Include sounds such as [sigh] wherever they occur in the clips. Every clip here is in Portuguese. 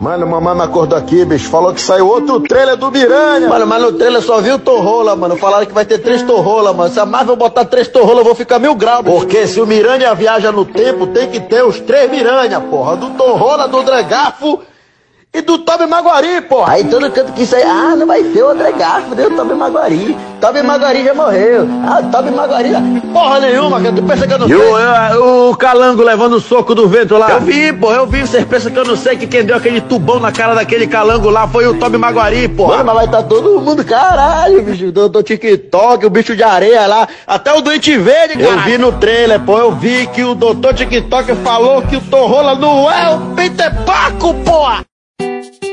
Mano, mamãe me acordou aqui, bicho. Falou que saiu outro trailer do Miranha. Mano, mas no trailer só viu Torrola, mano. Falaram que vai ter três Torrola, mano. Se a Marvel botar três Torrola, eu vou ficar mil graus. Porque se o Miranha viaja no tempo, tem que ter os três Miranha, porra. Do Torrola, do Dragafo e do Toby Maguari, porra. Aí todo canto que sai, ah, não vai ter o André Garfo, deu o Toby Maguari. Toby Maguari já morreu. Ah, Toby Maguari, porra nenhuma, cara. Tu pensa que eu não sei? E o, o calango levando o soco do vento lá? Eu vi, porra, eu vi. Vocês pensam que eu não sei que quem deu aquele tubão na cara daquele calango lá foi o Toby Maguari, porra. Mano, mas vai estar tá todo mundo, caralho, bicho, do, do TikTok, o bicho de areia lá, até o doente verde, cara. Eu vi no trailer, pô, eu vi que o doutor TikTok falou que o Torrola não é o Peter Paco, porra. Thank you.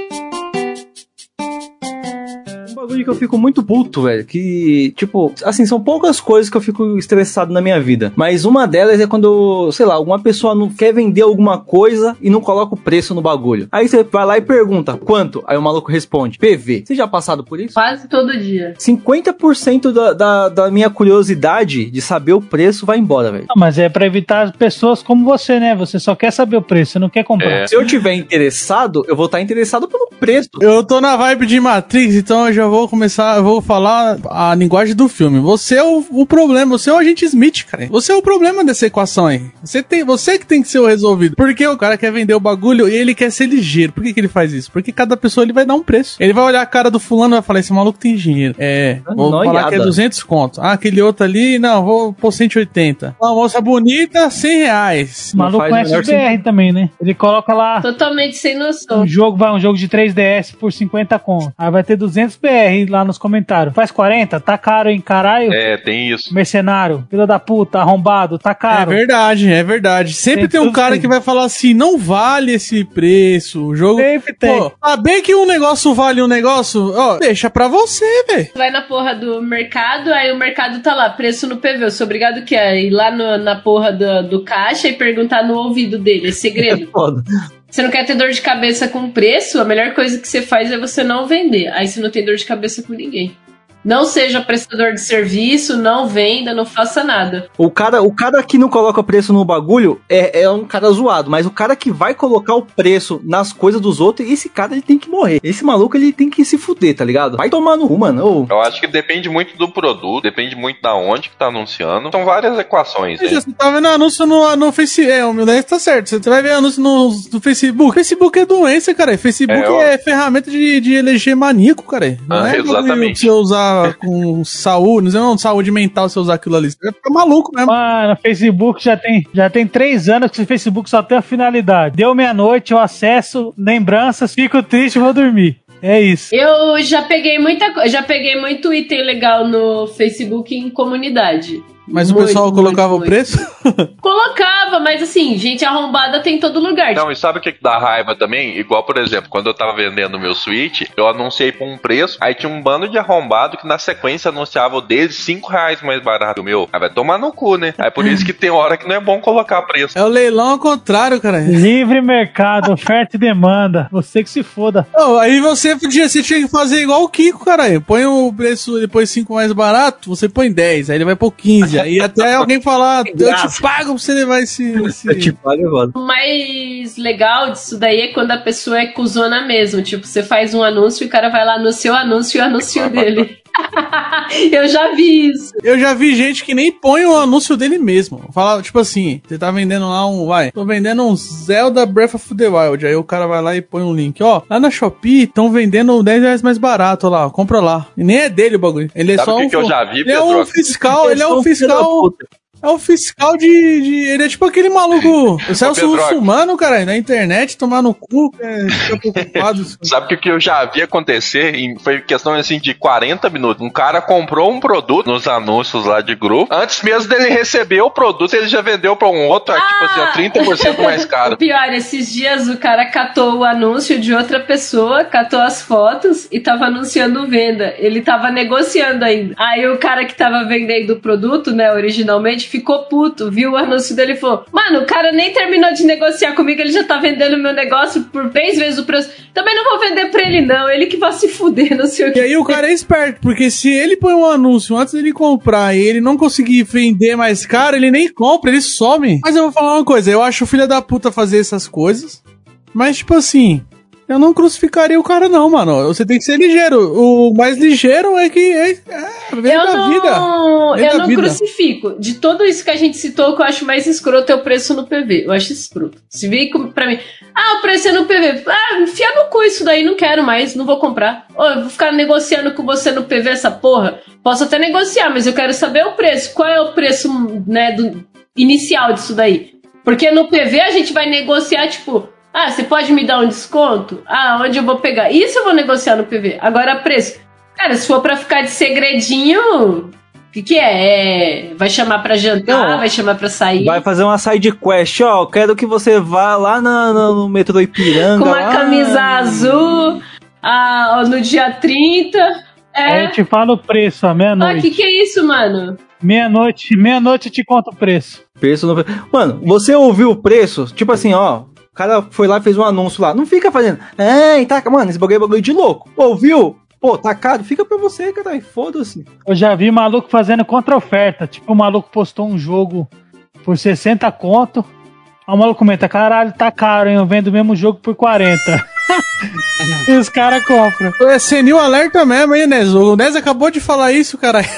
Bagulho que eu fico muito puto, velho. Que, tipo, assim, são poucas coisas que eu fico estressado na minha vida. Mas uma delas é quando, sei lá, alguma pessoa não quer vender alguma coisa e não coloca o preço no bagulho. Aí você vai lá e pergunta, quanto? Aí o maluco responde, PV. Você já é passado por isso? Quase todo dia. 50% da, da, da minha curiosidade de saber o preço vai embora, velho. mas é pra evitar pessoas como você, né? Você só quer saber o preço, você não quer comprar. É. Se eu tiver interessado, eu vou estar interessado pelo preço. Eu tô na vibe de Matrix, então eu já vou vou começar, eu vou falar a linguagem do filme. Você é o, o, problema, você é o agente Smith, cara. Você é o problema dessa equação aí. Você, tem, você que tem que ser o resolvido. Porque o cara quer vender o bagulho e ele quer ser ligeiro. Por que, que ele faz isso? Porque cada pessoa ele vai dar um preço. Ele vai olhar a cara do fulano e vai falar: esse maluco tem dinheiro. É, vou Noiada. falar que é 200 conto. Ah, aquele outro ali, não, vou pôr 180. Uma moça bonita, 100 reais. O maluco conhece o BR também, né? Ele coloca lá. Totalmente sem noção. Um jogo, vai, um jogo de 3DS por 50 conto. Aí vai ter 200 BR lá nos comentários. Faz 40? Tá caro, hein? Caralho. É, tem isso. Mercenário, filho da puta, arrombado, tá caro. É verdade, é verdade. Sempre tem, tem um cara tem. que vai falar assim: não vale esse preço. O jogo. Sempre tem. Pô, saber que um negócio vale um negócio, ó, deixa pra você, velho. Vai na porra do mercado, aí o mercado tá lá, preço no PV. Eu sou obrigado que é ir lá no, na porra do, do caixa e perguntar no ouvido dele. É segredo. É [laughs] foda. Você não quer ter dor de cabeça com preço? A melhor coisa que você faz é você não vender. Aí você não tem dor de cabeça com ninguém. Não seja prestador de serviço, não venda, não faça nada. O cara, o cara que não coloca preço no bagulho é, é um cara zoado, mas o cara que vai colocar o preço nas coisas dos outros, esse cara ele tem que morrer. Esse maluco ele tem que se fuder, tá ligado? Vai tomar no cu, mano. Eu acho que depende muito do produto, depende muito da onde que tá anunciando. São várias equações. Mas, você tá vendo anúncio no, no Facebook. É, o meu tá certo. Você vai ver anúncio no, no Facebook. Facebook é doença, cara. Facebook é, é ferramenta de, de eleger maníaco, cara. Não ah, é exatamente. Você usar com saúde, não, saúde mental se usar aquilo ali. Você vai ficar maluco mesmo. Mano, Facebook já tem, já tem três anos que o Facebook só tem a finalidade. Deu meia-noite, eu acesso, lembranças, fico triste vou dormir. É isso. Eu já peguei muita já peguei muito item legal no Facebook em comunidade. Mas muito, o pessoal colocava muito, o preço? [laughs] Colocava, mas assim, gente arrombada tem em todo lugar. Não, e sabe o que, que dá raiva também? Igual, por exemplo, quando eu tava vendendo meu Switch, eu anunciei por um preço, aí tinha um bando de arrombado que na sequência anunciava o deles 5 reais mais barato que o meu. Aí vai tomar no cu, né? Aí por isso que tem hora que não é bom colocar preço. É o leilão ao contrário, cara. Livre mercado, oferta e demanda. Você que se foda. Não, aí você podia, você tinha que fazer igual o Kiko, cara. Põe o preço depois 5 mais barato, você põe 10, aí ele vai por 15. Aí até alguém falar, eu te pago pra você levar esse. esse... Eu te pago, eu O mais legal disso daí é quando a pessoa é cuzona mesmo. Tipo, você faz um anúncio e o cara vai lá no seu anúncio e o anúncio dele. Eu já vi isso. Eu já vi gente que nem põe o anúncio dele mesmo. Fala, tipo assim, você tá vendendo lá um, vai, tô vendendo um Zelda Breath of the Wild. Aí o cara vai lá e põe um link, ó, lá na Shopee estão vendendo 10 reais mais barato lá, compra lá. E nem é dele o bagulho. Ele é Sabe só que um. Que eu já vi, ele é um fiscal, ele é um fiscal. É o fiscal de, de, Ele é tipo aquele maluco. O Celso Russumano, cara, na internet, tomar no cu, é, fica preocupado. [laughs] Sabe que o que eu já vi acontecer em, foi questão assim de 40 minutos. Um cara comprou um produto nos anúncios lá de grupo. Antes mesmo dele receber o produto, ele já vendeu pra um outro, ah! tipo assim, ó, 30% mais [laughs] caro. O pior, esses dias o cara catou o anúncio de outra pessoa, catou as fotos e tava anunciando venda. Ele tava negociando ainda. Aí o cara que tava vendendo o produto, né, originalmente, ficou puto, viu o anúncio dele e falou: Mano, o cara nem terminou de negociar comigo, ele já tá vendendo meu negócio por 10 vezes o preço. Também não vou vender pra ele, não. Ele que vai se fuder, não sei o que. E aí o cara é esperto, porque se ele põe um anúncio antes dele comprar e ele não conseguir vender mais caro, ele nem compra, ele some. Mas eu vou falar uma coisa: eu acho filha da puta fazer essas coisas. Mas, tipo assim, Eu não crucificaria o cara, não, mano. Você tem que ser ligeiro. O mais ligeiro é que é, é vem Eu da não, vida. Vem eu não vida. crucifico. De tudo isso que a gente citou, o que eu acho mais escroto é o preço no PV. Eu acho escroto. Se vir pra mim, ah, o preço é no PV. Ah, enfia no cu isso daí, não quero mais, não vou comprar. Ô, eu vou ficar negociando com você no PV essa porra. Posso até negociar, mas eu quero saber o preço. Qual é o preço, né, do inicial disso daí? Porque no PV a gente vai negociar, tipo, ah, você pode me dar um desconto? Ah, onde eu vou pegar? Isso eu vou negociar no PV. Agora, preço. Cara, se for pra ficar de segredinho, o que, que é? É, Vai chamar pra jantar, Não. vai chamar pra sair. Vai fazer uma side quest, ó. Quero que você vá lá na- na- no metrô Ipiranga. com uma lá. camisa azul ah, no dia 30. Aí É. eu te falo o preço, à Ah, meia-noite. que que é isso, mano? Meia-noite, meia-noite eu te conto o preço. Preço no... Mano, você ouviu o preço? Tipo assim, ó. Cara foi lá e fez um anúncio lá. Não fica fazendo. Ai, tá. Mano, esse bagulho é bagulho de louco. Ouviu? Pô, tá caro. Fica pra você, cara. Foda-se. Eu já vi maluco fazendo contra-oferta. Tipo, o maluco postou um jogo por 60 conto. Aí o maluco comenta, caralho, tá caro, hein? Eu vendo o mesmo jogo por 40. E os caras compram. É senil alerta mesmo, hein, Nes? O Nes acabou de falar isso, cara. [laughs]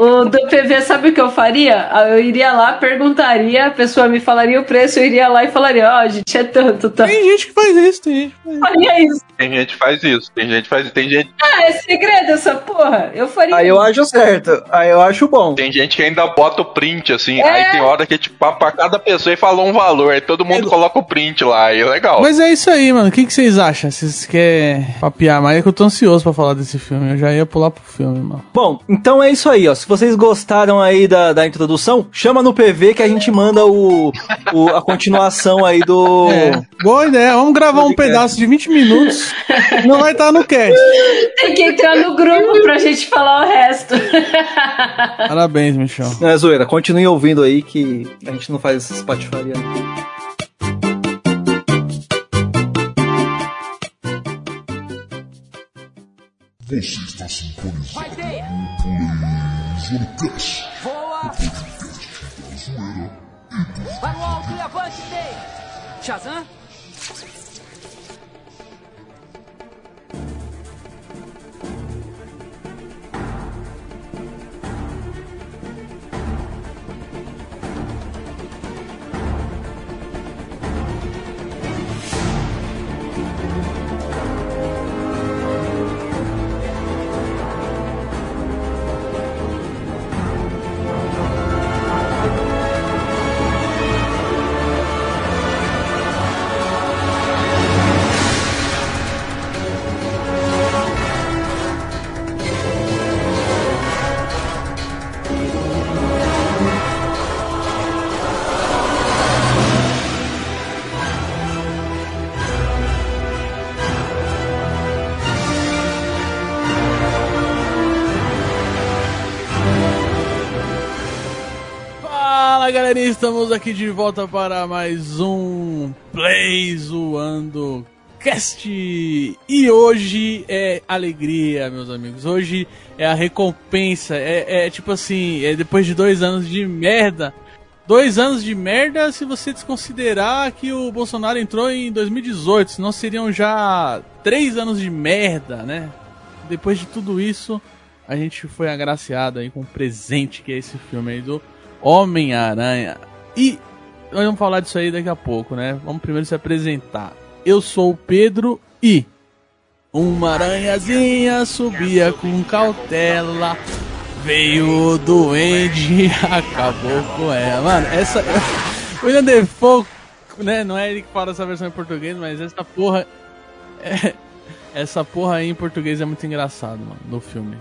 O do PV, sabe o que eu faria? Ah, Eu iria lá, perguntaria, a pessoa me falaria o preço, eu iria lá e falaria, ó, gente, é tanto, tá? Tem gente que faz isso, tem gente que faz isso. Faria isso. Tem gente que faz isso, tem gente que faz tem gente, Ah, é segredo essa porra? Eu faria Aí eu isso. acho certo. Aí eu acho bom. tem gente que ainda bota o print, assim, É. aí tem hora que, tipo, pra- cada pessoa e falou um valor, aí todo mundo coloca o print lá, aí é legal. Mas é isso aí, mano. O que, que vocês acham? Vocês querem papiar mais? É que eu tô ansioso pra falar desse filme. Eu já ia pular pro filme, mano. Bom, então é isso aí, ó. Se vocês gostaram aí da, da introdução, chama no PV que a gente manda o, o- a continuação aí do. É, boa ideia. Vamos gravar um pedaço de 20 minutos. Não vai estar no cast. Tem que entrar no grupo pra gente falar o resto. Parabéns, Michel. Não é zoeira, continue ouvindo aí que a gente não faz essas patifaria. Você está sintonizado no Zoncast. Voa! Vai no alto e avance, Ney! Shazam? Estamos aqui de volta para mais um Play Zoando Cast. E hoje é alegria, meus amigos. Hoje é a recompensa. É, é tipo assim, é depois de dois anos de merda. Dois anos de merda se você desconsiderar que o Bolsonaro entrou em 2018, senão seriam já três anos de merda, né? Depois de tudo isso, a gente foi agraciado aí com um presente que é esse filme aí do Homem-Aranha. E nós vamos falar disso aí daqui a pouco, né? Vamos primeiro se apresentar. Eu sou o Pedro e uma aranhazinha subia com cautela. Veio o duende e acabou com ela. Mano, essa. [laughs] William Defoe, né? Não é ele que fala essa versão em português, mas essa porra. é- [laughs] essa porra aí em português é muito engraçado, mano, no filme.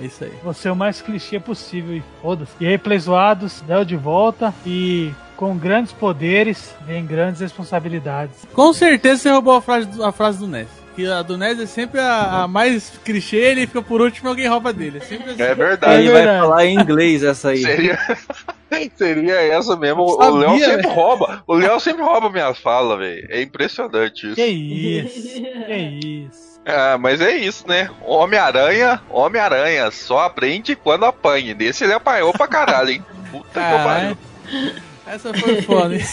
É isso aí. Você é o mais clichê possível e foda-se. E aí, play zoados, Del de volta e com grandes poderes vem grandes responsabilidades. Com certeza você roubou a frase do, a frase do Ness. Que a do Ness é sempre a, a mais clichê, ele fica por último e alguém rouba dele. É sempre assim. É verdade. Aí É vai falar em inglês essa aí. Seria, [laughs] seria essa mesmo. O Sabia, Léo sempre velho. rouba. O Léo sempre rouba minhas falas, velho. É impressionante isso. Que isso, que isso. Ah, mas é isso, né? Homem-Aranha, Homem-Aranha, só aprende quando apanha. Desse ele apanhou pra caralho, hein? [laughs] Puta que pariu. Essa foi foda, hein?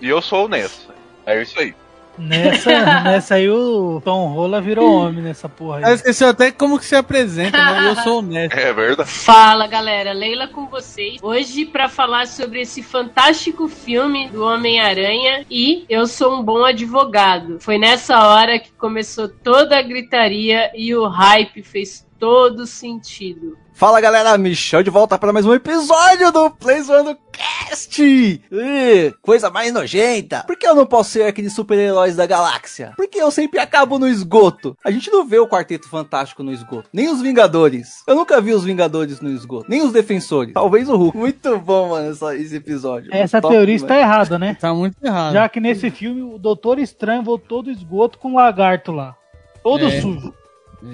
E eu sou o Ness. É isso aí. Nessa, nessa aí o Tom Rola virou homem nessa porra Eu aí. esqueci até como que se apresenta, mas eu sou honesto. [laughs] É verdade. Fala galera, Leila com vocês. Hoje pra falar sobre esse fantástico filme do Homem-Aranha e eu sou um bom advogado. Foi nessa hora que começou toda a gritaria e o hype fez todo sentido. Fala galera, Michel de volta para mais um episódio do Plays One Cast! Ih, coisa mais nojenta! Por que eu não posso ser aqueles super-heróis da galáxia? Porque eu sempre acabo no esgoto. A gente não vê o Quarteto Fantástico no esgoto, nem os Vingadores. Eu nunca vi os Vingadores no esgoto, nem os Defensores. Talvez o Hulk. Muito bom, mano, essa- esse episódio. Essa Top teoria demais. está errada, né? [laughs] Tá muito errado. Já que nesse filme o Doutor Estranho voltou do esgoto com o lagarto lá. Todo É. sujo.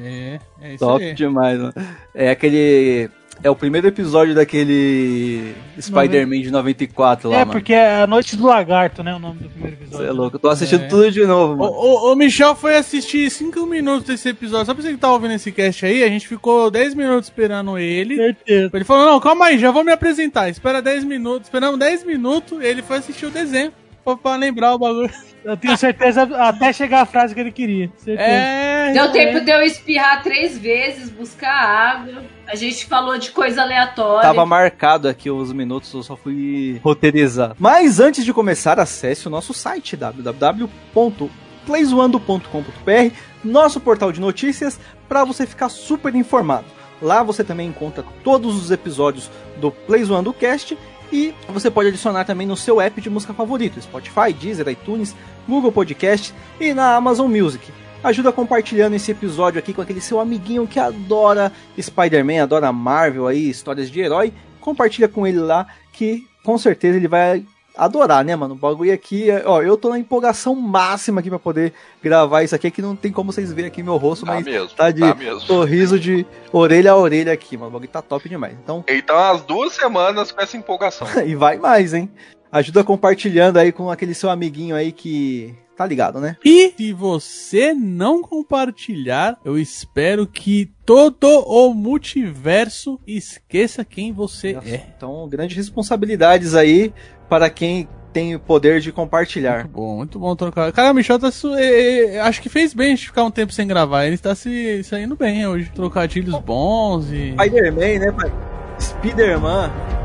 É, é isso Top aí. demais, mano. É aquele. É o primeiro episódio daquele Spider-Man de 94 lá, é, mano. porque é a Noite do Lagarto, né? O nome do primeiro Você episódio. é louco. Eu tô assistindo É. tudo de novo, O, mano. o, o Michel foi assistir 5 minutos desse episódio. Só pra você que tá ouvindo esse cast aí, a gente ficou 10 minutos esperando ele. Certeza. Ele falou: Não, calma aí, já vou me apresentar. Espera 10 minutos. Esperamos 10 minutos. Ele foi assistir o desenho. Pra, pra lembrar o bagulho. Eu tenho certeza até chegar a frase que ele queria. Certeza. É. Deu é. tempo de eu espirrar três vezes, buscar água. A gente falou de coisa aleatória. Tava marcado aqui os minutos, eu só fui roteirizar. Mas antes de começar, acesse o nosso site www.playzoando.com.br, nosso portal de notícias, para você ficar super informado. Lá você também encontra todos os episódios do Playzoando Cast e você pode adicionar também no seu app de música favorito, Spotify, Deezer, iTunes, Google Podcast e na Amazon Music. Ajuda compartilhando esse episódio aqui com aquele seu amiguinho que adora Spider-Man, adora Marvel aí, histórias de herói. Compartilha com ele lá que com certeza ele vai adorar, né, mano? O bagulho aqui, é- ó, eu tô na empolgação máxima aqui pra poder gravar isso aqui, que não tem como vocês verem aqui meu rosto, Tá mas mesmo, tá de tá sorriso de orelha a orelha aqui, mano. O bagulho tá top demais. Então, Então, as duas semanas com essa empolgação. [laughs] e vai mais, hein? Ajuda compartilhando aí com aquele seu amiguinho aí que tá ligado, né? E se você não compartilhar, eu espero que todo o multiverso esqueça quem você é. Então, grandes responsabilidades aí para quem tem o poder de compartilhar. Muito bom, muito bom trocar. Cara, o Michel tá. é, é, acho que fez bem a gente ficar um tempo sem gravar. Ele tá se saindo bem hoje. Trocadilhos bons e. Spider-Man, né, pai? Spider-Man.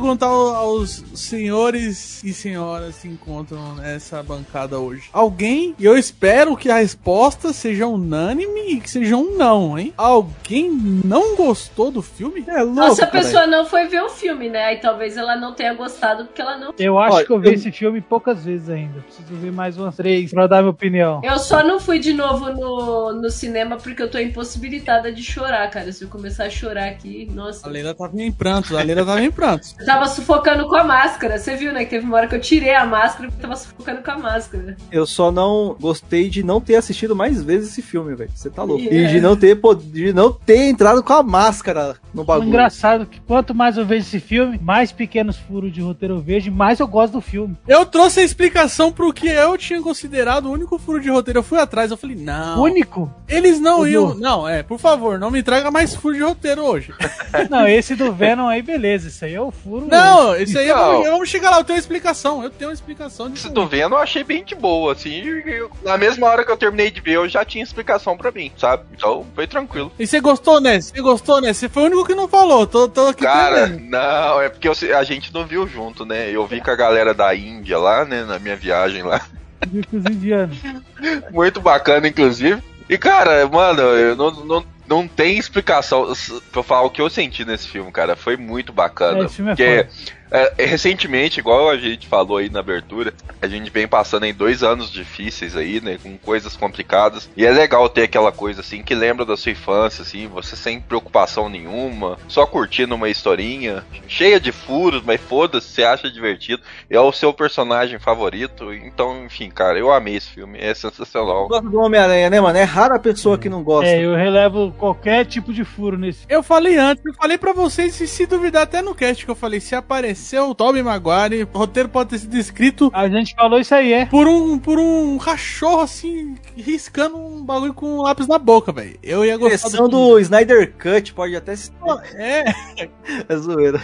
Perguntar ao- aos senhores e senhoras que encontram nessa bancada hoje. Alguém, e eu espero que a resposta seja unânime e que seja um não, hein? Alguém não gostou do filme? É louco, Nossa, a pessoa não foi ver o filme, né? Aí talvez ela não tenha gostado porque ela não. Eu acho Olha, que eu vi eu- esse filme poucas vezes ainda. Preciso ver mais umas três pra dar minha opinião. Eu só não fui de novo no, no cinema porque eu tô impossibilitada de chorar, cara. Se eu começar a chorar aqui, nossa. A Leila tava em prantos, a Leila tava em prantos. Eu tava sufocando com a máscara. Você viu, né? Que teve uma hora que eu tirei a máscara porque eu tava sufocando com a máscara. Eu só não gostei de não ter assistido mais vezes esse filme, velho. Você tá louco. Yeah. E de não ter de não ter entrado com a máscara no O bagulho. engraçado é que quanto mais eu vejo esse filme, mais pequenos furos de roteiro eu vejo, e mais eu gosto do filme. Eu trouxe a explicação pro que eu tinha considerado o único furo de roteiro. Eu fui atrás, eu falei, não. Único? Eles não iam. Não, é, por favor, não me traga mais furo de roteiro hoje. [laughs] Não, esse do Venom aí, beleza. Isso aí é o furo. Não, isso aí Não. eu- vamos chegar lá, eu tenho uma explicação. Eu tenho uma explicação disso. Se tô vendo, eu achei bem de boa, assim. eu- na mesma hora que eu terminei de ver, eu já tinha explicação pra mim, sabe? Então, foi tranquilo. E você gostou, né? Você gostou, né? Você foi o único que não falou. Tô, tô aqui Cara, tremendo. não, é porque eu- a gente não viu junto, né? Eu vi com a galera da Índia lá, né, na minha viagem lá. [laughs] Muito bacana, inclusive. E, cara, mano, eu não, não, não tem explicação pra eu falar o que eu senti nesse filme, cara. Foi muito bacana. É, esse filme é porque foda. É, recentemente, igual a gente falou aí na abertura, a gente vem passando em dois anos difíceis aí, né? Com coisas complicadas. E é legal ter aquela coisa assim que lembra da sua infância, assim, você sem preocupação nenhuma, só curtindo uma historinha, cheia de furos, mas foda-se, você acha divertido. É o seu personagem favorito. Então, enfim, cara, eu amei esse filme. É sensacional. Gosto do Homem-Aranha, né, mano? É rara a pessoa que não gosta. É, eu relevo qualquer tipo de furo nesse. Eu falei antes, eu falei pra vocês, e se duvidar até no cast que eu falei, se aparecer o Tobey Maguire, o roteiro pode ter sido escrito A gente falou isso aí, é. por um, por um cachorro assim, riscando um bagulho com um lápis na boca, velho. Eu ia A gostar versão do Snyder Cut pode até se. É, [laughs] É zoeira.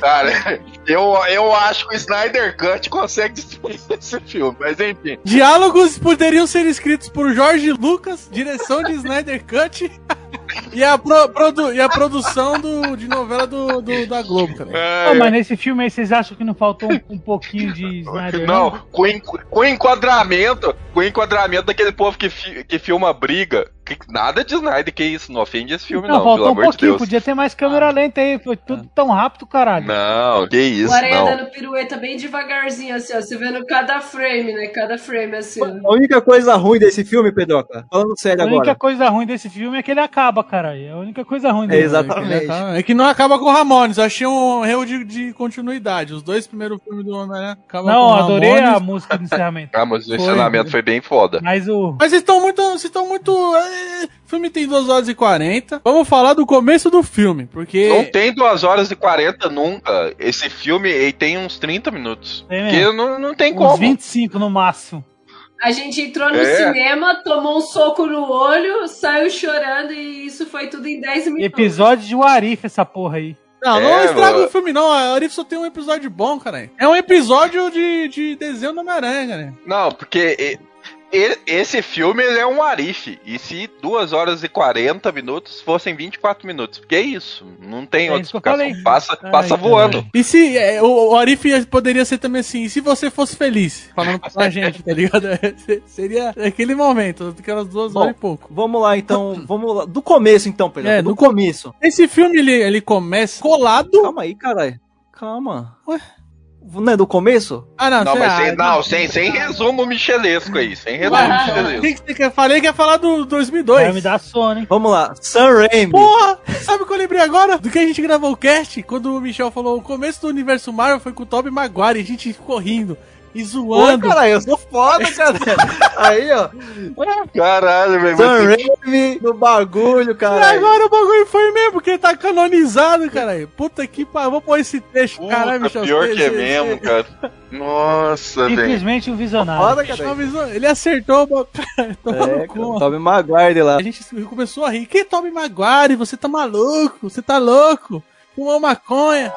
Cara, eu, eu acho que o Snyder Cut consegue destruir esse filme, mas enfim. diálogos poderiam ser escritos por Jorge Lucas, direção de Snyder Cut. [laughs] E a, pro- produ- e a produção do, de novela do, do- da Globo, cara. É, mas nesse filme aí vocês acham que não faltou um, um pouquinho de [laughs] Snyder? Não, com, com enquadramento, com enquadramento daquele povo que, fi- que filma briga. Que- nada de Snyder, que isso, não ofende esse filme, Não, não, pelo faltou um amor de pouquinho, Deus. podia ter mais câmera lenta aí, foi tudo tão rápido, caralho. Não, que isso, o Aranha dando pirueta bem devagarzinho, assim, ó. Você vendo cada frame, né? Cada frame, assim. A única coisa ruim desse filme, Pedroca, falando sério A única agora. coisa ruim desse filme é que ele acaba, caralho. É a única coisa ruim É, dele. exatamente. É que não acaba com o Ramones, eu achei um erro de, de continuidade. Os dois primeiros filmes do Homem-Aranha acabam Não, com o adorei Ramones. a música do encerramento. [laughs] Ah, mas o Foi. ensinamento foi bem foda. Mas o. Mas vocês estão muito. Vocês estão muito. é, O filme tem 2 horas e 40. Vamos falar do começo do filme, porque. Não tem 2 horas e 40 nunca. Esse filme ele tem uns 30 minutos. Tem Porque não, não tem Uns como. 25 no máximo. A gente entrou no É. cinema, tomou um soco no olho, saiu chorando e isso foi tudo em 10 minutos. Episódio de Warif, essa porra aí. Não, não É, estraga mano. o filme, não. A Arif só tem um episódio bom, cara. É um episódio de, de desenho do Homem-Aranha, cara. Não, porque esse filme ele é um arife. E se 2 horas e 40 minutos fossem 24 minutos? Porque é isso. Não tem É outra explicação. Passa, Ai, passa caralho. voando. E se é, o, o Arif poderia ser também assim, e se você fosse feliz? Falando pra [laughs] gente, tá ligado? [laughs] Seria aquele momento, aquelas duas Bom, horas e pouco. Vamos lá, então. Vamos lá. Do começo, então, Pedroca. É, do do começo. Esse filme, ele, ele começa colado. Calma aí, caralho. Calma. Ué? Não é do começo? Ah, não, Não, sei mas sem, não, sem, sem resumo michelesco aí. Sem resumo Ué, O michelesco. que, que você quer? Falei que ia falar do Vai 2002. me dar sono, hein? Vamos lá. Sam Raimi. Porra! Sabe o que eu lembrei agora? Do que a gente gravou o cast? Quando o Michel falou o começo do universo Marvel foi com o Tobey Maguire e a gente ficou rindo e zoando. caralho, eu sou foda, cara. [laughs] Aí, ó. Caralho, velho. Sam Raimi no bagulho, E cara. agora o bagulho foi mesmo, porque ele tá canonizado, caralho. Puta que pariu. Vou pôr esse trecho. Puta, Caralho, Michel. pior que é mesmo, cara. Nossa, velho. Simplesmente um visionário. Foda, cara. avisou- Ele acertou o bagulho. [laughs] Toma É, no cu. cara, Tobey Maguire lá. A gente começou a rir. Que Tobey Maguire? Você tá maluco? Você tá louco? Fumou maconha.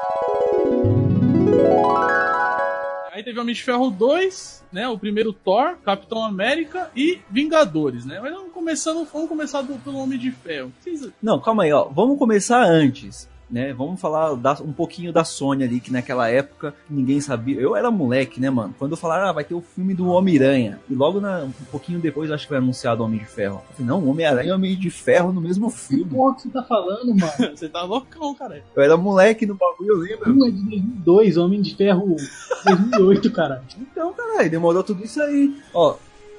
Aí teve Homem de Ferro 2, né? O primeiro Thor, Capitão América e Vingadores, né? Mas vamos começando, vamos começar do- pelo Homem de Ferro. Vocês- Não, calma aí, ó. Vamos começar antes. Né, vamos falar da- um pouquinho da Sony ali, que naquela época ninguém sabia. Eu era moleque, né, mano? Quando falaram, ah, vai ter o filme do Homem-Aranha. E logo na- um pouquinho depois, acho que foi anunciado o Homem de Ferro. Eu falei, não, Homem-Aranha e Homem de Ferro no mesmo filme. Porra, que você tá falando, mano? [laughs] Você tá loucão, cara. Eu era moleque no bagulho, eu lembro. Um é de 2002, Homem de Ferro 2008, cara. Então, caralho, demorou tudo isso aí. Ó,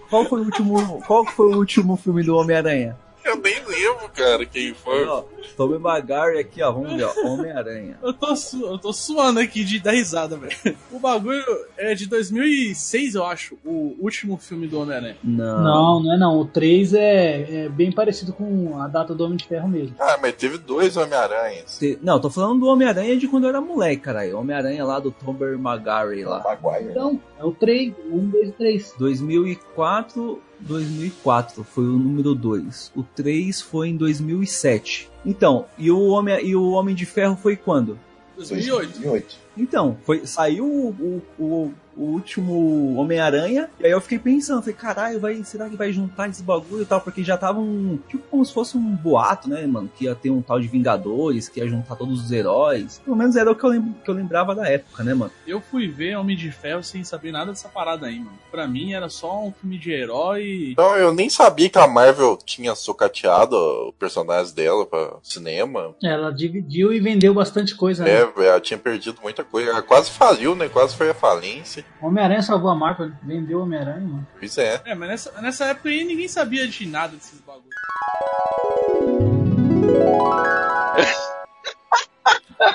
qual foi o último, qual foi o último filme do Homem-Aranha? Eu nem lembro, cara, quem foi. Ó, Tobey Maguire aqui, ó, vamos ver, ó, Homem-Aranha. [laughs] Eu tô, su- eu tô suando aqui de dar risada, velho. O bagulho é de 2006, eu acho, o último filme do Homem-Aranha. Não. Não, não é não. O 3 é, é bem parecido com a data do Homem de Ferro mesmo. Ah, mas teve dois Homem-Aranhas. Te- Não, tô falando do Homem-Aranha de quando eu era moleque, caralho. Homem-Aranha lá do Tobey Maguire lá. Maguire. Então, é o 3, 1, 2 e 3. 2004, 2004 foi o número 2. O 3 foi em 2007. Então, e o Homem, e o Homem de Ferro foi quando? 2008. Então, foi, saiu o, o, o, o último Homem-Aranha, e aí eu fiquei pensando, falei, caralho, vai, será que vai juntar esse bagulho e tal? Porque já tava um, tipo como se fosse um boato, né, mano, que ia ter um tal de Vingadores, que ia juntar todos os heróis. Pelo menos era o que eu, que eu lembrava da época, né, mano? Eu fui ver Homem de Ferro sem saber nada dessa parada aí, mano. Pra mim era só um filme de herói. Não, eu nem sabia que a Marvel tinha sucateado o personagem dela pra cinema. Ela dividiu e vendeu bastante coisa, né? É, velho, ela tinha perdido muita coisa. Quase faliu, né? Quase foi a falência. Homem-Aranha salvou a Marvel, vendeu o Homem-Aranha, mano. Pois é. É, mas nessa, nessa época aí ninguém sabia de nada desses bagulhos. [laughs]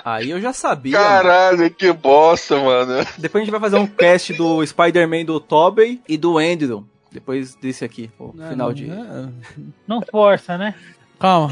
Aí eu já sabia. Caralho, que bosta, mano. Depois a gente vai fazer um cast do Spider-Man do Tobey e do Andrew. Depois desse aqui, o final de. Não força, né? Calma.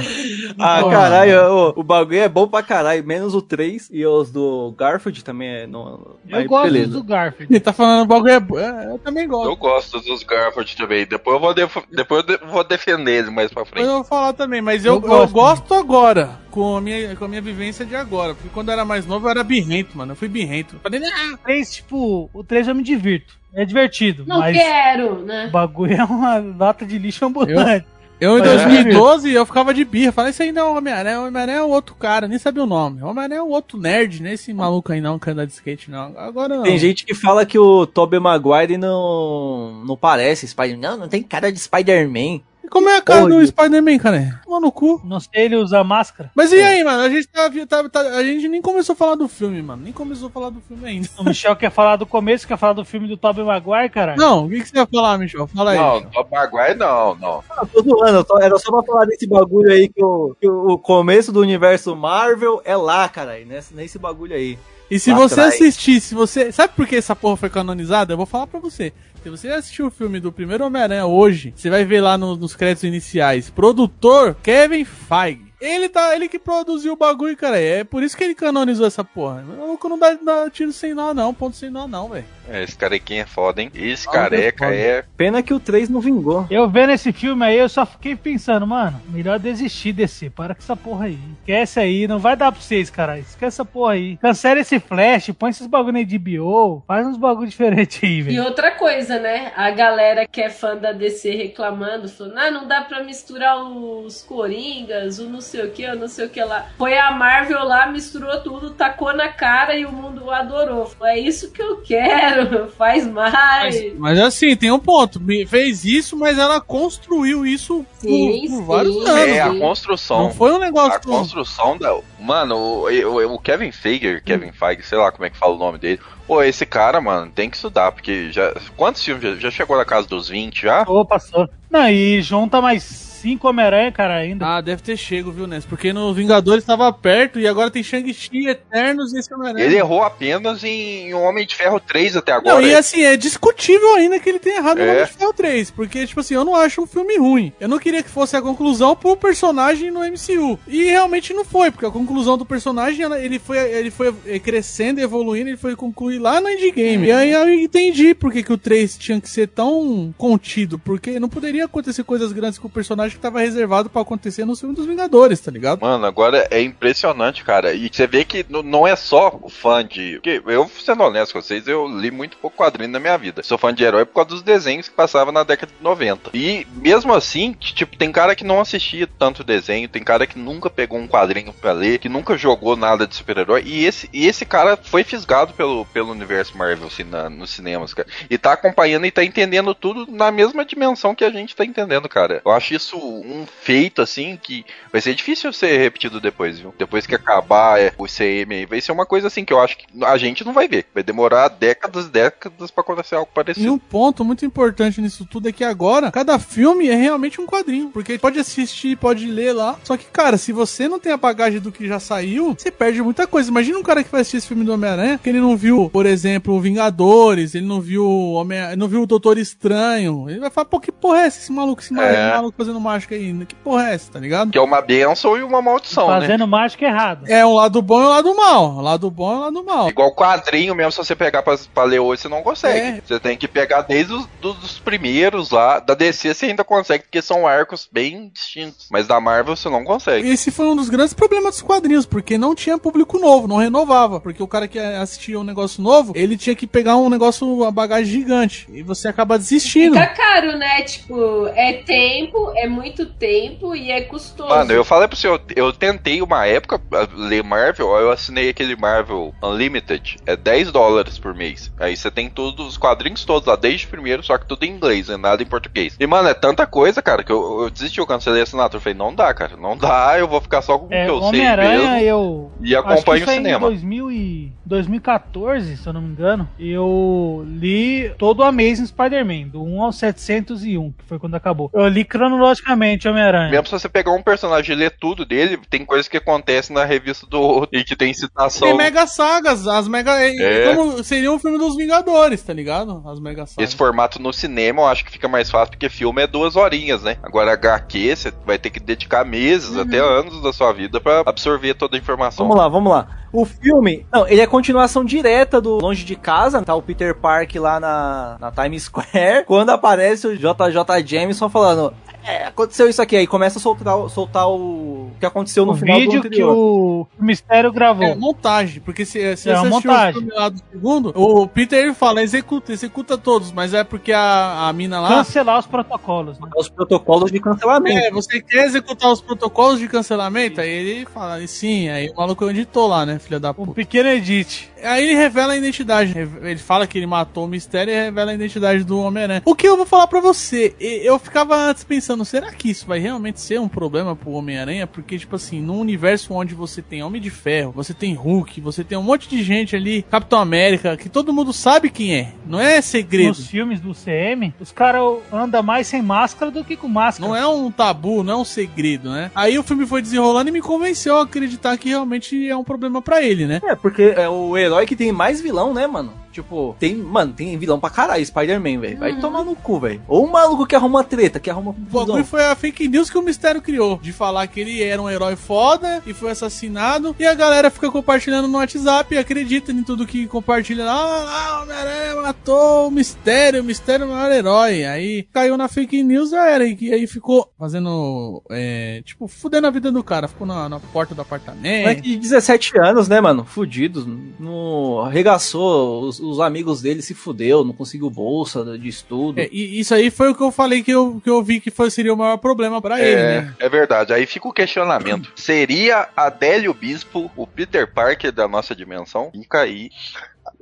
Ah, Porra. caralho, o, o bagulho é bom pra caralho, menos o 3 e os do Garfield também é. Não, Eu aí, gosto beleza. do Garfield. Ele tá falando o bagulho é, bo- é. Eu também gosto. Eu gosto dos Garfield também. Depois eu vou, def- depois eu de- vou defender ele mais pra Depois frente. eu vou falar também, mas eu, Eu eu gosto. gosto, agora, com a, minha, com a minha vivência de agora. Porque quando eu era mais novo eu era birrento, mano. Eu fui birrento. Falei, ah, O 3, tipo, o 3 eu me divirto. É divertido, Não mas quero, né? o bagulho é uma lata de lixo ambulante. Eu em Mas é. 2012 eu ficava de birra. Falei, isso aí não é o Homem-Aranha. O Homem-Aranha é o outro cara, nem sabia o nome. O Homem-Aranha é o outro nerd, né? Esse maluco aí não, que anda de skate, não. Agora não. Tem gente que fala que o Tobey Maguire não, não parece Spider-Man. Não, não tem cara de Spider-Man. E como é a cara do. Spider-Man, cara? Toma no cu. Não sei ele usar máscara. Mas e aí, mano? A gente, tá, tá- tá- a gente nem começou a falar do filme, mano. Nem começou a falar do filme ainda. O Michel quer falar do começo, quer falar do filme do Tobey Maguire, cara. Não, o que, que você vai falar, Michel? Fala aí. Não. Top Maguire não, não. Ah, tô zoando, eu só- era só pra falar desse bagulho aí que, o, que o começo do universo Marvel é lá, cara, nesse, nesse bagulho aí. E se você atrás. assistir, se você. Sabe por que essa porra foi canonizada? Eu vou falar pra você. Se você assistir o filme do primeiro Homem-Aranha hoje, você vai ver lá no- nos créditos iniciais. Produtor Kevin Feige. Ele tá, ele que produziu o bagulho, cara. É por isso que ele canonizou essa porra. O maluco não dá, dá tiro sem nó, não. Ponto sem nó, não, velho. É, Esse carequinha é foda, hein? Esse Ah, careca foda. é. Pena que o 3 não vingou. Eu vendo esse filme aí, eu só fiquei pensando, mano, melhor desistir desse. Para com essa porra aí. Esquece aí, não vai dar pra vocês, cara. Esquece essa porra aí. Cancela esse flash, põe esses bagulho aí de bio, faz uns bagulho diferente aí, E velho. outra coisa, né? A galera que é fã da DC reclamando, falando, ah, não dá pra misturar os Coringas, o não sei o que, o não sei o que lá. Foi a Marvel lá, misturou tudo, tacou na cara e o mundo adorou. Falou, É isso que eu quero, [laughs] faz mais. Mas, mas assim, tem um ponto. Fez isso, mas ela construiu isso por, Sim, por sim. vários anos. É, a construção. Não foi um negócio. A construção da. Mano, o, o- o Kevin Feige, Kevin Feige, sei lá como é que fala o nome dele. Pô, esse cara, mano, tem que estudar, porque já. Quantos filmes? Já, já chegou na casa dos 20 já? Passou, passou. Não, e junta mais cinco Homem-Aranha, cara, ainda. Ah, deve ter chego, viu, Ness? Porque no Vingadores estava perto e agora tem Shang-Chi, Eternos e esse Homem-Aranha. Ele errou apenas em Homem de Ferro 3 até Não, agora. e assim, é discutível ainda que ele tenha errado no É. Homem de Ferro 3, porque, tipo assim, eu não acho um filme ruim. Eu não queria que fosse a conclusão pro personagem no MCU. E realmente não foi, porque a conclusão do personagem, ele foi, ele foi crescendo, evoluindo, ele foi concluir lá no Endgame. E aí eu entendi por que, que o 3 tinha que ser tão contido, porque não poderia acontecer coisas grandes com o personagem que tava reservado pra acontecer no filme dos Vingadores, tá ligado? Mano, agora é impressionante, cara. E você vê que não é só o fã de. Porque eu, sendo honesto com vocês, eu li muito pouco quadrinho na minha vida. Sou fã de herói por causa dos desenhos que passavam na década de 90. E mesmo assim, tipo, tem cara que não assistia tanto desenho, tem cara que nunca pegou um quadrinho pra ler, que nunca jogou nada de super-herói. E esse, e esse cara foi fisgado pelo, pelo universo Marvel, assim, na, nos cinemas, cara. E tá acompanhando e tá entendendo tudo na mesma dimensão que a gente tá entendendo, cara. Eu acho isso um feito, assim, que vai ser difícil ser repetido depois, viu? Depois que acabar é, o CM aí, vai ser uma coisa assim que eu acho que a gente não vai ver. Vai demorar décadas, décadas pra acontecer algo E parecido. um ponto muito importante nisso tudo é que agora cada filme é realmente um quadrinho. Porque pode assistir, pode ler lá. Só que, cara, se você não tem a bagagem do que já saiu, você perde muita coisa. Imagina um cara que vai assistir esse filme do Homem-Aranha, que ele não viu, por exemplo, o Vingadores, ele não viu o Homem não viu o Doutor Estranho. Ele vai falar, pô, que porra é essa? Esse maluco, esse maluco, É. maluco fazendo mágica aí. Que porra é essa, tá ligado? Que é uma benção e uma maldição, né? Fazendo mágica errada. É um lado bom e um lado mal. O lado bom e um lado mal. Igual quadrinho mesmo, se você pegar pra, pra ler hoje, você não consegue. É. Você tem que pegar desde os dos, dos primeiros lá. Da DC você ainda consegue, porque são arcos bem distintos. Mas da Marvel você não consegue. Esse foi um dos grandes problemas dos quadrinhos, porque não tinha público novo, não renovava. Porque o cara que assistia um negócio novo, ele tinha que pegar um negócio, uma bagagem gigante. E você acaba desistindo. Fica caro, né? Tipo, é tempo, é muito tempo e é custoso. Mano, eu falei pro senhor, eu tentei uma época ler Marvel, aí eu assinei aquele Marvel Unlimited, é 10 dólares por mês. Aí você tem todos os quadrinhos todos lá, desde o primeiro, só que tudo em inglês, né? nada em português. E, mano, é tanta coisa, cara, que eu, eu desisti, eu cancelei a assinatura. Eu falei, não dá, cara, não dá, eu vou ficar só com o É, que eu sei Homem-Aranha, mesmo. eu. E acho que acompanho isso o aí Em cinema. 2000 e 2014, se eu não me engano, eu li todo o Amazing Spider-Man, do 1 ao 701, que foi quando acabou. Eu li cronologicamente Homem-Aranha. Mesmo se você pegar um personagem e ler tudo dele, tem coisas que acontecem na revista do outro e que tem citação. Tem mega sagas, as mega. É. Como seria um filme dos Vingadores, tá ligado? As mega sagas. Esse formato no cinema eu acho que fica mais fácil porque filme é duas horinhas, né? Agora HQ você vai ter que dedicar meses, até anos da sua vida pra absorver toda a informação. Vamos lá, vamos lá. O filme, não, ele é continuação direta do Longe de Casa, tá o Peter Park lá na, na Times Square, [laughs] quando aparece o JJ Jameson falando, é, aconteceu isso aqui, aí começa a soltar, soltar o que aconteceu no o final do vídeo que anterior. o, que o Mistério gravou. É montagem, porque se, se É você montagem. o lá do segundo, o Peter ele fala, executa, executa todos, mas é porque a, a mina lá. Cancelar os protocolos, né? Os protocolos de cancelamento. É, você quer executar os protocolos de cancelamento? Aí ele fala, e sim, aí o maluco editou lá, né, filha da Um puta. pequeno edit. Aí ele revela a identidade. Ele fala que ele matou o mistério e revela a identidade do Homem-Aranha. O que eu vou falar pra você? Eu ficava antes pensando, será que isso vai realmente ser um problema pro Homem-Aranha? Porque, tipo assim, num universo onde você tem Homem de Ferro, você tem Hulk, você tem um monte de gente ali, Capitão América, que todo mundo sabe quem é. Não é segredo. Nos filmes do CM, os caras andam mais sem máscara do que com máscara. Não é um tabu, não é um segredo, né? Aí o filme foi desenrolando e me convenceu a acreditar que realmente é um problema pra ele, né? É, porque é o herói que tem mais vilão, né, mano? Tipo, tem, mano, tem vilão pra caralho, Spider-Man, velho. Vai tomar no cu, velho. Ou um maluco que arruma treta, que arruma O bagulho foi a fake news que o Mistério criou. De falar que ele era um herói foda e foi assassinado. E a galera fica compartilhando no WhatsApp e acredita em tudo que compartilha lá. Ah, o Homem-Aranha matou o Mistério, o Mistério é o maior herói. Aí caiu na fake news já era. E aí ficou fazendo, é, tipo, fudendo a vida do cara. Ficou na, na porta do apartamento. Moleque de 17 anos, né, mano? Fudido. Não arregaçou, os, os amigos dele se fudeu, não conseguiu bolsa de estudo. É, e isso aí foi o que eu falei que eu, que eu vi que foi, seria o maior problema pra ele, É, né? é verdade. Aí fica o questionamento. Seria Adélio Bispo o Peter Parker da nossa dimensão? Fica aí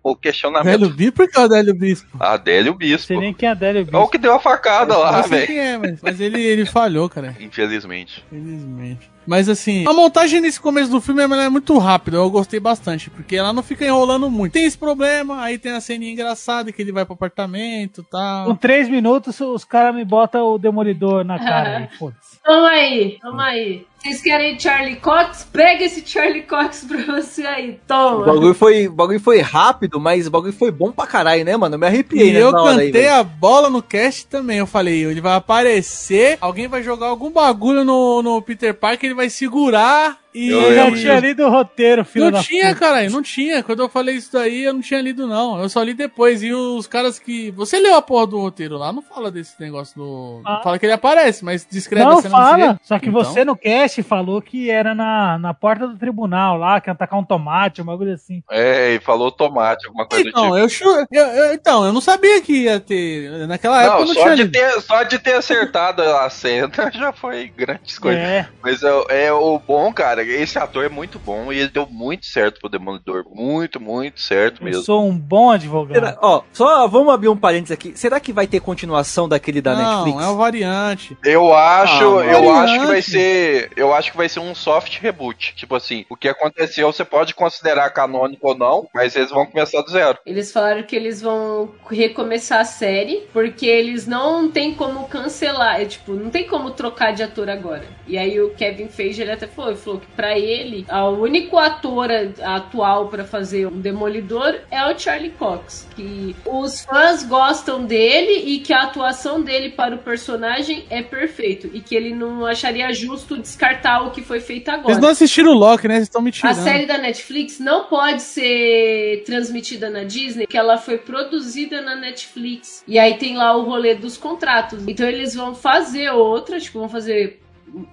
o questionamento. Adélio Bispo, por que o Adélio Bispo? Adélio Bispo. Sei nem quem é Adélio É o Bispo. que deu a facada lá, Eu sei velho. quem é, mas, mas ele, ele falhou, cara. Infelizmente. Infelizmente. Mas assim, a montagem nesse começo do filme ela é muito rápida, eu gostei bastante, porque ela não fica enrolando muito. Tem esse problema, aí tem a ceninha engraçada que ele vai pro apartamento e Com tal. três minutos, os caras me botam o demolidor na cara [laughs] foda-se. Toma aí, toma aí. Vocês querem Charlie Cox? Pega esse Charlie Cox pra você aí, O toma. bagulho, foi, o bagulho foi rápido, mas o bagulho foi bom pra caralho, né, mano? Eu me arrepiei, E né? eu aí, cantei velho. a bola no cast também. Eu falei, ele vai aparecer, alguém vai jogar algum bagulho no, no Peter Parker, ele vai segurar e. Eu Eu já tinha lido o roteiro, filho Não da tinha, caralho, não tinha. Quando eu falei isso daí, eu não tinha lido, não. Eu só li depois. E os caras que. Você leu a porra do roteiro lá, não fala desse negócio do. Ah. Fala que ele aparece, mas descreve Não, a cena do fala. Só que Então. você no cast falou que era na, na porta do tribunal lá, que ia atacar um tomate, um bagulho assim. É, e falou tomate, alguma coisa do Então, tipo. eu, chu- eu, eu- então, eu não sabia que ia ter. Naquela época eu Não, não só tinha de, ter, só de ter acertado a cena [laughs] já foi grandes coisas. É. Mas é, é o bom, cara, esse ator é muito bom e ele deu muito certo pro Demolidor. Muito, muito certo Eu mesmo. sou um bom advogado. Será- ó, só vamos abrir um parênteses aqui. Será que vai ter continuação daquele da não, Netflix? é o variante. Eu acho, Ah, eu variante. acho que vai ser, eu acho que vai ser um soft reboot. Tipo assim, o que aconteceu você pode considerar canônico ou não, mas eles vão começar do zero. Eles falaram que eles vão recomeçar a série, porque eles não tem como cancelar, é, tipo, não tem como trocar de ator agora. E aí o Kevin Feige, ele até falou, ele falou que pra ele, o único ator atual pra fazer um Demolidor é o Charlie Cox, que os fãs gostam dele e que a atuação dele para o personagem é perfeito e que ele não acharia justo descartar o que foi feito agora. Vocês não assistiram o Loki, né? Vocês estão me A tirando. série da Netflix não pode ser transmitida na Disney, porque ela foi produzida na Netflix. E aí tem lá o rolê dos contratos. Então eles vão fazer outra, tipo, vão fazer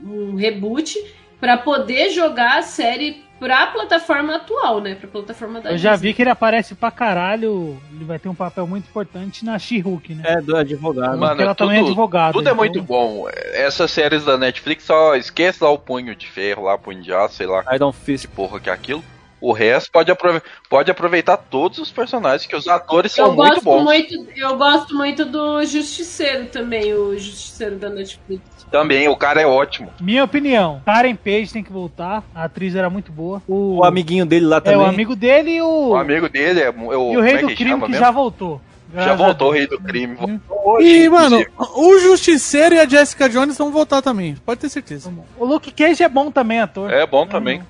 um reboot. Pra poder jogar a série pra plataforma atual, né? Pra plataforma da Eu já Disney. vi que ele aparece pra caralho. Ele vai ter um papel muito importante na She-Hulk, né? É, do advogado. Porque ela também é advogada, Tudo é então- muito bom. Essas séries da Netflix só esquece lá o punho de ferro, lá, punho de aço, sei lá. Iron Fist. Que porra que é aquilo. O resto pode, aprove pode aproveitar todos os personagens, que os atores são Eu muito gosto bons. muito, eu gosto muito do Justiceiro também, o Justiceiro da Netflix. Também, o cara é ótimo. Minha opinião, Karen Page tem que voltar. A atriz era muito boa. O, O amiguinho dele lá é, também. o amigo dele e o, O amigo dele é, o- é o. e o rei é do crime chama que mesmo? já voltou. Já voltou o rei do crime. E, mano, o Justiceiro e a Jessica Jones vão voltar também. Pode ter certeza. O Luke Cage é bom também, ator. É bom também. Legal.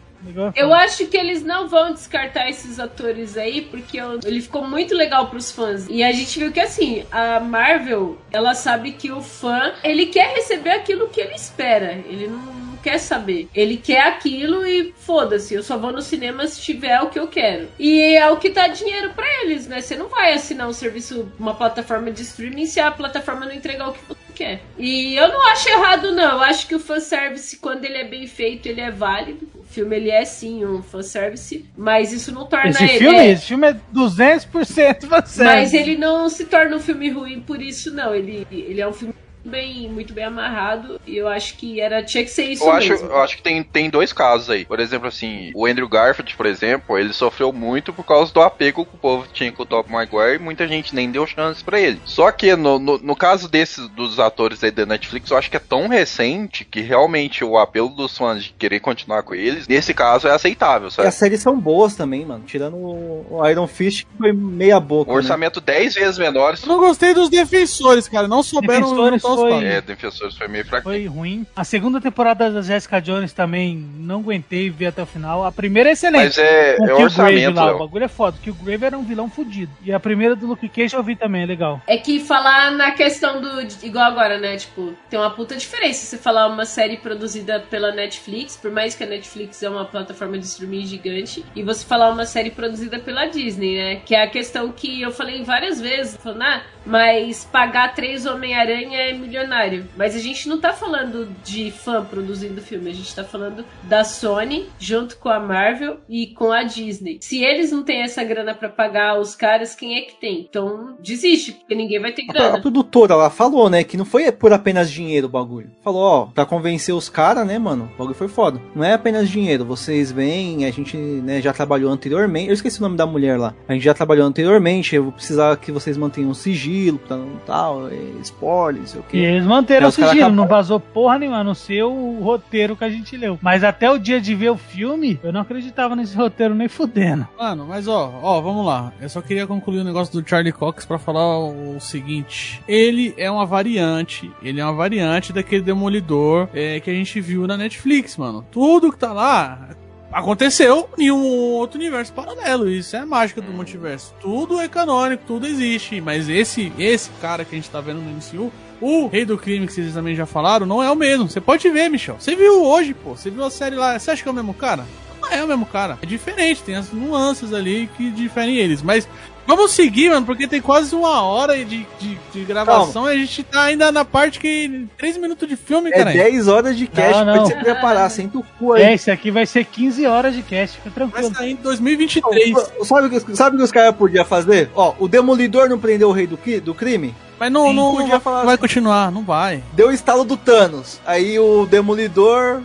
Eu acho que eles não vão descartar esses atores aí, porque ele ficou muito legal pros fãs. E a gente viu que assim, a Marvel, ela sabe que o fã, ele quer receber aquilo que ele espera. Ele não, quer saber. Ele quer aquilo e foda-se, eu só vou no cinema se tiver o que eu quero. E é o que dá dinheiro pra eles, né? Você não vai assinar um serviço, uma plataforma de streaming se a plataforma não entregar o que você quer. E eu não acho errado, não. Eu acho que o fanservice, quando ele é bem feito, ele é válido. O filme, ele é sim um fanservice, mas isso não torna Esse ele... filme, é, esse filme é 200% você. mas ele não se torna um filme ruim por isso, não. Ele, ele é um filme bem, muito bem amarrado e eu acho que era, tinha que ser isso Eu acho, mesmo. eu acho que tem, tem dois casos aí. Por exemplo, assim, o Andrew Garfield, por exemplo, ele sofreu muito por causa do apego que o povo tinha com o Top Maguire e muita gente nem deu chance pra ele. Só que no, no, no caso desses dos atores aí da Netflix, eu acho que é tão recente que realmente o apelo dos fãs de querer continuar com eles, nesse caso é aceitável, E sabe? as séries são boas também, mano. Tirando o Iron Fist, que foi meia boca. Um né? orçamento 10 vezes menor. Eu não gostei dos defensores, cara. Não souberam Defensores foi-. É, Defensores foi meio fraco. Foi ruim. A segunda temporada da Jessica Jones também não aguentei ver até o final. A primeira é excelente. Mas é, é orçamento, lá, o bagulho é foda. Que o Grave era um vilão fudido. E a primeira do Luke Cage eu vi também, é legal. É que falar na questão do. Igual agora, né? Tipo, tem uma puta diferença. Você falar uma série produzida pela Netflix, por mais que a Netflix é uma plataforma de streaming gigante, e você falar uma série produzida pela Disney, né? Que é a questão que eu falei várias vezes, falando, ah, mas pagar três Homem-Aranha é milionário. Mas a gente não tá falando de fã produzindo filme, a gente tá falando da Sony junto com a Marvel e com a Disney. Se eles não têm essa grana pra pagar os caras, quem é que tem? Então desiste, porque ninguém vai ter A grana. produtora, ela falou, né, que não foi por apenas dinheiro o bagulho. Falou, ó, pra convencer os caras, né, mano, o bagulho foi foda. Não é apenas dinheiro, vocês vêm, a gente, né, já trabalhou anteriormente, eu esqueci o nome da mulher lá. A gente já trabalhou anteriormente, eu vou precisar que vocês mantenham sigilo, pra não tal, é, spoiler, o E eles manteram É, o sigilo, acabaram- não vazou porra nenhuma, a não ser o roteiro que a gente leu. Mas até o dia de ver o filme, eu não acreditava nesse roteiro nem fudendo. Mano, mas ó, ó, vamos lá. Eu só queria concluir o negócio do Charlie Cox pra falar o seguinte. Ele é uma variante, ele é uma variante daquele Demolidor é, que a gente viu na Netflix, mano. Tudo que tá lá aconteceu em um outro universo paralelo. Isso é a mágica do multiverso. Tudo é canônico, tudo existe. Mas esse, esse cara que a gente tá vendo no MCU, o Rei do Crime, que vocês também já falaram, não é o mesmo. Você pode ver, Michel. Você viu hoje, pô. Você viu a série lá. Você acha que é o mesmo cara? Não é o mesmo cara. É diferente, tem as nuances ali que diferem eles. Mas vamos seguir, mano, porque tem quase uma hora de, de, de gravação e a gente tá ainda na parte que. 3 minutos de filme, É cara. 10 horas de cast Não, pra não. você preparar, senta o cu aí. É, esse aqui vai ser 15 horas de cast, fica Vai tranquilo. sair em 2023. Sabe o que, sabe o que os caras podiam fazer? Ó, o Demolidor não prendeu o rei do, do crime? Mas não, Sim, não, podia não falar vai assim. continuar, não vai. Deu o estalo do Thanos. Aí o Demolidor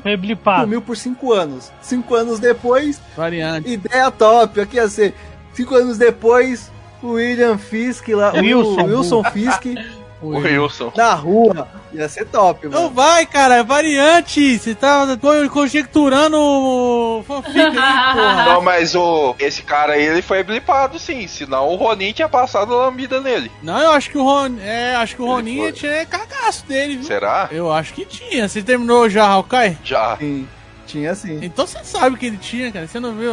sumiu por 5 anos. 5 anos depois, Variante. ideia top. Aqui ia ser 5 anos depois, o William Fisk lá, o Wilson, Wilson Fisk [laughs] O Wilson. na rua. Ia ser top, Não mano. vai, cara, é variante. Você tá co- conjecturando o fanfic aí, [laughs] porra. Não, mas o, esse cara aí, ele foi blipado sim, senão o Ronin tinha passado a lambida nele. Não, eu acho que o Ron, é, acho que o Ele Ronin foi. tinha cagaço dele, viu? Será? Eu acho que tinha. Você terminou já, Hawkeye? Já. Sim, tinha sim. Então você sabe que ele tinha, cara. Você não viu?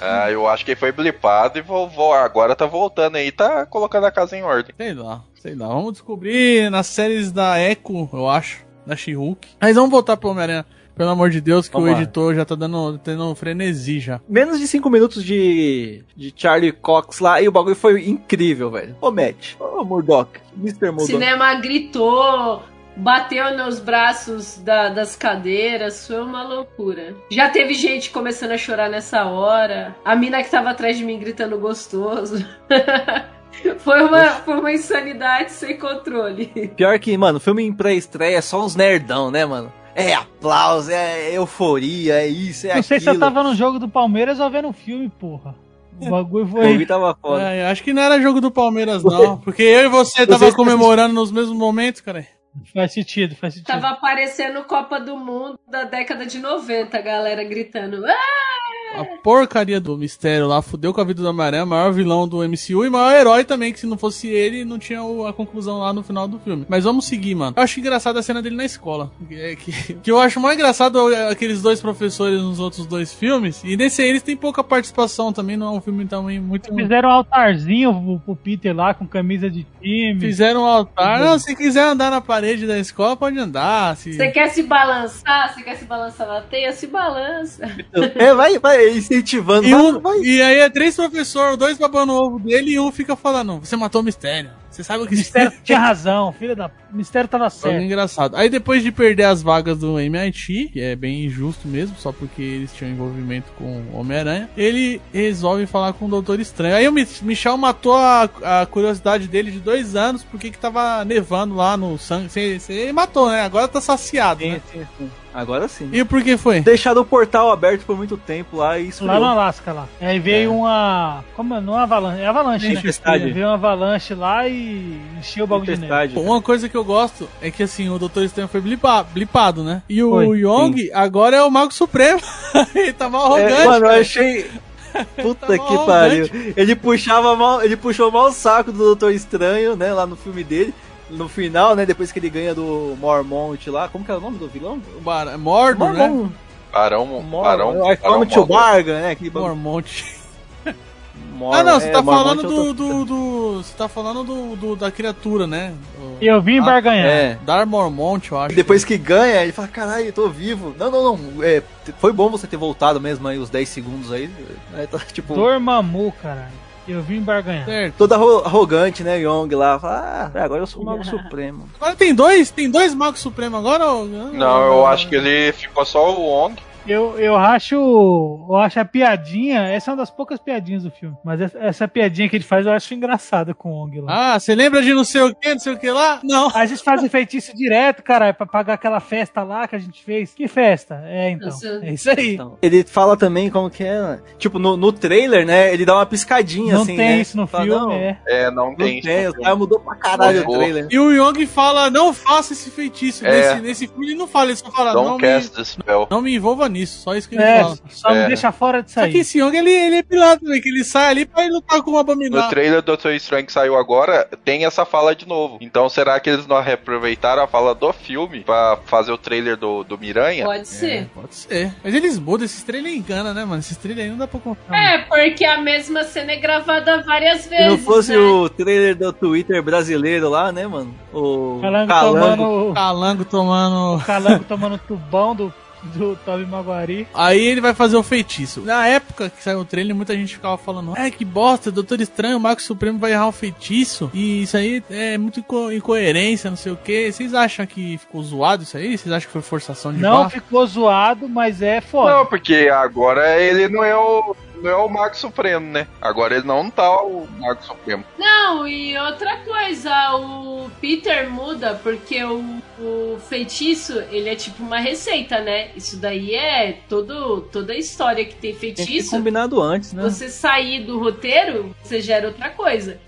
Ah, eu acho que ele foi blipado e vou, vou- agora tá voltando aí, tá colocando a casa em ordem. Sei lá, sei lá. Vamos descobrir nas séries da Echo, eu acho, da She-Hulk. Mas vamos voltar pro Homem-Aranha. Pelo amor de Deus, que Vamos o lá. editor já tá dando, tendo frenesi já. Menos de 5 minutos de, de Charlie Cox lá e o bagulho foi incrível, velho. Ô, Matt. Ô, Murdoch. Mr. O Murdoch. cinema gritou, bateu nos braços da- das cadeiras, foi uma loucura. Já teve gente começando a chorar nessa hora. A mina que tava atrás de mim gritando gostoso. [laughs] foi, uma, foi uma insanidade sem controle. Pior que, mano, filme em pré-estreia é só uns nerdão, né, mano? É aplauso, é euforia, é isso, é Não sei se eu aquilo. tava no jogo do Palmeiras ou vendo um filme, porra. O [laughs] bagulho O foi. bagulho tava foda. É, acho que não era jogo do Palmeiras, não. [laughs] Porque eu e você tava comemorando nos mesmos momentos, cara. Faz sentido, faz sentido. Tava aparecendo Copa do Mundo da década de 90, a galera gritando. "Ah!" A porcaria do mistério lá fudeu com a vida do Homem-Aranha, maior vilão do MCU e maior herói também, que se não fosse ele, não tinha o- a conclusão lá no final do filme. Mas vamos seguir, mano. Eu acho engraçado a cena dele na escola. É que, [laughs] que eu acho mais engraçado é aqueles dois professores nos outros dois filmes. E nesse aí eles têm pouca participação também, não é um filme também muito. Fizeram um altarzinho pro, pro Peter lá com camisa de time. Fizeram um altar. Não, se quiser andar na parede da escola, pode andar. Se... Você quer se balançar? Você quer se balançar na teia? Se balança. [laughs] É, vai, vai incentivando. E, um- vai. e aí é três professores, dois babando o ovo dele e um fica falando: Você matou o mistério. Você sabe o que O Mistério [laughs] tinha razão, filho da. O Mistério tava Foi certo. engraçado. Aí depois de perder as vagas do MIT, que é bem injusto mesmo, só porque eles tinham envolvimento com o Homem-Aranha, ele resolve falar com o Doutor Estranho. Aí o Mi- Michel matou a, a curiosidade dele de dois anos, porque que tava nevando lá no sangue. Você matou, né? Agora tá saciado, né? Sim, sim, sim. Agora sim. E por que foi? Deixado o portal aberto por muito tempo lá e esfriou. Lá no Alasca lá. Aí veio uma. Como é? Não é avalanche, é avalanche, né? Tempestade. Veio uma avalanche lá e encheu o bagulho de neve. Uma coisa que eu gosto é que assim, o Doutor Estranho foi blipa- blipado, né? E o Foi, Young agora é o Mago Supremo. [laughs] ele tá mal arrogante. É, mano, eu achei. [laughs] Puta Tá que pariu. Ele puxava mal, ele puxou mal o saco do Doutor Estranho, né, lá no filme dele. No final, né, depois que ele ganha do Mormont lá, como que é o nome do vilão? Bar- Mordor, né? Mormont. Barão, Mormont. Barão, I come to bargain, né? Aquele. Mormont. Mor- Ah, não, você é, tá falando é do, do, do- Você tá falando do, do- da criatura, né? O- E eu vim barganhar. É. Dar Mormont, eu acho. Depois que ganha, ele fala, caralho, eu tô vivo. Não, não, não. É, foi bom você ter voltado mesmo aí, os 10 segundos aí. É, tá, [laughs] tipo, Dormammu, caralho. Eu vim barganhar. Certo. todo arro- arrogante, né, Young lá. Fala, ah, agora eu sou o Mago [laughs] Supremo. Agora tem dois? Tem dois Magos Supremos agora? ou- Não, eu acho que ele ficou só o Wong. Eu, eu acho. Eu acho a piadinha. Essa é uma das poucas piadinhas do filme. Mas essa, essa piadinha que ele faz eu acho engraçada com o Ong lá. Ah, você lembra de não sei o que, não sei o que lá? Não. A gente faz feitiço direto, cara, pra pagar aquela festa lá que a gente fez. Que festa? É, então. É isso aí. Então, ele fala também como que é. Tipo, no, no trailer, né? Ele dá uma piscadinha Não assim. tem né? isso no Fala, filme, não, é. É, não Não tem. tem, isso o cara mudou pra caralho o trailer. E o Young fala, não faça esse feitiço. É. Nesse, nesse filme ele não fala, ele só fala, Don't não me, spell. não me envolva nisso. Só isso que ele É, fala. só me É. deixa fora disso Só aí. que esse Young, ele, ele é piloto, né? Que ele sai ali pra ele lutar com o No Abominável. trailer do Doutor Estranho que saiu agora, tem essa fala de novo. Então será que eles não reaproveitaram a fala do filme pra fazer o trailer do, do Miranha? Pode ser. Pode ser. Mas eles mudam, esses trailers engana, né, mano? Esses trailers aí não dá pra contar. É, porque a mesma cena é gravada várias vezes. Se não fosse né? o trailer do Twitter brasileiro lá, né, mano? O Calango, Calango. tomando. Calango tomando. Calango tomando tubão do, do Toby Maguari. Aí ele vai fazer o feitiço. Na época que saiu o trailer, muita gente ficava falando: É, que bosta, Doutor Estranho, o Mago Supremo vai errar o feitiço. E isso aí é muito inco- incoerência, não sei o que. Vocês acham que ficou zoado isso aí? Vocês acham que foi forçação de Não barra? ficou zoado, mas é foda. Não, porque agora ele não é o. Não é o Mago Supremo, né? Agora ele não tá o Mago Supremo. Não, e outra coisa, o Peter muda porque o, o feitiço, ele é tipo uma receita, né? Isso daí é todo, toda a história que tem Tem feitiço. combinado antes, né? Você sair do roteiro, você gera outra coisa.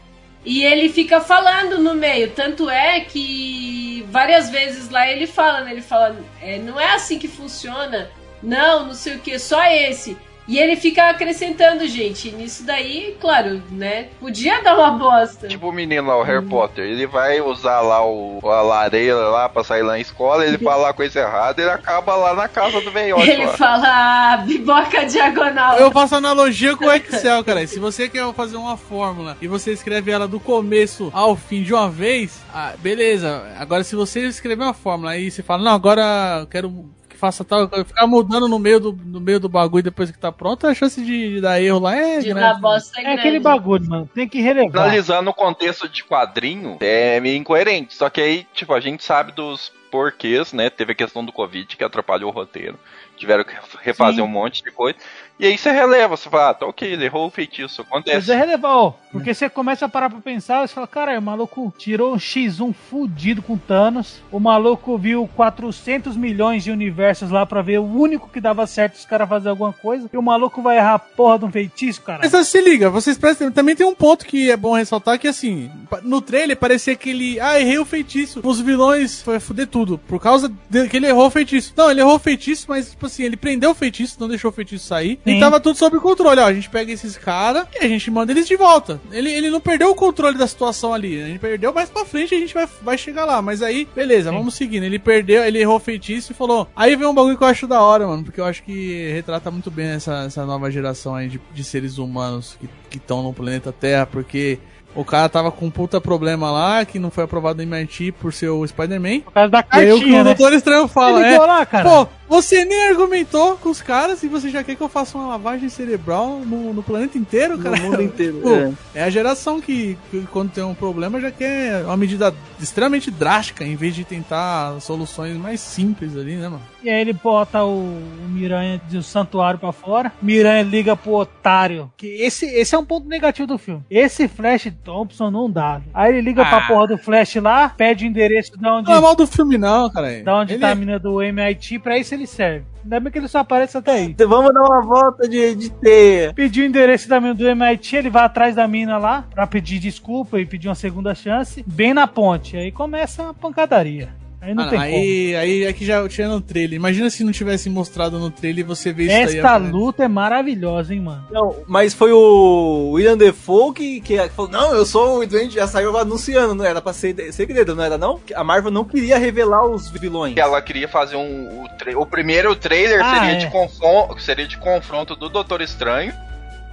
E ele fica falando no meio, tanto é que várias vezes lá ele fala, né? Ele fala, é, não é assim que funciona, não, não sei o que, só esse. E ele fica acrescentando, gente. Nisso daí, claro, né? Podia dar uma bosta. Tipo o menino lá, o Harry Potter. Ele vai usar lá o, a lareira lá pra sair lá na escola, ele fala a coisa errada, ele acaba lá na casa do velhote [laughs] Ele lá. fala ah, biboca diagonal. Eu faço analogia com o Excel, cara. Se você quer fazer uma fórmula e você escreve ela do começo ao fim de uma vez, ah, beleza. Agora, se você escrever uma fórmula e você fala, não, agora eu quero que faça tal, coisa", ficar mudando no meio do, no meio do bagulho depois que tá pronto, a chance de, de dar erro lá é de grande. dar bosta é, É grande. aquele bagulho, mano. Tem que relevar. Analisando o contexto de quadrinho, é meio incoerente. Só que aí, tipo, a gente sabe dos porquês, né? Teve a questão do Covid que atrapalhou o roteiro. Tiveram que refazer Sim. um monte de coisa. E aí você releva, você fala, ah, tá ok, ele errou o feitiço, Mas acontece. é relevar, ó, porque você começa a parar pra pensar, você fala, cara, o maluco tirou um X1 fudido com Thanos, o maluco viu 400 milhões de universos lá pra ver o único que dava certo os caras fazer alguma coisa, e o maluco vai errar a porra de um feitiço, cara. Mas se liga, vocês prestem. Também tem um ponto que é bom ressaltar: que assim, no trailer parecia que ele. Ah, errei o feitiço. Os vilões foi fuder tudo. Por causa de que ele errou o feitiço. Não, ele errou o feitiço, mas, tipo assim, ele prendeu o feitiço, não deixou o feitiço sair. E Sim. tava tudo sob controle. Ó, a gente pega esses caras e a gente manda eles de volta. Ele, ele não perdeu o controle da situação ali. A gente perdeu mais pra frente e a gente vai, vai chegar lá. Mas aí, beleza, vamos seguindo. Ele perdeu, ele errou o feitiço e falou. Aí vem um bagulho que eu acho da hora, mano. Porque eu acho que retrata muito bem essa, essa nova geração aí de, de seres humanos que estão no planeta Terra. Porque o cara tava com um puta problema lá, que não foi aprovado no MIT por ser o Spider-Man. Por causa da E aí o que cartinha, o né? Doutor Estranho fala, Ele é. lá, cara. Pô, você nem argumentou com os caras e você já quer que eu faça uma lavagem cerebral no, no planeta inteiro, cara? No mundo [laughs] inteiro. Pô, é. é a geração que, que quando tem um problema já quer uma medida extremamente drástica, em vez de tentar soluções mais simples ali, né, mano? E aí ele bota o, o Miranha do santuário pra fora. Miranha liga pro otário. Que esse, esse é um ponto negativo do filme. Esse Flash Thompson não dá. Aí ele liga pra Ah. porra do Flash lá, pede o endereço de onde, Não é mal do filme não, cara. da onde Ele- tá a mina do MIT, pra isso ele serve. Ainda bem que ele só aparece até aí. Então vamos dar uma volta de, de teia. Pediu o endereço da mina do MIT, ele vai atrás da mina lá pra pedir desculpa e pedir uma segunda chance, bem na ponte. Aí começa a pancadaria. Aí não Ah, tem como. aí, aí é que já tinha no trailer. Imagina se não tivesse mostrado no trailer e você vê isso aí. Esta luta é maravilhosa, hein, mano. Não, mas foi o William Defoe que, que falou: Não, eu sou o doente, já saiu anunciando, não era pra ser segredo, não era não? A Marvel não queria revelar os vilões. Que ela queria fazer um. O, tra- o primeiro trailer Ah, seria, é. de confronto, seria de confronto do Doutor Estranho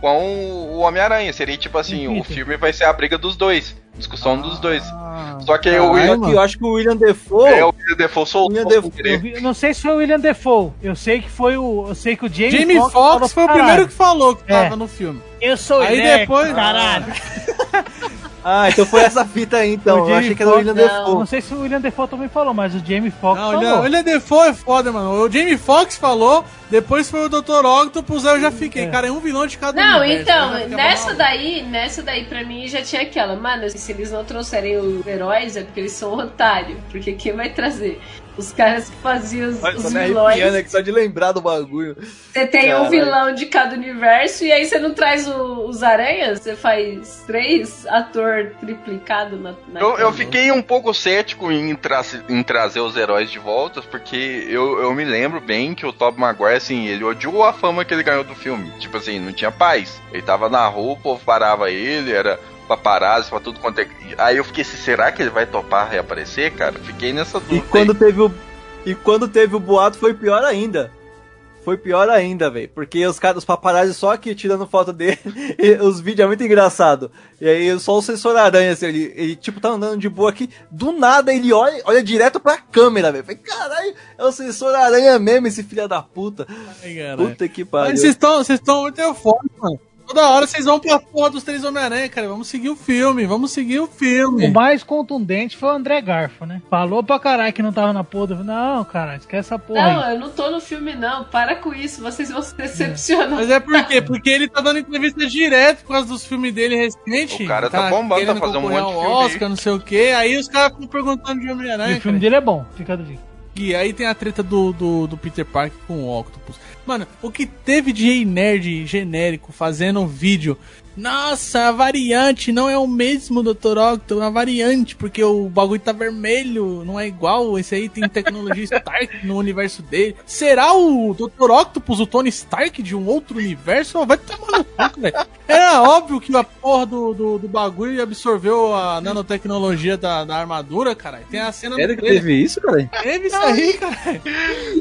com o Homem-Aranha. Seria tipo assim: o filme vai ser a briga dos dois. Discussão dos dois. Ah, Só que o William, eu acho que o William Defoe. é, o William Defoe soltou William Defoe-. Eu, vi- não sei se foi o William Defoe. Eu sei que foi o. Eu sei que o Jamie, Jamie Foxx falou, foi o "Caralho, primeiro que falou que É. tava no filme. Eu sou Aí elétrico, depois- caralho. [laughs] Ah, então foi essa fita aí então. O Eu achei que era o William Defoe. Não sei se o William Defoe também falou, mas o Jamie Foxx Não, falou. ele, ele Defoe é foda, mano. O Jamie Foxx falou, depois foi o Dr. Octopus, aí eu já fiquei. É. Cara, é um vilão de cada Não, universo, então, nessa maluco. daí, nessa daí pra mim já tinha aquela, mano, se eles não trouxerem os heróis é porque eles são otários, porque quem vai trazer? Os caras que faziam os, Olha, os vilões. aqui só de lembrar do bagulho. Você tem um Caralho. vilão de cada universo e aí você não traz o- os aranhas? Você faz três ator triplicado na, na Eu, eu fiquei um pouco cético em, tra em trazer os heróis de volta, porque eu, eu me lembro bem que o Tobey Maguire, assim, ele odiou a fama que ele ganhou do filme. Tipo assim, não tinha paz. Ele tava na rua, o povo parava ele, era paparazzi pra tudo quanto é... Aí eu fiquei assim, será que ele vai topar reaparecer, cara? Fiquei nessa E dúvida. quando aí. teve o e quando teve o boato foi pior ainda. Foi pior ainda, velho, porque os caras, os paparazzi só aqui tirando foto dele, [laughs] e os vídeos é muito engraçado. E aí só o sensor aranha assim, ele, ele tipo tá andando de boa aqui, do nada ele olha, olha direto pra câmera, velho. Falei, caralho, é o sensor aranha mesmo esse filho da puta. Ai. Puta que pariu. Mas vocês estão vocês estão muito eufóricos, mano. Toda hora vocês vão pra porra dos três Homem-Aranha, cara. Vamos seguir o filme, vamos seguir o filme. O mais contundente foi o André Garfo, né? Falou pra caralho que não tava na porra. do- Não, caralho, esquece essa porra Não, aí. eu não tô no filme, não. Para com isso, vocês vão se decepcionar. Mas é por quê? Porque ele tá dando entrevista direto por causa dos filmes dele recente. O cara tá bombando, tá fazendo um monte de filme aí. Oscar, não sei o quê. Aí os caras ficam perguntando de E Homem-Aranha. o filme cara. dele é bom, fica do dia. E aí tem a treta do, do, do Peter Parker com o Octopus. Mano, o que teve de Nerd genérico fazendo um vídeo. Nossa, a variante não é o mesmo Dr. Octopus, a variante, porque o bagulho tá vermelho, não é igual. Esse aí tem tecnologia [laughs] Stark no universo dele. Será o Dr. Octopus o Tony Stark de um outro universo? Vai tomar no cu, velho. Era óbvio que a porra do, do, do bagulho absorveu a nanotecnologia da, da armadura, cara. Tem a cena Sério do que teve isso, cara? Teve isso aí, cara.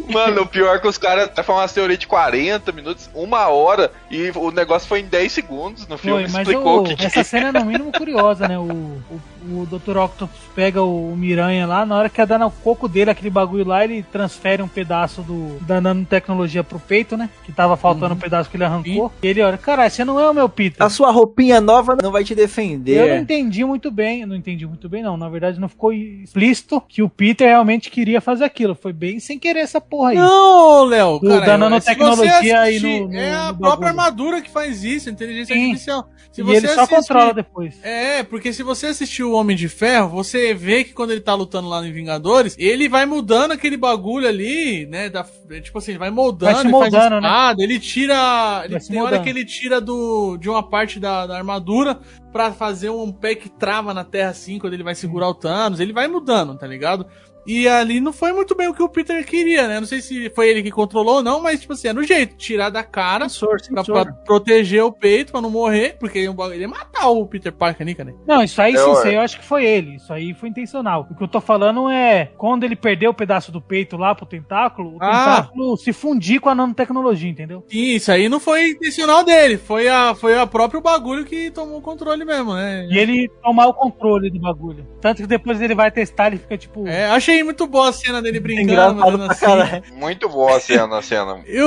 Mano, o pior é que os caras falam uma teoria de 40 minutos, uma hora, e o negócio foi em 10 segundos no filme. Foi, explicou o que, que essa cena é no mínimo curiosa, né? O, o, o Dr. Octopus pega o Miranha lá, na hora que ia dar no coco dele, aquele bagulho lá, ele transfere um pedaço do, da nanotecnologia pro peito, né? Que tava faltando um pedaço que ele arrancou. E ele olha, caralho, você não é o meu Peter. A sua roupinha nova não vai te defender. Eu não entendi muito bem, não entendi muito bem, não. Na verdade, não ficou explícito que o Peter realmente queria fazer aquilo. Foi bem sem querer essa porra aí. Não, Léo, cara, da nanotecnologia aí no- no- É a no própria armadura que faz isso, inteligência Sim. artificial. Se e ele só assistir- controla depois. É, porque se você assistir o Homem de Ferro, você vê que quando ele tá lutando lá no Vingadores, ele vai mudando aquele bagulho ali, né? Da, é, tipo assim, ele vai moldando, Vai se ele moldando, né? espada, ele tira. Ele, tem hora que ele tira do, de uma parte da, da armadura pra fazer um pé que trava na terra assim, quando ele vai segurar o Thanos. Ele vai mudando, tá ligado? E ali não foi muito bem o que o Peter queria, né? Não sei se foi ele que controlou ou não, mas, tipo assim, é no jeito, tirar da cara Sensor, pra, sensor. pra proteger o peito, pra não morrer, porque ele ia matar o Peter Parker ali, cara. Não, isso aí sim, Eu- acho que foi ele. Isso aí foi intencional. O que eu tô falando é quando ele perdeu o pedaço do peito lá pro tentáculo, o Ah. tentáculo se fundir com a nanotecnologia, entendeu? Sim, isso aí não foi intencional dele, foi a, foi a próprio bagulho que tomou o controle mesmo, né? E ele tomar o controle do bagulho. Tanto que depois ele vai testar, ele fica tipo. É, achei muito boa a cena dele brincando, assim. Muito boa a cena, a cena. Eu,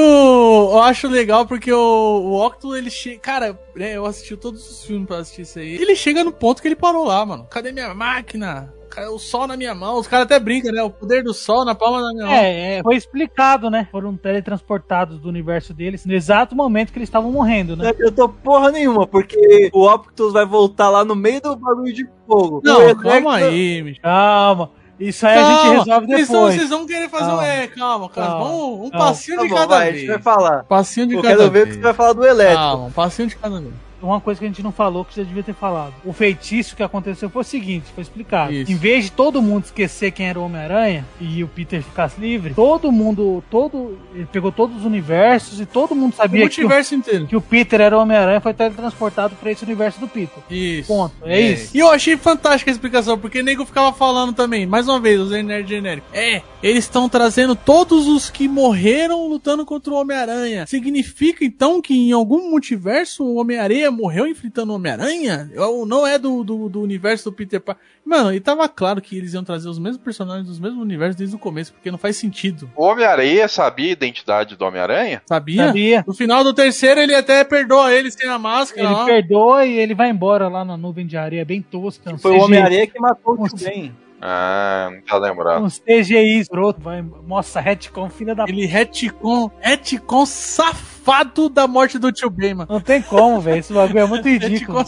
eu acho legal porque o, o Octo, ele chega. Cara, né, eu assisti todos os filmes pra assistir isso aí. Ele chega no ponto que ele parou lá, mano. Cadê minha máquina? O sol na minha mão. Os caras até brincam, né? O poder do sol na palma da minha mão. É, é, foi explicado, né? Foram teletransportados do universo deles no exato momento que eles estavam morrendo, né? Eu tô porra nenhuma, porque o Optus vai voltar lá no meio do bagulho de fogo. Não, calma aí, Michel. Calma. Isso aí a gente Calma, resolve vocês depois. Vocês vão querer fazer um. Calma. É, calma, cara. Calma. Vamos um Calma. passinho Tá de bom, cada vai, a vez. gente vai falar. Passinho de Eu cada quero ver o vez. que você vai falar do elétrico. Calma, um passinho de cada vez. Uma coisa que a gente não falou que já devia ter falado. O feitiço que aconteceu foi o seguinte, foi explicado. Isso. Em vez de todo mundo esquecer quem era o Homem-Aranha e o Peter ficasse livre, todo mundo, todo, ele pegou todos os universos e todo mundo O sabia que o, inteiro. que o Peter era o Homem-Aranha e foi teletransportado pra esse universo do Peter. Isso. Ponto. É isso. E eu achei fantástica a explicação, porque o nego ficava falando também, mais uma vez, os nerd genérico. É, eles estão trazendo todos os que morreram lutando contra o Homem-Aranha. Significa então que em algum multiverso o Homem-Aranha morreu enfrentando o Homem-Aranha? Ou não é do, do, do universo do Peter Parker? Mano, e tava claro que eles iam trazer os mesmos personagens dos mesmos universos desde o começo, porque não faz sentido. O Homem-Aranha sabia a identidade do Homem-Aranha? Sabia? Sabia? No final do terceiro, ele até perdoa ele sem a máscara. Ele lá. perdoa e ele vai embora lá na nuvem de areia bem tosca. um Foi o Homem-Aranha que matou o tio. Ah, não tá lembrado. Uns CGI escroto, vai, mostra retcon, filha da Ele retcon, retcon safado da morte do tio Ben, mano. Não tem como, velho. Esse bagulho é muito [laughs] ridículo.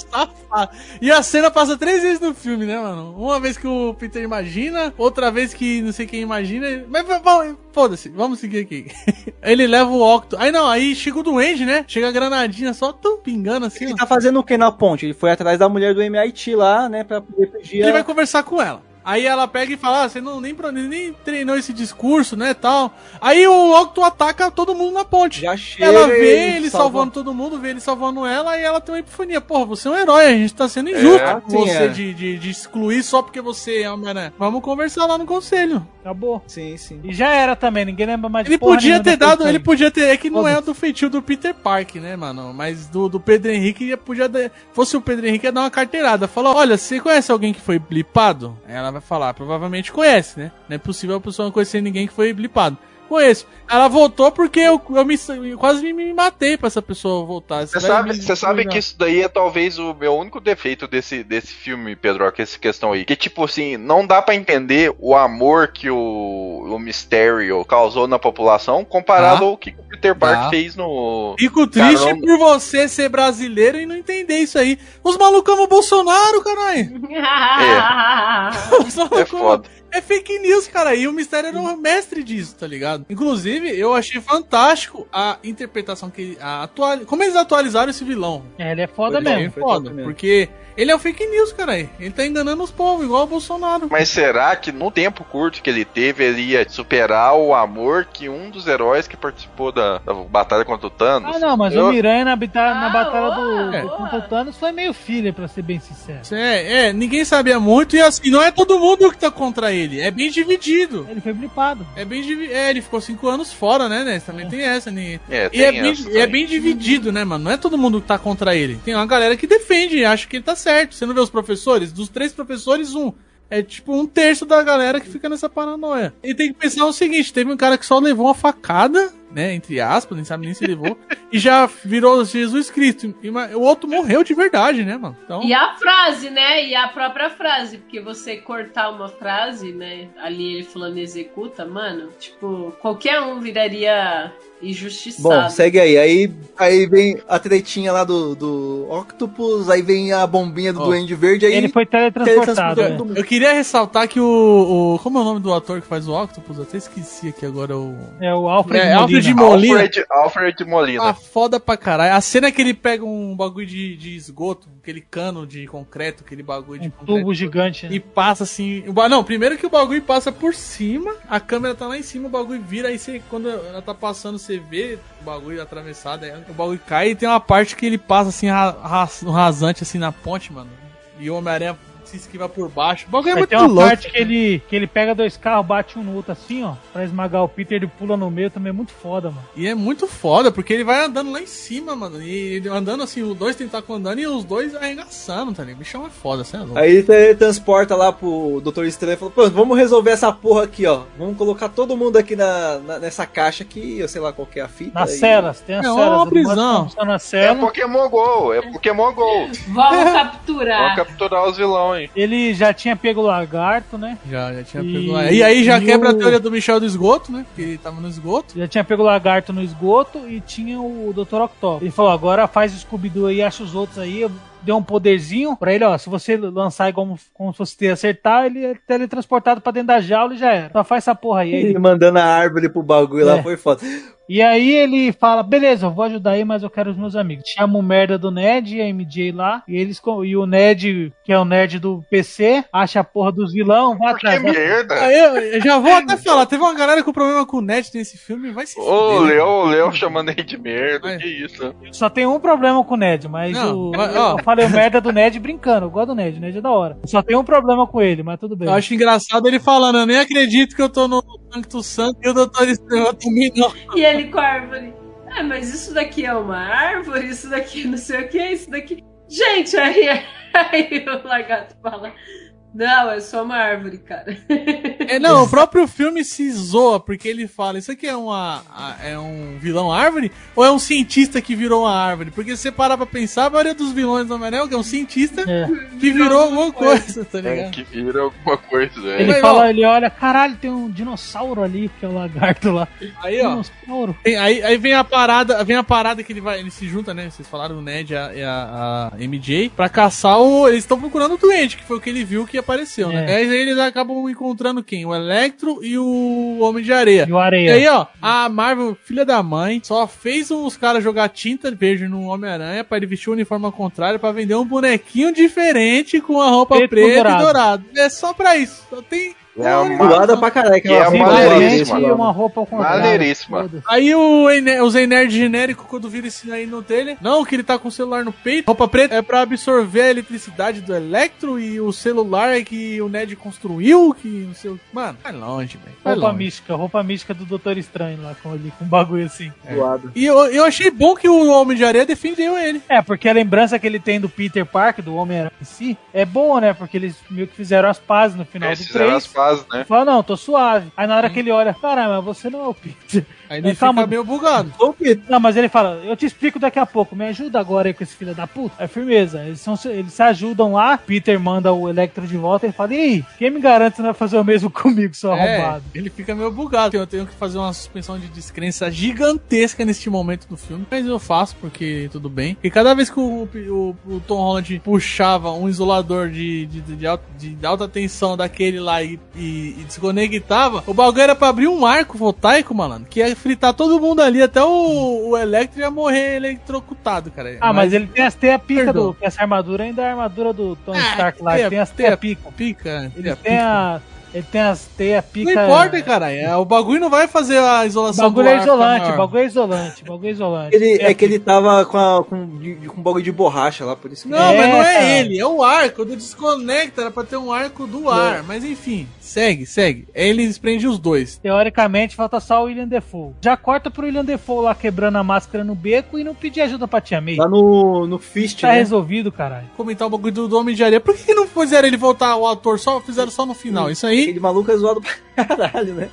E a cena passa três vezes no filme, né, mano? Uma vez que o Peter imagina, outra vez que não sei quem imagina. Mas vamos, foda-se, vamos seguir aqui. [laughs] Ele leva o Octo. Aí não, aí chega o Duende, né? Chega a granadinha só tão pingando assim. Ele ó. tá fazendo o que na ponte? Ele foi atrás da mulher do MIT lá, né, pra poder pedir. Ele vai conversar com ela. Aí ela pega e fala: ah, você não nem, nem treinou esse discurso, né, tal. Aí o Octo ataca todo mundo na ponte. Já chega. Ela vê ele salva- salvando todo mundo, vê ele salvando ela e ela tem uma epifania. Porra, você é um herói, a gente tá sendo injusto É, com sim, você é. de, de, de excluir só porque você é Homem-Aranha. Vamos conversar lá no conselho. Acabou. Sim, sim. E já era também, ninguém lembra mais de Ele porra podia ter dado, ele podia ter, é que não é do feitio do Peter Park, né, mano? Mas do, do Pedro Henrique, ia- podia dar, fosse o Pedro Henrique, ia dar uma carteirada. Falar, olha, você conhece alguém que foi blipado? Ela vai falar, provavelmente conhece, né? Não é possível a pessoa não conhecer ninguém que foi blipado. Conheço. Ela voltou porque eu, eu, me, eu quase me, me matei pra essa pessoa voltar. Você sabe, me você sabe que isso daí é talvez o meu único defeito desse, desse filme, Pedro, que essa questão aí. Que tipo assim, não dá pra entender o amor que o, o Mysterio causou na população comparado Dá. ao que o Peter Parker Dá. fez no. Fico triste Caramba. por você ser brasileiro e não entender isso aí. Os malucos amam o Bolsonaro, caralho. [laughs] Os malucos É foda. É fake news, cara. E o Mistério era o mestre disso, tá ligado? Inclusive, eu achei fantástico a interpretação que. A atual... Como eles atualizaram esse vilão. É, ele é foda É mesmo. foi foda. top mesmo. Porque ele é o fake news, cara. Ele tá enganando os povos, igual o Bolsonaro. Mas será que no tempo curto que ele teve, ele ia superar o amor que um dos heróis que participou da, da batalha contra o Thanos? Ah, não, mas Eu- o Miranha na, bita- na Ah, batalha do, boa, do boa. contra o Thanos foi meio filha, pra ser bem sincero. É, é, ninguém sabia muito e assim, não é todo mundo que tá contra ele. É bem dividido. Ele foi blipado. É bem dividido. É, ele ficou cinco anos fora, né, né? Também tem essa, né? É, E tem é, bem, essa e é bem dividido, né, mano? Não é todo mundo que tá contra ele. Tem uma galera que defende e acha que ele tá certo. Você não vê os professores? Dos três professores, um. É tipo um terço da galera que fica nessa paranoia. E tem que pensar o seguinte: teve um cara que só levou uma facada, né? Entre aspas, nem sabe nem se levou, [laughs] e já virou Jesus Cristo. E o outro morreu de verdade, né, mano? Então. E a frase, né? E a própria frase, porque você cortar uma frase, né? Ali ele falando executa, mano, tipo, qualquer um viraria injustiçado. Bom, segue aí. Aí, aí vem a tretinha lá do, do Octopus, aí vem a bombinha do Ó, Duende Verde, aí Ele foi teletransportado. né? Eu queria ressaltar que o, o- Como é o nome do ator que faz o Octopus? Eu até esqueci aqui agora o. É o Alfred É, Molina. Alfred Molina. Alfred, Alfred Molina. Ah, foda pra caralho. A cena que ele pega um bagulho de, de esgoto, aquele cano de concreto, aquele bagulho de Um concreto. tubo gigante. né? E passa assim. Não, primeiro que o bagulho passa por cima, a câmera tá lá em cima, o bagulho vira, aí você, quando ela tá passando, você vê o bagulho atravessado, aí o bagulho cai e tem uma parte que ele passa assim, ra- ra- rasante assim na ponte, mano. E o Homem-Aranha se esquiva por baixo. O bagulho é muito tem uma louco. parte que ele, que ele pega dois carros, bate um no outro assim, ó, pra esmagar o Peter, ele pula no meio, também é muito foda, mano. E é muito foda, porque ele vai andando lá em cima, mano. E ele andando assim, os dois tentáculos andando e os dois arregaçando, tá ligado? O bichão é foda, você é louco. Aí ele teletransporta lá pro Doutor Estranho e fala, pô, vamos resolver essa porra aqui, ó. Vamos colocar todo mundo aqui na, na- nessa caixa aqui, eu sei lá qual que é a fita. Nas e- celas, tem as É celas. uma prisão. opção na É cela. Pokémon GO, é Pokémon GO. Vamos capturar. Vamos capturar os vilões. Ele já tinha pego o lagarto, né? Já, já tinha E- pego lá. E aí já e quebra o- a teoria do Michel do esgoto, né? Porque ele tava no esgoto. Já tinha pego o lagarto no esgoto e tinha o Dr. Octopus. Ele falou, agora faz o Scooby-Doo aí, acha os outros aí, eu- deu um poderzinho pra ele, ó, se você lançar igual como se fosse ter acertar, ele é teletransportado pra dentro da jaula e já era. Só faz essa porra aí. [laughs] Ele mandando a árvore pro bagulho É. lá, foi foda. E aí ele fala, beleza, eu vou ajudar aí, mas eu quero os meus amigos. Chama o merda do Ned e a MJ lá, e eles e o Ned, que é o nerd do PC, acha a porra dos vilão, vai Que atrás. vai- merda. Aí eu, já vou até falar, teve uma galera com problema com o Net nesse filme, vai se Ô? Leo, o Leo chamando ele de merda, Vai. que isso. Só tem um problema com o Ned, mas Não, o, mas, eu falei o merda do Ned brincando, eu gosto do Ned, o Ned é da hora. Só tem um problema com ele, mas tudo bem. Eu acho engraçado ele falando, eu nem acredito que eu tô no Sancto Santo e o Doutor Estranho também não. E ele com a árvore. Ah, mas isso daqui é uma árvore, isso daqui não sei o que, isso daqui. Gente, aí, [laughs] aí o lagarto fala. Não, é só uma árvore, cara. [laughs] É, não, o próprio filme se zoa, porque ele fala, isso aqui é uma é um vilão árvore ou é um cientista que virou uma árvore? Porque se você parar pra pensar, a maioria dos vilões do Homem-Aranha é um cientista É. que virou alguma coisa, tá É, ligado? que vira alguma coisa, né? Ele fala, ó. ele olha, caralho, tem um dinossauro ali, que é o lagarto lá. Aí, ó, Dinossauro. Tem- aí, aí vem a parada, vem a parada que ele vai, ele se junta, né? Vocês falaram o Ned e a, a- a MJ pra caçar o. Eles estão procurando o doente, que foi o que ele viu que apareceu, né? É. Aí eles acabam encontrando quem? O Electro e o Homem de Areia. E o E areia. aí, ó, a Marvel, filha da mãe, só fez os caras jogar tinta verde no Homem-Aranha pra ele vestir o uniforme ao contrário pra vender um bonequinho diferente com a roupa Preto preta e dourado. É só pra isso. Só tem. É uma- pra caralho. Que é uma maneiríssima. e uma roupa com Maneiríssima. Aí o, os Nerd genérico, quando vira esse aí no trailer, não, que ele tá com o celular no peito, roupa preta, é pra absorver a eletricidade do Electro e o celular é que o Ned construiu, que não sei o Mano, vai longe, velho. Roupa longe. mística, roupa mística do Doutor Estranho lá, com, ali, com um bagulho assim. Zoado. E eu, eu achei bom que o Homem de Areia defendeu ele. É, porque a lembrança que ele tem do Peter Parker, do Homem-Aranha em si, é boa, né? Porque eles meio que fizeram as pazes no final É, do fizeram 3. As pazes, né? Fala, não, tô suave. Aí na hora que ele olha, caramba, você não é o Peter. Aí ele calma. fica meio bugado. Não, mas ele fala, eu te explico daqui a pouco, me ajuda agora aí com esse filho da puta. É firmeza, eles, são, eles se ajudam lá, Peter manda o Electro de volta e fala, e aí, quem me garante não vai fazer o mesmo [laughs] comigo, seu É, arrombado? ele fica meio bugado. Eu tenho que fazer uma suspensão de descrença gigantesca neste momento do filme. Mas eu faço, porque tudo bem. E cada vez que o, o- o Tom Holland puxava um isolador de, de, de alta, de alta tensão daquele lá e, e, e desconectava, o bagulho era pra abrir um arco voltaico, malandro, que ia fritar todo mundo ali, até o, o Electro ia morrer eletrocutado, cara. Ah, mas, ele tem as teia pica Perdão. do. Essa armadura ainda é a armadura do Tony Ah, Stark lá. teia- Ele tem as teia teia pica. pica, Ele teia tem a. Ele tem as teias Não pica. importa, cara. É, o bagulho não vai fazer a O isolação bagulho do é ar isolante, o bagulho é isolante, o bagulho é isolante. Ele, é que ele tava com, a, com, de- com um bagulho de borracha lá, por isso que. Não, É, mas não é cara. ele, é o arco. Quando desconecta, era pra ter um arco do ar. Mas enfim, segue, segue. Ele desprende os dois. Teoricamente, falta só o William Defoe. Já corta pro William Defoe lá quebrando a máscara no beco e não pedir ajuda pra Tia May. Lá no, no Fist, Tá né? resolvido, caralho. Comentar o bagulho do, do Homem de Areia. Por que, que não fizeram ele voltar, o ator, só fizeram só no final? Isso aí Aquele maluco é zoado pra caralho, né?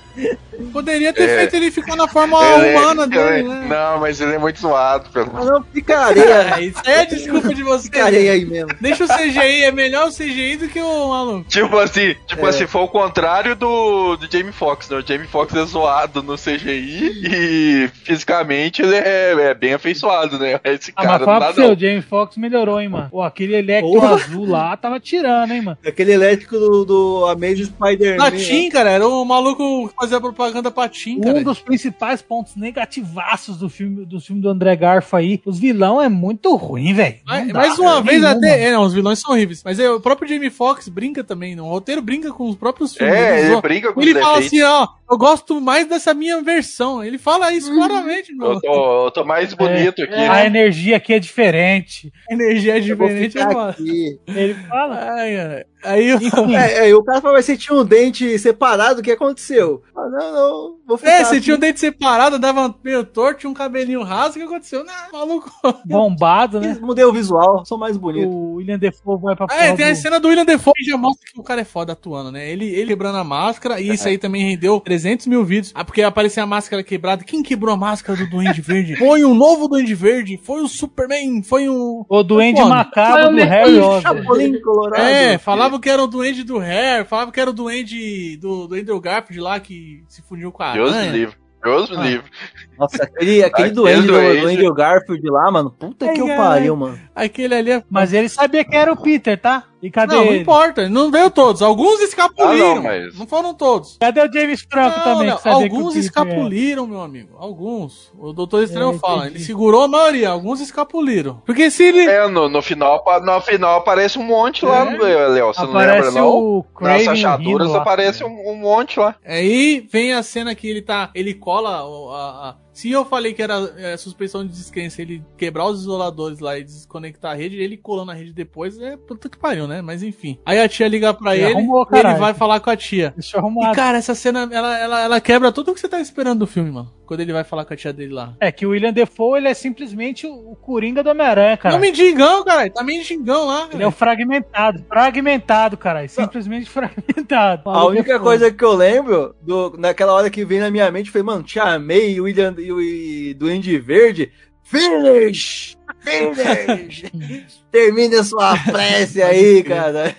poderia ter É. feito ele ficar na forma Ele é- humana dele, ele- né? Não, mas ele é muito zoado. Pelo... Ah, não, fica areia. É, é desculpa de você. Fica areia aí mesmo. Deixa o CGI, é melhor o CGI do que o maluco. Tipo assim, tipo É. assim, foi o contrário do, do Jamie Foxx, né? O Jamie Foxx é zoado no CGI e fisicamente ele é, é bem afeiçoado, né? Esse Ah, cara mas não fala dá pro seu, não. o James Fox melhorou, hein, mano. Pô, aquele Porra. azul lá tava tirando, hein, mano. Aquele elétrico do, do Amazing Spider-Man. Na Tim, cara, era o maluco que fazia propaganda pra Tim, cara. Um dos principais pontos negativaços do filme do filme do André Garfo aí, os vilão é muito ruim, velho. Não mais uma vez nenhum, até. É, não, os vilões são horríveis. Mas é, o próprio Jamie Foxx brinca também. No roteiro brinca com os próprios filmes. É, ele zoa- brinca com Ele os fala defeitos. assim, ó, eu gosto mais dessa minha versão. Ele fala isso claramente, meu. Eu tô, eu tô mais bonito aqui, A né? energia aqui é diferente. A energia é diferente, mano. aqui. Ele fala. Ai, ai. Aí eu... É, é, o cara fala, mas você tinha um dente separado, o que aconteceu? Ah, não, não, vou ficar É, você assim. tinha o dente separado, andava meio torto, tinha um cabelinho raso, o que aconteceu? Não, maluco. Bombado, né? Mudei o visual, sou mais bonito. O William Defoe vai pra Ah, é, tem a do- cena do William Defoe que já mostra que o cara é foda atuando, né? Ele, ele quebrando a máscara, e isso aí também rendeu 300 mil vídeos. Ah, porque aparecia a máscara quebrada. Quem quebrou a máscara do Duende Verde? [laughs] Foi um novo Duende Verde, foi o Superman, foi um... O Duende Pô, Macabro foi do o Harry Osborn. É, falavam que era o Duende do Hair, falavam que era o Duende do, do Andrew Garfield lá, que se fundiu com a Deus me livre. Deus me Ah. livre. Nossa, aquele, aquele duende do, do Andrew Garfield lá, mano. Puta Ai, que eu ai. pariu, mano. Aquele ali é... Mas ele sabia que era o Peter, tá? E cadê Não, não ele? importa, não veio todos. Alguns escapuliram. Ah, não, mas- Não foram todos. Cadê o James Franco Não, também? não, o alguns Peter escapuliram, meu amigo. Alguns. O Doutor Estranho É, fala. Ele segurou a maioria, alguns escapuliram. Porque se ele. É, no, no, final, no final aparece um monte lá, É. Léo. Você não Aparece lembra, não? o Craven Nas achaduras rindo lá. aparece um, um monte lá. Aí vem a cena que ele tá. Ele cola o- a. a- se eu falei que era é, suspensão de descrença, ele quebrar os isoladores lá e desconectar a rede, ele colando a rede depois, é puta que pariu, né? Mas enfim. Aí a tia liga pra Ele ele arrumou, e ele vai falar com a tia. Deixa eu E arrumar. cara, essa cena, ela, ela, ela quebra tudo o que você tá esperando do filme, mano. Quando ele vai falar com a tia dele lá. É que o William Defoe ele é simplesmente o, Coringa do Homem-Aranha, cara. Não mendigão, cara. Tá mendigão lá. Ele é o fragmentado. Fragmentado, cara. Simplesmente [laughs] fragmentado. A única Defoe. coisa que eu lembro, do, naquela hora que veio na minha mente, foi, mano, Tia May e o William e e Duende Verde. Finish! Finish! [laughs] Termina sua prece aí, [laughs] cara.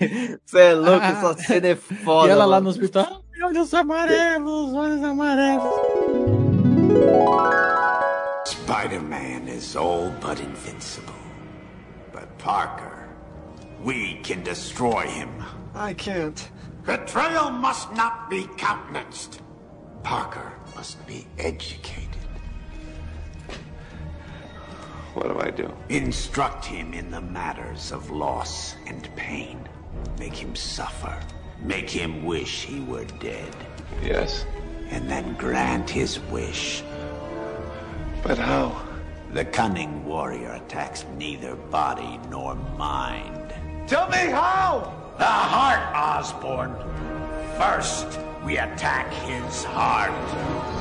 Você é louco, essa cena é foda. E ela lá mano. no hospital. Olhos amarelos, olhos amarelos. Spider-Man is all but invincible. But Parker, we can destroy him. I can't. Betrayal must not be countenanced. Parker must be educated. What do I do? Instruct him in the matters of loss and pain. Make him suffer. Make him wish he were dead. Yes. And then grant his wish. But how? The cunning warrior attacks neither body nor mind. Tell me how! The heart, Osborne. First, we attack his heart.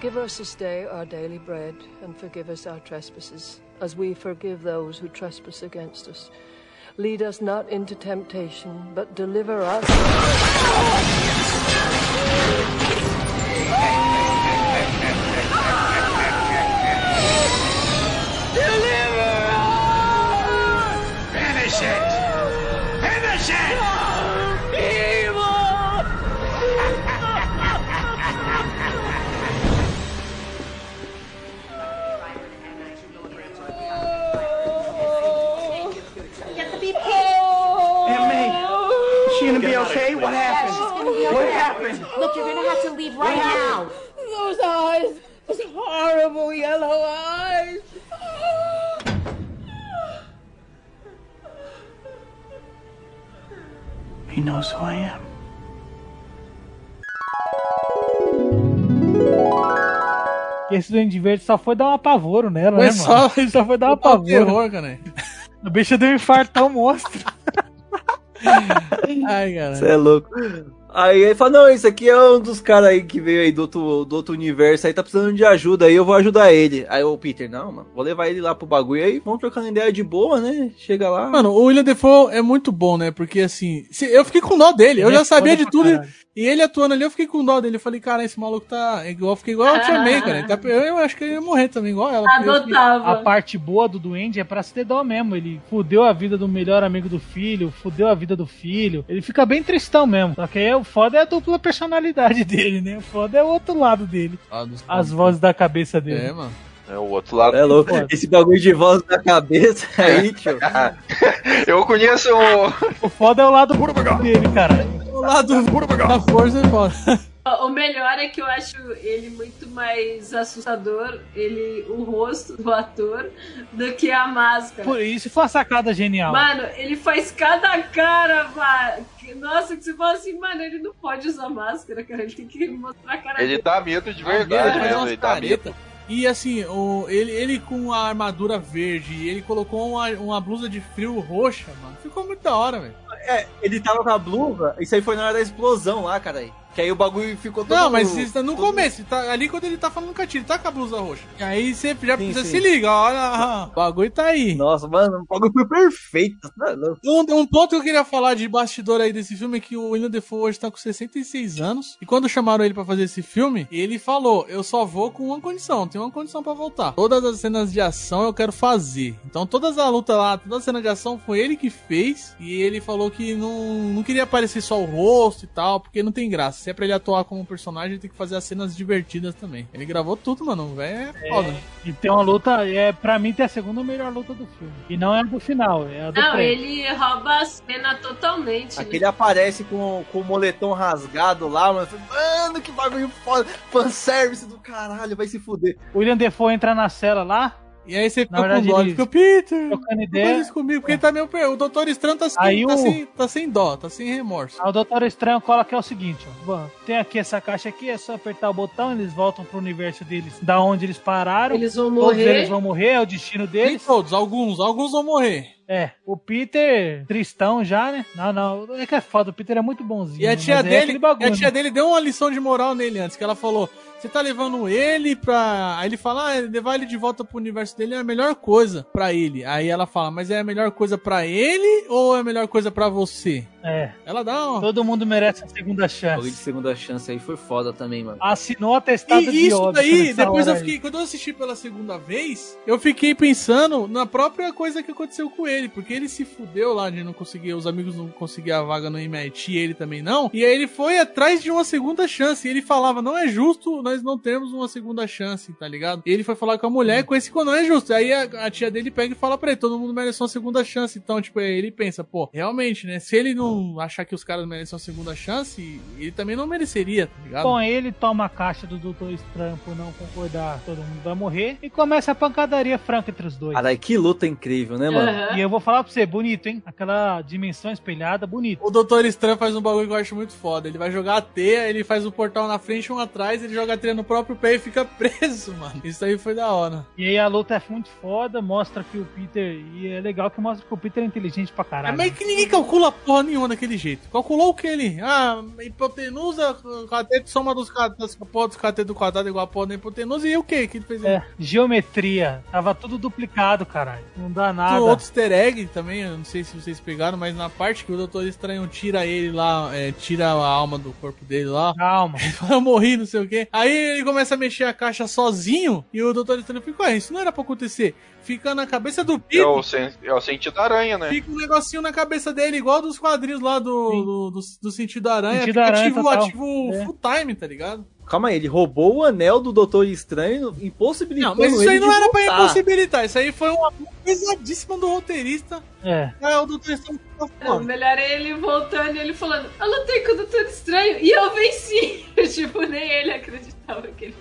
Give us this day our daily bread, and forgive us our trespasses, as we forgive those who trespass against us. Lead us not into temptation, but deliver us. children. Look, you're gonna have to leave right now. Those eyes. Those horrible yellow eyes. He knows who I am. Esse Duende Verde só foi dar um apavoro nela, né, foi né, só, mano? [laughs] Ele só foi dar um apavoro. Terror, cara. O bicho deu um infarto ao tá monstro. [laughs] Ai, cara. Você é louco. Aí ele fala, não, esse aqui é um dos caras aí que veio aí do outro, do outro universo, aí tá precisando de ajuda, aí eu vou ajudar ele. Aí o Peter, não, mano, vou levar ele lá pro bagulho aí, vamos trocando ideia de boa, né? Chega lá. Mano, o William Defoe é muito bom, né? Porque assim, se- eu fiquei com dó dele. Eu já é sabia de tudo. caralho. E ele atuando ali, eu fiquei com dó dele. Eu falei, cara, esse maluco tá igual, fiquei igual eu te amei, cara. Tá- eu, eu acho que ele ia morrer também, igual ela. A parte boa do Duende é pra se ter dó mesmo. Ele fudeu a vida do melhor amigo do filho, fudeu a vida do filho. Ele fica bem tristão mesmo. Só que aí o foda é a dupla personalidade [laughs] dele, né? O foda é o outro lado dele. As vozes da cabeça dele. É, mano. É o outro lado. É louco. Esse bagulho de voz na cabeça [laughs] aí, tio. Eu conheço o. O foda é o lado dele, cara. O lado da força é foda. O melhor é que eu acho ele muito mais assustador, ele, o rosto do ator, do que a máscara. Por isso foi uma sacada genial. Mano, ele faz cada cara, mano. que- Nossa, que você fala assim, mano, ele não pode usar máscara, cara. Ele tem que mostrar a cara Ele dele. dá medo de verdade faz mesmo. Ele dá medo. E assim, o, ele, ele com a armadura verde, ele colocou uma, uma blusa de frio roxa, mano. Ficou muito da hora, velho. É, ele tava com a blusa, isso aí foi na hora da explosão lá, cara. aí. Que aí o bagulho ficou todo... Não, mas isso tá no começo, tá, ali quando ele tá falando com a tia, tá com a blusa roxa. E aí você já Sim, você sim. se liga, olha, o bagulho tá aí. Nossa, mano, o bagulho foi perfeito. tá. Um, um ponto que eu queria falar de bastidor aí desse filme é que o William Defoe hoje tá com 66 anos. E quando chamaram ele pra fazer esse filme, ele falou: Eu só vou com uma condição, tem uma condição pra voltar. Todas as cenas de ação eu quero fazer. Então todas as lutas lá, toda a cena de ação foi ele que fez. E ele falou que não, não queria aparecer só o rosto e tal, porque não tem graça. Se é pra ele atuar como personagem, ele tem que fazer as cenas divertidas também. Ele gravou tudo, mano. O velho é foda. E tem uma luta, é, pra mim, tem a segunda melhor luta do filme. E não é a do final, é a do Não, prêmio. ele rouba a cena totalmente. né? Aquele aparece com, com o moletom rasgado lá, mano. Mano, que bagulho foda. Fanservice do caralho, vai se fuder. O William Defoe entra na cela lá. E aí você ficou verdade, com dó, ele- ficou, Peter, trocando não ideia. faz isso comigo, porque ele tá meio... per- O Doutor Estranho tá, sem, Aí tá, o- sem, tá sem dó, tá sem remorso. Aí o Doutor Estranho coloca é o seguinte, ó. Bom, tem aqui essa caixa aqui, é só apertar o botão, eles voltam pro universo deles, da onde eles pararam. Eles vão Todos morrer. eles vão morrer, é o destino Nem deles. todos, alguns, alguns vão morrer. É, o Peter, tristão já, né? Não, não, é que é foda, o Peter é muito bonzinho. E a né? tia é dele, e bagulho, a tia né? dele deu uma lição de moral nele antes, que ela falou: "Você tá levando ele pra". Aí ele fala: "Ah, levar ele de volta pro universo dele é a melhor coisa pra ele". Aí ela fala: "Mas é a melhor coisa pra ele ou é a melhor coisa pra você?". É, Ela dá uma todo mundo merece a segunda Bagulho de chance. segunda chance aí foi foda também, mano. Assinou atestado E de isso óbito daí, depois eu hora aí. fiquei, quando eu assisti pela segunda vez, eu fiquei pensando na própria coisa que aconteceu com ele, porque ele se fudeu lá de não conseguir, os amigos não conseguiam a vaga no MIT, ele também não, e aí ele foi atrás de uma segunda chance, e ele falava, não é justo nós não termos uma segunda chance, tá ligado? E ele foi falar com a mulher com esse não é justo, aí a, a tia dele pega e fala pra ele, todo mundo merece uma segunda chance, então, tipo, aí ele pensa, pô, realmente, né, se ele não achar que os caras merecem uma segunda chance, ele também não mereceria, tá ligado? Bom, ele toma a caixa do Doutor Estranho por não concordar, todo mundo vai morrer, e começa a pancadaria franca entre os dois. Caralho, que luta incrível, né, mano? Aham. E eu vou falar pra você, bonito, hein? Aquela dimensão espelhada, bonito. O Doutor Estranho faz um bagulho que eu acho muito foda. Ele vai jogar a teia, ele faz o portal na frente e um atrás, ele joga a teia no próprio pé e fica [laughs] preso, mano. Isso aí foi da hora. E aí a luta é muito foda, mostra que o Peter. E é legal que mostra que o Peter é inteligente pra É, caralho. mas que ninguém calcula porra nenhuma daquele jeito. Calculou o que ele? Ah, hipotenusa, cateto, soma dos catetos, porra dos catetos quadrado igual a porra da hipotenusa. E o que que ele fez? É, geometria. Tava tudo duplicado, caralho. Não dá Tem nada. outro easter egg também, eu não sei se vocês pegaram, mas na parte que o Doutor Estranho tira ele lá, é, tira a alma do corpo dele lá, Calma. [laughs] Ele fala, eu morri, não sei o quê. Aí ele começa a mexer a caixa sozinho e o Doutor Estranho fica, ué, isso não era pra acontecer. Fica na cabeça do É Peter. o, sen- é o sentido da aranha, né? Fica um negocinho na cabeça dele, igual dos quadrinhos lá do, do, do, do Sentido Aranha. Sentido Fica Aranha ativo, total. ativo É. full time, tá ligado? Calma aí, ele roubou o anel do Doutor Estranho, impossibilitando Não, mas isso aí não era pra voltar. impossibilitar. Isso aí foi uma pesadíssima do roteirista. É. Ah, o Doutor Estranho fica Não, foda. melhor é ele voltando e ele falando, eu lutei com o Doutor Estranho e eu venci. [laughs] tipo, nem ele acreditava. que ele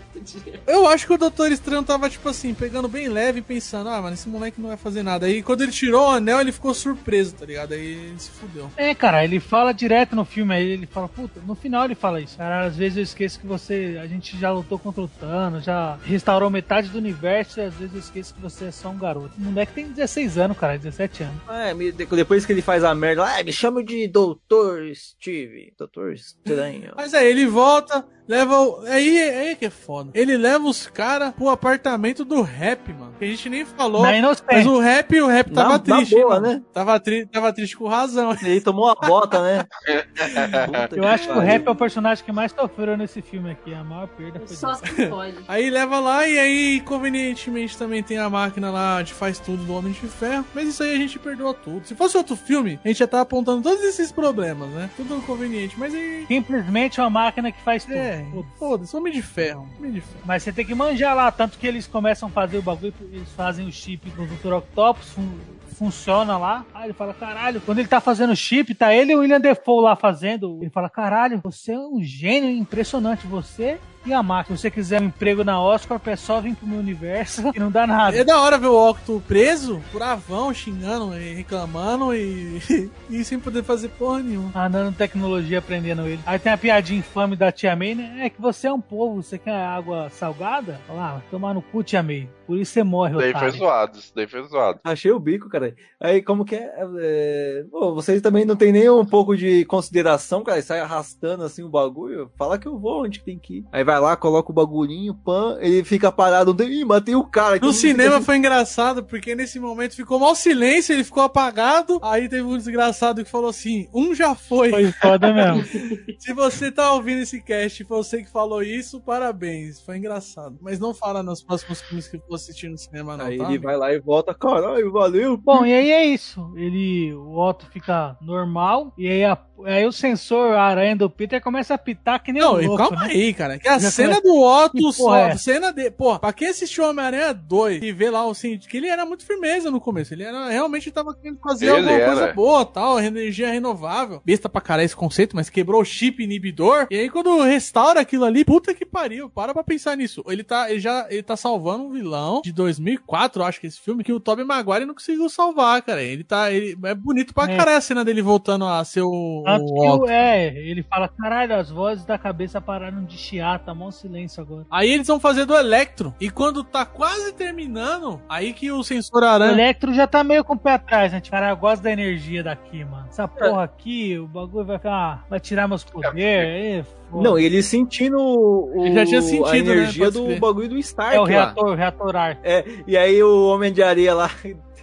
Eu acho que o Doutor Estranho tava, tipo assim, pegando bem leve, pensando, ah, mano, esse moleque não vai fazer nada. Aí quando ele tirou o anel, ele ficou surpreso, tá ligado? Aí ele se fudeu. É, cara, ele fala direto no filme, aí ele fala, puta, no final ele fala isso. Cara, às vezes eu esqueço que você, a gente já lutou contra o Thanos, já restaurou metade do universo, e às vezes eu esqueço que você é só um garoto. O moleque tem 16 anos, cara, 17 anos. É, depois que ele faz a merda, ah, me chama de Doutor Steve. Doutor Estranho. Mas aí ele volta, leva o. Aí, aí que é foda. Ele leva os caras pro apartamento do rap, mano. Que a gente nem falou. Na. Mas o rap, o rap Na- tava na triste. boa, hein, mano? né? Tava, tri... tava triste com razão. [laughs] Ele tomou a bota, né? [laughs] Eu acho que o rap é o personagem que mais sofreu nesse filme aqui. A maior perda foi Só se pode. Aí leva lá e aí, convenientemente, também tem a máquina lá de faz tudo do Homem de Ferro. Mas isso aí a gente perdoa tudo. Se fosse outro filme, a gente já tá apontando todos esses problemas, né? Tudo conveniente. Mas aí. Simplesmente uma máquina que faz tudo. É, foda-se, Homem de Ferro. Homem Mas você tem que manjar lá, tanto que eles começam a fazer o bagulho, eles fazem o chip do Dr. Octopus, fun- funciona lá. Aí ele fala, caralho, quando ele tá fazendo o chip, tá ele e o William Defoe lá fazendo. Ele fala, caralho, você é um gênio impressionante, você e a máquina. Se você quiser um emprego na Oscar, é só vir pro meu universo que não dá nada. É da hora ver o Octo preso, bravão, xingando e reclamando e, [laughs] e sem poder fazer porra nenhuma. A nanotecnologia aprendendo ele. Aí tem a piadinha infame da Tia May, né? É que você é um povo, você quer água salgada? Olha lá, tomar no cu, Tia May. Por isso você morre, Daí foi otário. zoado, isso daí foi zoado. Achei o bico, cara. Aí, como que é? é, Pô, vocês também não tem nem um pouco de consideração, cara. Sai arrastando assim o bagulho. Fala que eu vou onde tem que ir. Aí vai lá, coloca o bagulhinho, pan, ele fica parado. Ih, matei o cara. No fica cinema assim, foi engraçado, porque nesse momento ficou mal silêncio, ele ficou apagado. Aí teve um desgraçado que falou assim: um já foi. Foi foda mesmo. [laughs] Se você tá ouvindo esse cast e foi você que falou isso, parabéns. Foi engraçado. Mas não fala nos próximos filmes que eu vou assistir no cinema, não. Aí tá? ele vai lá e volta. Caralho, valeu. Bom, e aí é isso. Ele, o Otto fica normal, e aí, a- aí o sensor, a aranha do Peter começa a pitar que nem Não, um louco, calma né? aí, cara. Que a Já cena do Otto só. é? Cena de. Porra, pra quem assistiu Homem-Aranha 2 e vê lá o assim, que ele era muito firmeza no começo. Ele era realmente tava querendo fazer Ele alguma era. coisa boa tal, energia renovável. Besta pra caralho esse conceito, mas quebrou o chip inibidor. E aí, quando restaura aquilo ali, puta que pariu. Para pra pensar nisso. Ele tá, ele já ele tá salvando um vilão de 2004, eu acho que esse filme, que o Tobey Maguire não conseguiu salvar, cara. Ele tá. Ele, é bonito pra É. caralho a cena dele voltando a ser o. Tanto o Otto. é, ele fala, caralho, as vozes da cabeça pararam de chiar, tá mó silêncio agora. Aí eles vão fazer do Electro. E quando tá quase terminando, aí que o sensor O aranha. Electro já tá meio com o pé atrás, né? Cara, eu gosto da energia daqui, mano. Essa porra aqui, o bagulho vai ficar. vai tirar meus poderes. Não, ele sentindo o, Ele já tinha sentido, a né? energia Pode do bagulho do Stark É o lá. reator, o reator ar. É, e aí o Homem de Areia lá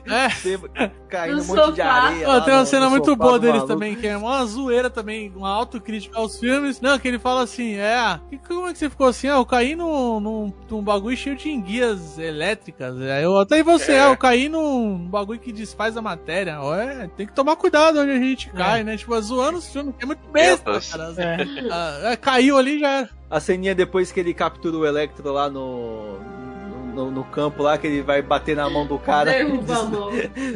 É. No um monte de areia. Ó, tem uma no- cena no muito boa deles maluco. também, que é uma zoeira também, uma autocrítica aos filmes. Não, que ele fala assim, é, ah, como é que você ficou assim? Ah, eu caí num, num, num bagulho cheio de enguias elétricas. Aí eu até você, É. ah, eu caí num bagulho que desfaz a matéria. Ué, tem que tomar cuidado onde a gente cai, né? Tipo, zoando os filmes, que é muito besta, cara. É. Ah, é, caiu ali já era. A ceninha depois que ele captura o Electro lá no, no, no campo lá, que ele vai bater na mão do cara. Derruba [laughs] a mão.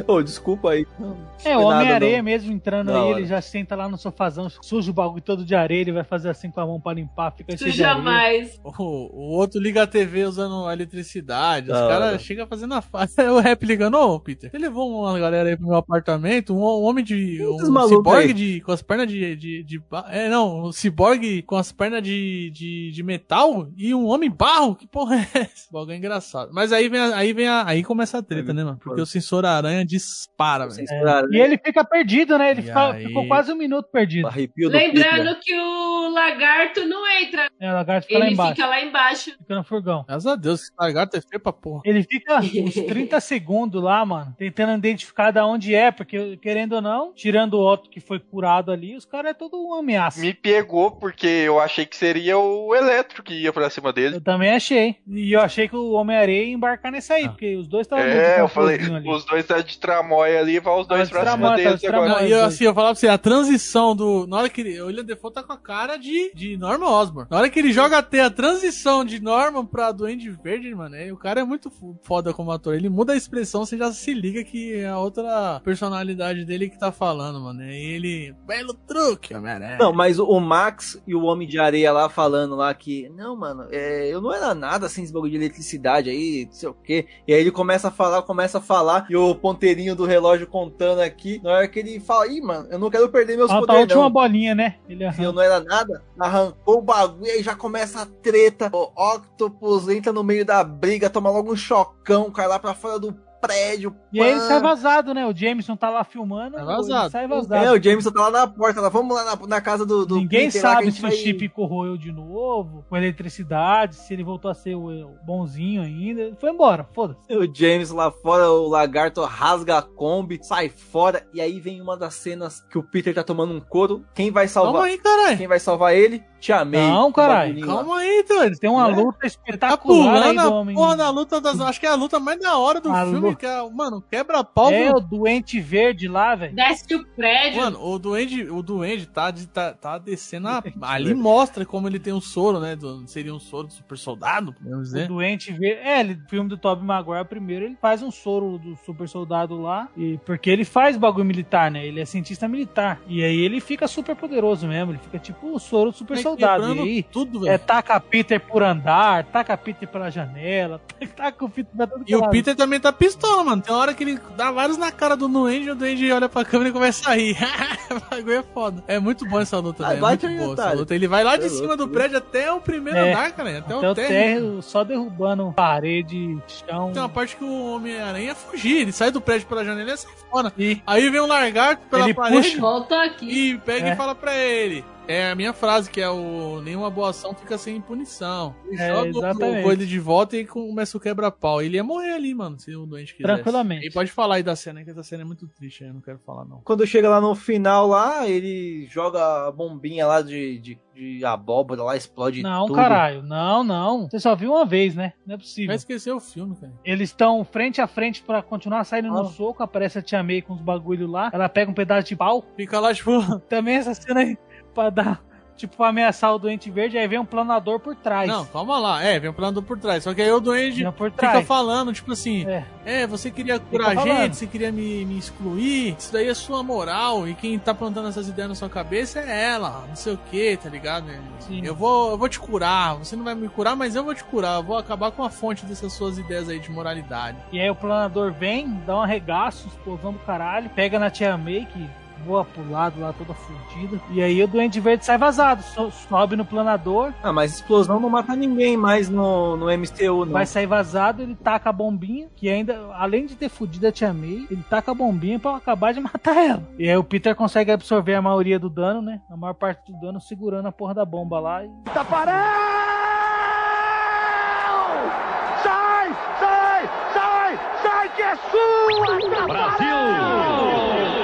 Ô, desculpa aí. Não, É, o Homem-Areia não. mesmo entrando aí, ele já senta lá no sofazão, suja o bagulho todo de areia, ele vai fazer assim com a mão pra limpar, fica cheio jamais. O, o outro liga a TV usando a eletricidade. Os Da hora. caras chegam fazendo a face. [laughs] O rap ligando, ô Peter, você levou uma galera aí pro meu apartamento, um, um homem de. Um malucos ciborgue de, com as pernas de, de, de É, não, um ciborgue com as pernas de, de, de metal e um homem barro. Que porra é essa? O bagulho é engraçado. Mas aí vem a, aí vem a, aí começa a treta, né, mano? Porque o sensor aranha dispara, velho. É. E ele fica perdido, né? Ele fica- aí? ficou quase um minuto perdido. Arrepio do Lembrando que o lagarto não entra. É, o lagarto fica lá Ele embaixo, fica lá embaixo. fica no furgão. Graças a Deus, esse lagarto é feio pra porra. Ele fica [laughs] uns 30 segundos lá, mano, tentando identificar da onde é, porque querendo ou não, tirando o Otto que foi curado ali, os caras é todo uma ameaça. Me pegou porque eu achei que seria o Eletro que ia pra cima dele. Eu também achei. E eu achei que o homem Homem-Areia ia embarcar nessa aí, porque os dois estavam É, eu falei, os dois tá de tramóia ali, vai os dois pra cima deles agora. E eu, assim, eu falava pra você, a transição do. Na hora que ele. O William Defoe tá com a cara de, de Norman Osborn. Na hora que ele joga até a transição de Norman pra Duende Verde, mano, é, o cara é muito fo- foda como ator. Ele muda a expressão, você já se liga que é a outra personalidade dele que tá falando, mano. E ele. Belo truque, Homem-Aranha. Não, mas o- o Max e o Homem de Areia lá falando lá que, não, mano, é, eu não era nada sem esse bagulho de eletricidade aí, não sei o quê. E aí ele começa a falar, começa a falar, e o ponteirinho do relógio contando aqui, na hora que ele fala, ih, mano, eu não quero perder meus Falta a poderes, última não. bolinha, né? Ele Se eu não era nada, arrancou o bagulho e aí já começa a treta. O Octopus entra no meio da briga, toma logo um chocão, cai lá pra fora do prédio. E aí ele sai vazado, né? O Jameson tá lá filmando. Sai Ele vazado. sai vazado. É, o Jameson tá lá na porta, lá, vamos lá na, na casa do, do Ninguém Peter sabe se vai- o chip corroeu de novo, com eletricidade, se ele voltou a ser o o bonzinho ainda. Ele foi embora, foda-se. [laughs] O James lá fora, o lagarto rasga a Kombi, sai fora, e aí vem uma das cenas que o Peter tá tomando um couro. Quem vai salvar? Aí, caralho. Quem vai salvar ele? Te amei. Não, O caralho. Calma aí, doido. Tem uma Né? luta Tá espetacular aí pulando do homem. porra da luta das. Acho que é a luta mais da hora do A filme, lu- que é, mano, quebra-pau. É, o doente verde lá, velho. Desce o prédio. Mano, o Duende, o Duende tá, de- tá, tá descendo a, [laughs] Ali mostra como ele tem um soro, né? do- seria um soro do super soldado, podemos O dizer. doente verde. É, ele, filme do Tobey Maguire primeiro, ele faz um soro do super soldado lá. E, porque ele faz bagulho militar, né? Ele é cientista militar. E aí ele fica super poderoso mesmo. Ele fica tipo o soro do super É, soldado. E quebrando aí, tudo, é, velho. taca Peter por andar, taca Peter pela janela, [laughs] taca o Peter pra todo E o. Peter também tá pistola, mano. Tem hora que ele dá vários na cara do Duende e o Duende olha pra câmera e começa a rir. [laughs] o bagulho é foda. É muito bom essa luta, Ah, velho. É muito boa essa luta. Ele vai lá de É cima louco, do viu? prédio até o primeiro É, andar, cara. Até, Até o térreo. térreo, só derrubando parede, chão. Tem uma parte que o Homem-Aranha fugir. Ele sai do prédio pela janela e sai fora. Aí vem um lagarto pela Ele parede. puxa- Voltou aqui. E pega É. e fala pra ele. É a minha frase, que é o nenhuma boa ação fica sem punição. Ele É, joga o- coelho de volta e começa o quebra-pau. Ele ia morrer ali, mano, se o doente quisesse. Tranquilamente. E pode falar aí da cena, que essa cena é muito triste, eu não quero falar não. Quando chega lá no final lá, ele joga a bombinha lá de, de, de abóbora lá, explode Não, tudo. caralho. Não, não. Você só viu uma vez, né? Não é possível. Vai esquecer o filme, cara. Eles estão frente a frente pra continuar saindo Ah. no soco. Aparece a Tia May com os bagulho lá. Ela pega um pedaço de pau. Fica lá, tipo, Também essa cena aí pra dar. Tipo, pra ameaçar o doente verde. Aí vem um planador por trás. Não, calma lá. É, vem um plano por trás. Só que aí o por fica falando, tipo assim, É. é, você queria curar a gente, você queria me, me excluir, isso daí é sua moral, e quem tá plantando essas ideias na sua cabeça é ela, não sei o que, tá ligado? Sim. Eu vou, eu vou te curar, você não vai me curar, mas eu vou te curar, eu vou acabar com a fonte dessas suas ideias aí de moralidade. E aí o planador vem, dá um arregaço, explosão do caralho. Pega na Tia May, que voa pro lado lá toda fudida. E aí o doente verde sai vazado. so- sobe no planador. Ah, mas explosão não mata ninguém mais no, no MCU, não. Vai sair vazado, ele taca a bombinha, que ainda, além de ter fudido a Tia May, ele taca a bombinha pra acabar de [laughs] matar ela. E aí o Peter consegue absorver a maioria do dano, né? A maior parte do dano segurando a porra da bomba lá. E... Taparão! Sai! Sai! Sai! Sai que é sua! Brasil!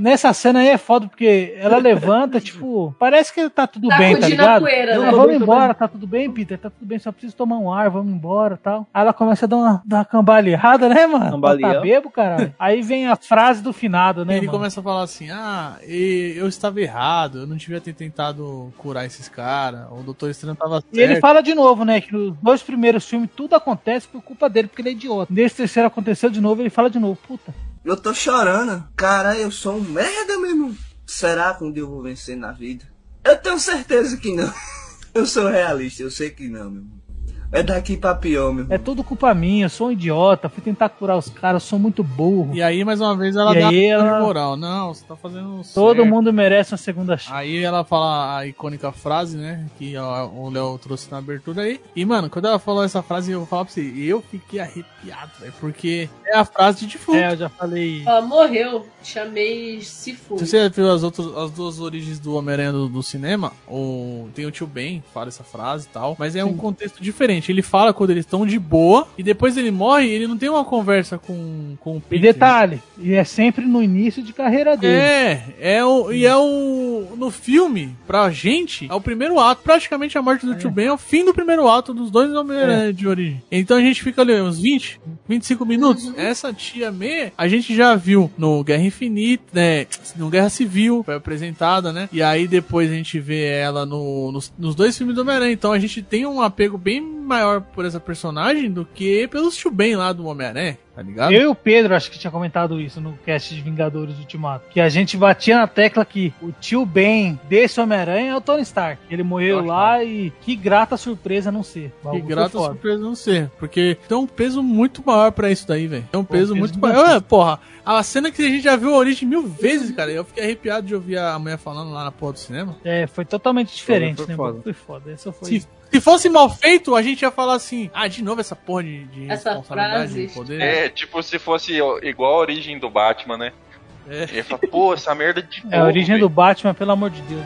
Nessa cena aí é foda, porque ela levanta, tipo, parece que tá tudo Tá bem, tá ligado? poeira, Não, né? vamos embora, tá tudo bem, Peter, tá tudo bem, só preciso tomar um ar, vamos embora tal. Aí ela começa a dar uma, dar uma cambaleada, né, mano? Cambaleão. Tá bebo, caralho. Aí vem a frase do finado, né, ele mano? começa a falar assim: Ah, e- eu estava errado, eu não devia ter tentado curar esses caras, o Doutor Estranho tava certo. E ele fala de novo, né? Que nos dois primeiros filmes tudo acontece por culpa dele, porque ele é idiota. Nesse terceiro aconteceu de novo, ele fala de novo. Puta. Eu tô chorando. Cara, eu sou um merda mesmo. Será que um dia eu vou vencer na vida? Eu tenho certeza que não. [laughs] Eu sou realista, eu sei que não, meu irmão. É daqui pra pior, meu irmão. É tudo culpa minha, eu sou um idiota, fui tentar curar os caras, eu sou muito burro. E aí, mais uma vez, ela E dá aí ela- moral. Não, você tá fazendo Todo certo. mundo merece uma segunda chance. Aí ela fala a icônica frase, né? Que o Léo trouxe na abertura aí. E, mano, quando ela falou essa frase, eu vou falar pra você, eu fiquei arrepiado, velho. Porque é a frase de defunto. É, eu já falei. Ela morreu. Chamei Sifu. Se você viu as, outras, as duas origens do Homem-Aranha do, do cinema, o, tem o tio Ben, fala essa frase e tal, mas é um contexto diferente. Ele fala quando eles estão de boa, e depois ele morre, ele não tem uma conversa com, com o E Peter. detalhe, e é sempre no início de carreira dele. É, é o, e é o. No filme, pra gente, é o primeiro ato. Praticamente a morte do tio Ben é o fim do primeiro ato dos dois Homem-Aranha de origem. Então a gente fica ali uns 20, 25 minutos. Essa tia May, a gente já viu no Guerra Infinita, né? No Guerra Civil, foi apresentada, né? E aí depois a gente vê ela no, nos, nos dois filmes do Homem-Aranha. Então a gente tem um apego bem maior por essa personagem do que pelos tio Ben lá do Homem-Aranha, tá ligado? Eu e o Pedro, acho que tinha comentado isso no cast de Vingadores Ultimato. Que a gente batia na tecla que o tio Ben desse Homem-Aranha é o Tony Stark. Ele morreu lá e que grata surpresa não ser. Que foi grata surpresa não ser. Porque tem um peso muito maior pra isso daí, velho. Tem um peso, peso muito maior. É, porra, a cena que a gente já viu a origem mil vezes, cara. Eu fiquei arrepiado de ouvir a mulher falando lá na porra do cinema. É, foi totalmente diferente, foi né? foda. Foi foda. Essa foi. Se, se fosse mal feito, a gente ia falar assim: ah, de novo essa porra de, de Essa responsabilidade frase, de poder. É, tipo se fosse igual a origem do Batman, né? É. Ele fala, pô, essa merda de É a novo, origem velho. do Batman, pelo amor de Deus.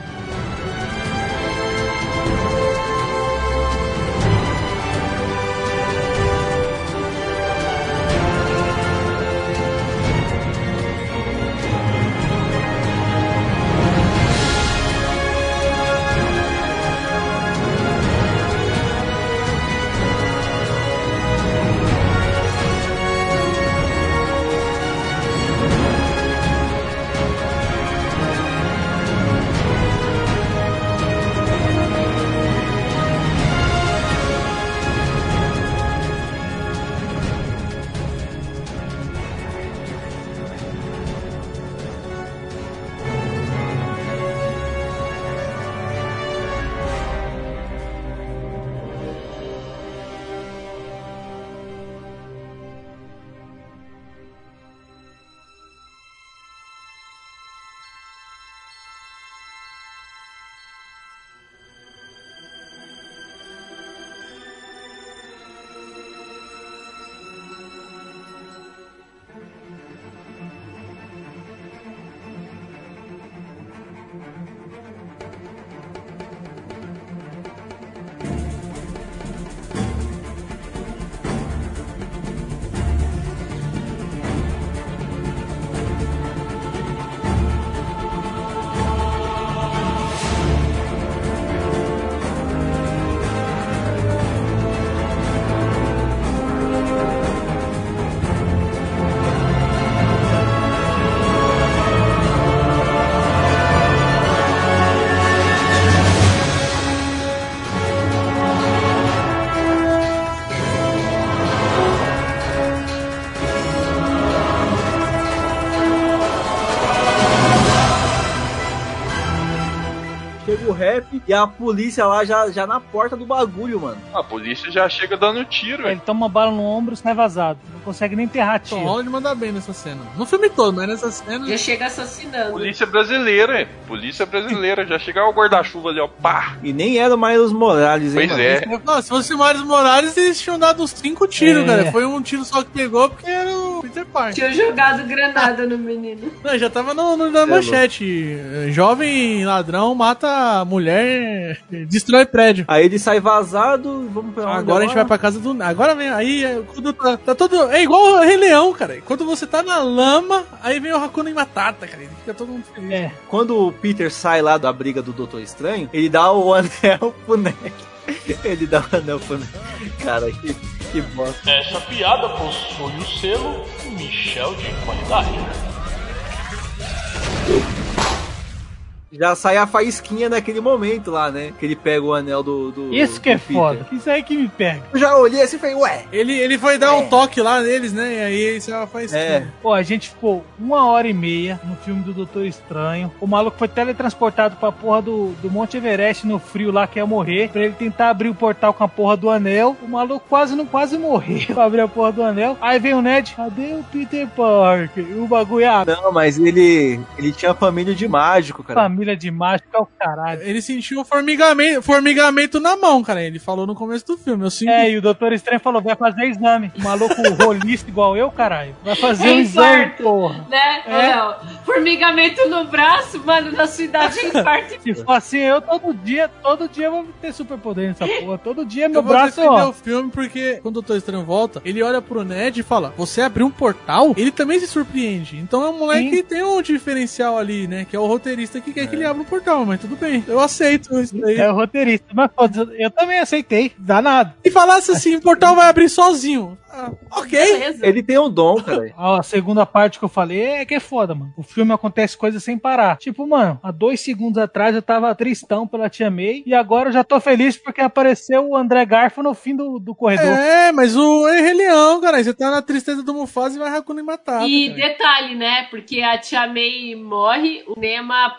E a polícia lá já, já na porta do bagulho, mano. A polícia já chega dando tiro, Ele toma uma bala no ombro e sai vazado. Não consegue nem enterrar Tom tiro. Holland manda bem nessa cena. No filme todo, mas nessa cena. Já chega assassinando. Polícia brasileira, hein? Polícia brasileira. Já chega o guarda-chuva ali, ó. Pá! E nem era o Miles Morales, hein, Pois mano? é. Não, se fosse o Miles Morales, eles tinham dado uns 5 tiros, É. cara. Foi um tiro só que pegou porque era o Peter Parker. Tinha jogado granada no menino. [laughs] Não, já tava no, no- na manchete. Jovem ladrão mata mulher, destrói prédio. Aí ele sai vazado, vamos pra onde Agora a gente vai agora? pra casa do. Agora vem. Aí é, quando tá, tá todo. É igual o Rei Leão, cara. Quando você tá na lama, aí vem o Hakuna e Matata, cara. Ele fica todo mundo feliz. É. Quando o Peter sai lá da briga do Doutor Estranho, ele dá o [laughs] anel pro Neck. [laughs] Ele dá o anel pro. Cara, que, que bosta. Essa piada possui o selo Michel de qualidade. Já sai a faísquinha naquele momento lá, né? Que ele pega o anel do. do Isso que é do Peter. foda. Isso aí que me pega. Eu já olhei assim e falei, ué. Ele, ele foi dar um toque lá neles, né? E aí isso ela faz. É. Pô, a gente ficou uma hora e meia no filme do Doutor Estranho. O maluco foi teletransportado pra porra do, do Monte Everest no frio lá que ia morrer. Pra ele tentar abrir o portal com a porra do anel. O maluco quase não quase morreu [laughs] pra abrir a porra do anel. Aí vem o Ned, cadê o Peter Parker? E o bagulho, ah, Não, mas ele. Ele tinha família de mágico, cara. família família de mágico é o caralho. Ele sentiu um formigamento, formigamento na mão, cara. Ele falou no começo do filme. Eu sinto... É, e o Doutor Estranho falou: vai fazer exame. O maluco [laughs] rolista igual eu, caralho. Vai fazer É um exame, infarto, porra. Né? É. Formigamento no braço, mano, na sua idade é [laughs] infarto. Se for assim, eu todo dia, todo dia eu vou ter superpoder nessa porra. Todo dia meu Eu vou braço, ó. o filme porque quando o Doutor Estranho volta, ele olha pro Ned e fala: Você abriu um portal? Ele também se surpreende. Então é um moleque Sim. que tem um diferencial ali, né? Que é o roteirista que quer que ele abra um portal, mas tudo bem. Eu aceito isso daí. É o roteirista. Mas eu também aceitei. Danado. E falasse assim: o portal vai abrir sozinho. Ah, ok. Ele tem um dom, cara. Ó, A segunda parte que eu falei é que é foda, mano. O filme acontece coisas sem parar. Tipo, mano, há dois segundos atrás eu tava tristão pela Tia May e agora eu já tô feliz porque apareceu o André Garfo no fim do, do corredor. É, mas o Rei Leão, cara. Você tá na tristeza do Mufasa e vai Hakuna Matata. E cara. detalhe, né? Porque a tia May morre, o Nema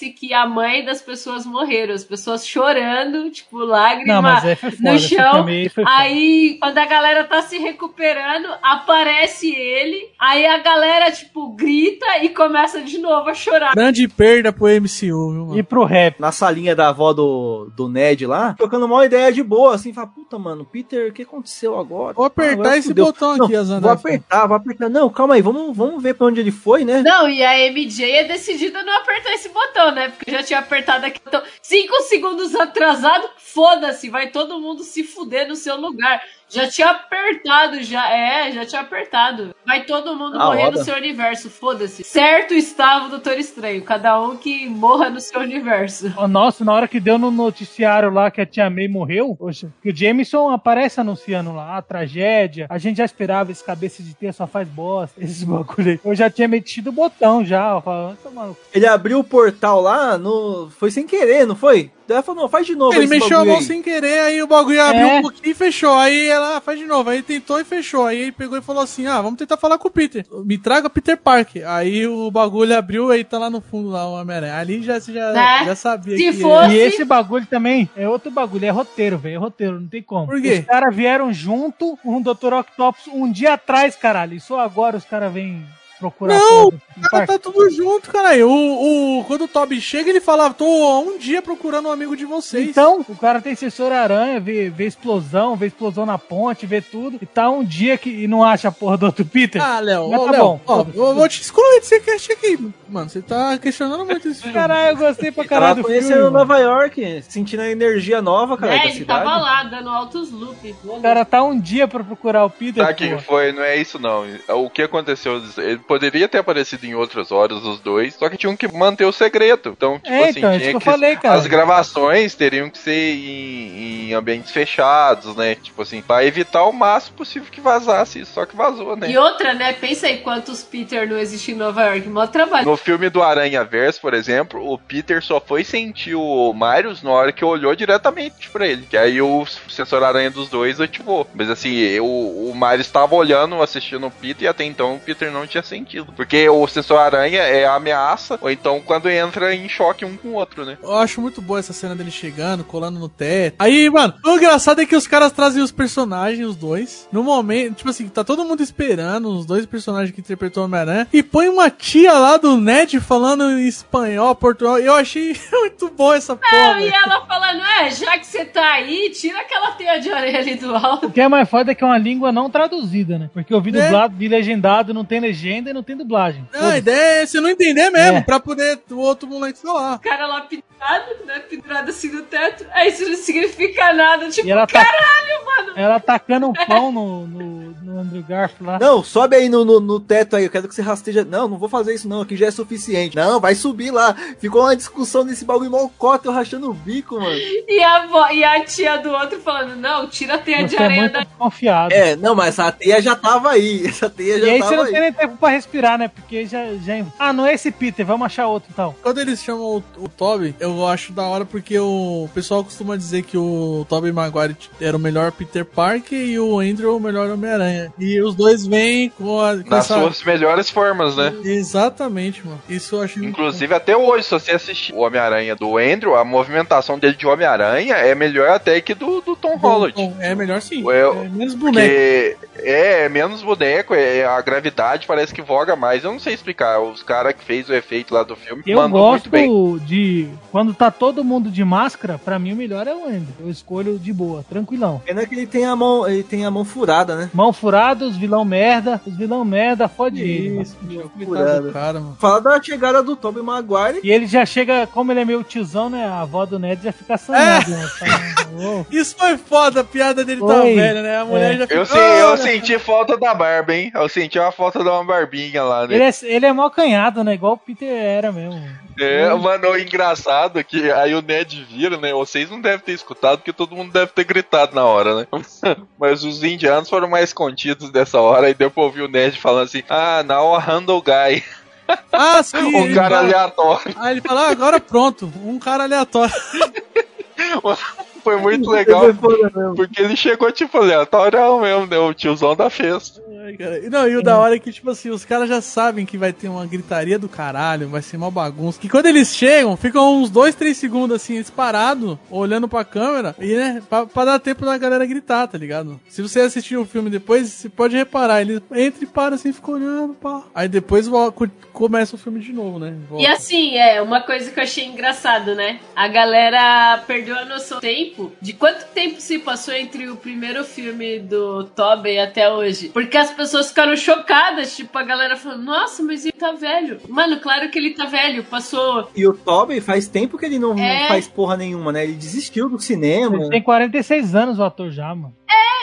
parece que a mãe das pessoas morreram, as pessoas chorando, tipo, lágrima Não, foda, no chão. Aí, quando a galera tá se recuperando, aparece ele, aí a galera, tipo, grita e começa de novo a chorar. Grande perda pro MCU, viu, mano? E pro rap. Na salinha da avó do, do Ned lá, trocando uma ideia de boa, assim, fala, puta, mano, Peter, o que aconteceu agora? Vou apertar Agora esse fudeu. botão Não, aqui, Azandar. Vou apertar, vou apertar. Não, calma aí, vamos, vamos ver pra onde ele foi, né? Não, e a MJ é decidida a não apertar esse botão, né? Porque já tinha apertado aqui. Então, cinco segundos atrasado, foda-se, vai todo mundo se fuder no seu lugar. Já tinha apertado, já. É, já tinha apertado. Vai todo mundo A morrer roda. no seu universo, foda-se. Certo estava o Doutor Estranho. Cada um que morra no seu universo. Ó, Nossa, na hora que deu no noticiário lá que a Tia May morreu, poxa, que o Jameson aparece anunciando lá a tragédia. A gente já esperava esse cabeça de ter só faz bosta, [laughs] esses bagulho aí. Eu já tinha metido o botão já, ó, falando, "Toma no cu." Ele abriu o portal lá, no... foi sem querer, não foi? Daí ela falou, não, faz de novo Ele esse mexeu a mão aí. sem querer, aí o bagulho abriu É. um pouquinho e fechou. Aí ela faz de novo. Aí tentou e fechou. Aí ele pegou e falou assim: Ah, vamos tentar falar com o Peter. Me traga o Peter Parker. Aí o bagulho abriu aí tá lá no fundo lá o Homem-Aranha. Ali já, você já, Né? já sabia Se que fosse- E esse bagulho também é outro bagulho, é roteiro, velho, é roteiro, não tem como. Por quê? Os caras vieram junto com o Dr. Octopus um dia atrás, caralho, e só agora os caras vêm procurar Não. Cara, tá tudo junto, caralho. O, o, quando o Toby chega, ele fala: Tô um dia procurando um amigo de vocês. Então, o cara tem sensor aranha, vê, vê explosão, vê explosão na ponte, vê tudo, e tá um dia que e não acha a porra do outro Peter. Ah, Léo, tá Léo, bom. ó, eu vou te excluir desse cast aqui. Mano, você tá questionando muito esse filme. Caralho, eu gostei pra caralho do filme. mano. Nova York, sentindo a energia nova, cara, É, da ele cidade. tava lá, dando altos loops. O cara tá um dia pra procurar o Peter. Pô. que foi? Não é isso não. O que aconteceu? Ele poderia ter aparecido em outras horas, os dois, só que tinham que manter o segredo. Então, tipo É, assim, então, isso tinha que eu que- falei, cara. as gravações teriam que ser em, em ambientes fechados, né? Tipo assim, pra evitar o máximo possível que vazasse isso, só que vazou, né? E outra, né? Pensa aí quantos Peter não existem em Nova York. Mó trabalho. No filme do Aranha Verso, por exemplo, o Peter só foi sentir o Marius na hora que olhou diretamente pra ele. Que aí o sensor aranha dos dois ativou. Mas assim, o, o Marius estava olhando, assistindo o Peter, e até então o Peter não tinha sentido. Porque o sensor aranha é a ameaça, ou então quando entra em choque um com o outro, né? Eu acho muito boa essa cena dele chegando, colando no teto. Aí, mano, o engraçado é que os caras trazem os personagens, os dois, no momento, tipo assim, tá todo mundo esperando, os dois personagens que interpretou o Homem-Aranha, e põe uma tia lá do Ned falando em espanhol, português. Eu achei [laughs] muito boa essa porra. Não, e velho. ela falando, é, já que você tá aí, tira aquela teia de areia ali do alto. O que é mais foda é que é uma língua não traduzida, né? Porque eu vi É. dublado, vi legendado, não tem legenda e não tem dublagem. Não, a ideia é você não entender mesmo, É. pra poder o outro moleque falar. O cara lá pendurado, né? Pendurado assim no teto. Aí isso não significa nada. Tipo, E ela tá- caralho, mano. Ela tacando um pão no, no, no Andrew Garfield lá. Não, sobe aí no, no, no teto aí, eu quero que você rasteja. Não, não vou fazer isso não, aqui já é suficiente. Não, vai subir lá. Ficou uma discussão nesse bagulho mocota, eu rachando o bico, mano. E a, avó, e a tia do outro falando, não, tira a teia Você de é areia muito da. desconfiado. É, não, mas essa teia já tava aí. [laughs] Essa teia já E aí você tava não aí. tem nem tempo pra respirar, né? Porque já, já. Ah, não é esse Peter, vamos achar outro então. Quando eles chamam o, o Toby, eu acho da hora porque o pessoal costuma dizer que o Toby Maguire era o melhor Peter Parker e o Andrew o melhor Homem-Aranha. E os dois vêm com, a, com Nas essa... suas melhores formas, né? Exatamente, mano. Isso eu acho muito Inclusive, até hoje, se você assistir o Homem-Aranha do Andrew, a movimentação dele de Homem-Aranha é melhor até que do, do Tom. Holland. É melhor sim. Eu- É menos boneco. Porque É, é menos boneco, é, a gravidade parece que voga mais. Eu não sei explicar. Os caras que fez o efeito lá do filme Eu mandou muito bem. gosto de. Quando tá todo mundo de máscara, pra mim o melhor é o Andy. Eu escolho de boa, tranquilão. Pena que ele tem a mão, ele tem a mão furada, né? Mão furada, os vilão merda. Os vilão merda, fode ele. Isso, mano. Furada. do cara, mano. Fala da chegada do Tobey Maguire. E ele já chega, como ele é meio tiozão, né? A avó do Ned já fica sanando. né? Fala, "Ô". [laughs] Isso foi foda, a piada dele tá velha, né? A mulher É. já Eu, ficou. sei, eu senti falta da barba, hein? Eu senti uma falta de uma barbinha lá, né? Ele é, ele é mal canhado, né? Igual o Peter era mesmo. É, mano, o engraçado é que aí o Ned vira, né? Vocês não devem ter escutado, porque todo mundo deve ter gritado na hora, né? [laughs] Mas os indianos foram mais contidos dessa hora, e deu pra ouvir o Ned falando assim: Ah, now a handle guy. Ah, [laughs] sim. Um cara fala- aleatório. Aí ele fala, ah, agora pronto, um cara aleatório. [laughs] Foi muito legal, porque ele chegou tipo aleatório mesmo, né? O tiozão da festa. Ai, cara. Não, e o da hora é que, tipo assim, os caras já sabem que vai ter uma gritaria do caralho, vai ser uma bagunça. Que quando eles chegam, ficam uns dois, três segundos assim, eles parados, olhando pra câmera, e né, pra, pra dar tempo da galera gritar, tá ligado? Se você assistir o filme depois, você pode reparar, ele entra e para assim, fica olhando, pá. Aí depois começa o filme de novo, né? Volta. E assim, é, uma coisa que eu achei engraçado, né? A galera perdeu a noção do tempo, de quanto tempo se passou entre o primeiro filme do Tobey até hoje. Porque as pessoas ficaram chocadas, tipo, a galera falando, nossa, mas ele tá velho. Mano, claro que ele tá velho, passou... E o Tobey faz tempo que ele não, não É. faz porra nenhuma, né? Ele desistiu do cinema. Ele tem 46 anos o ator já, mano.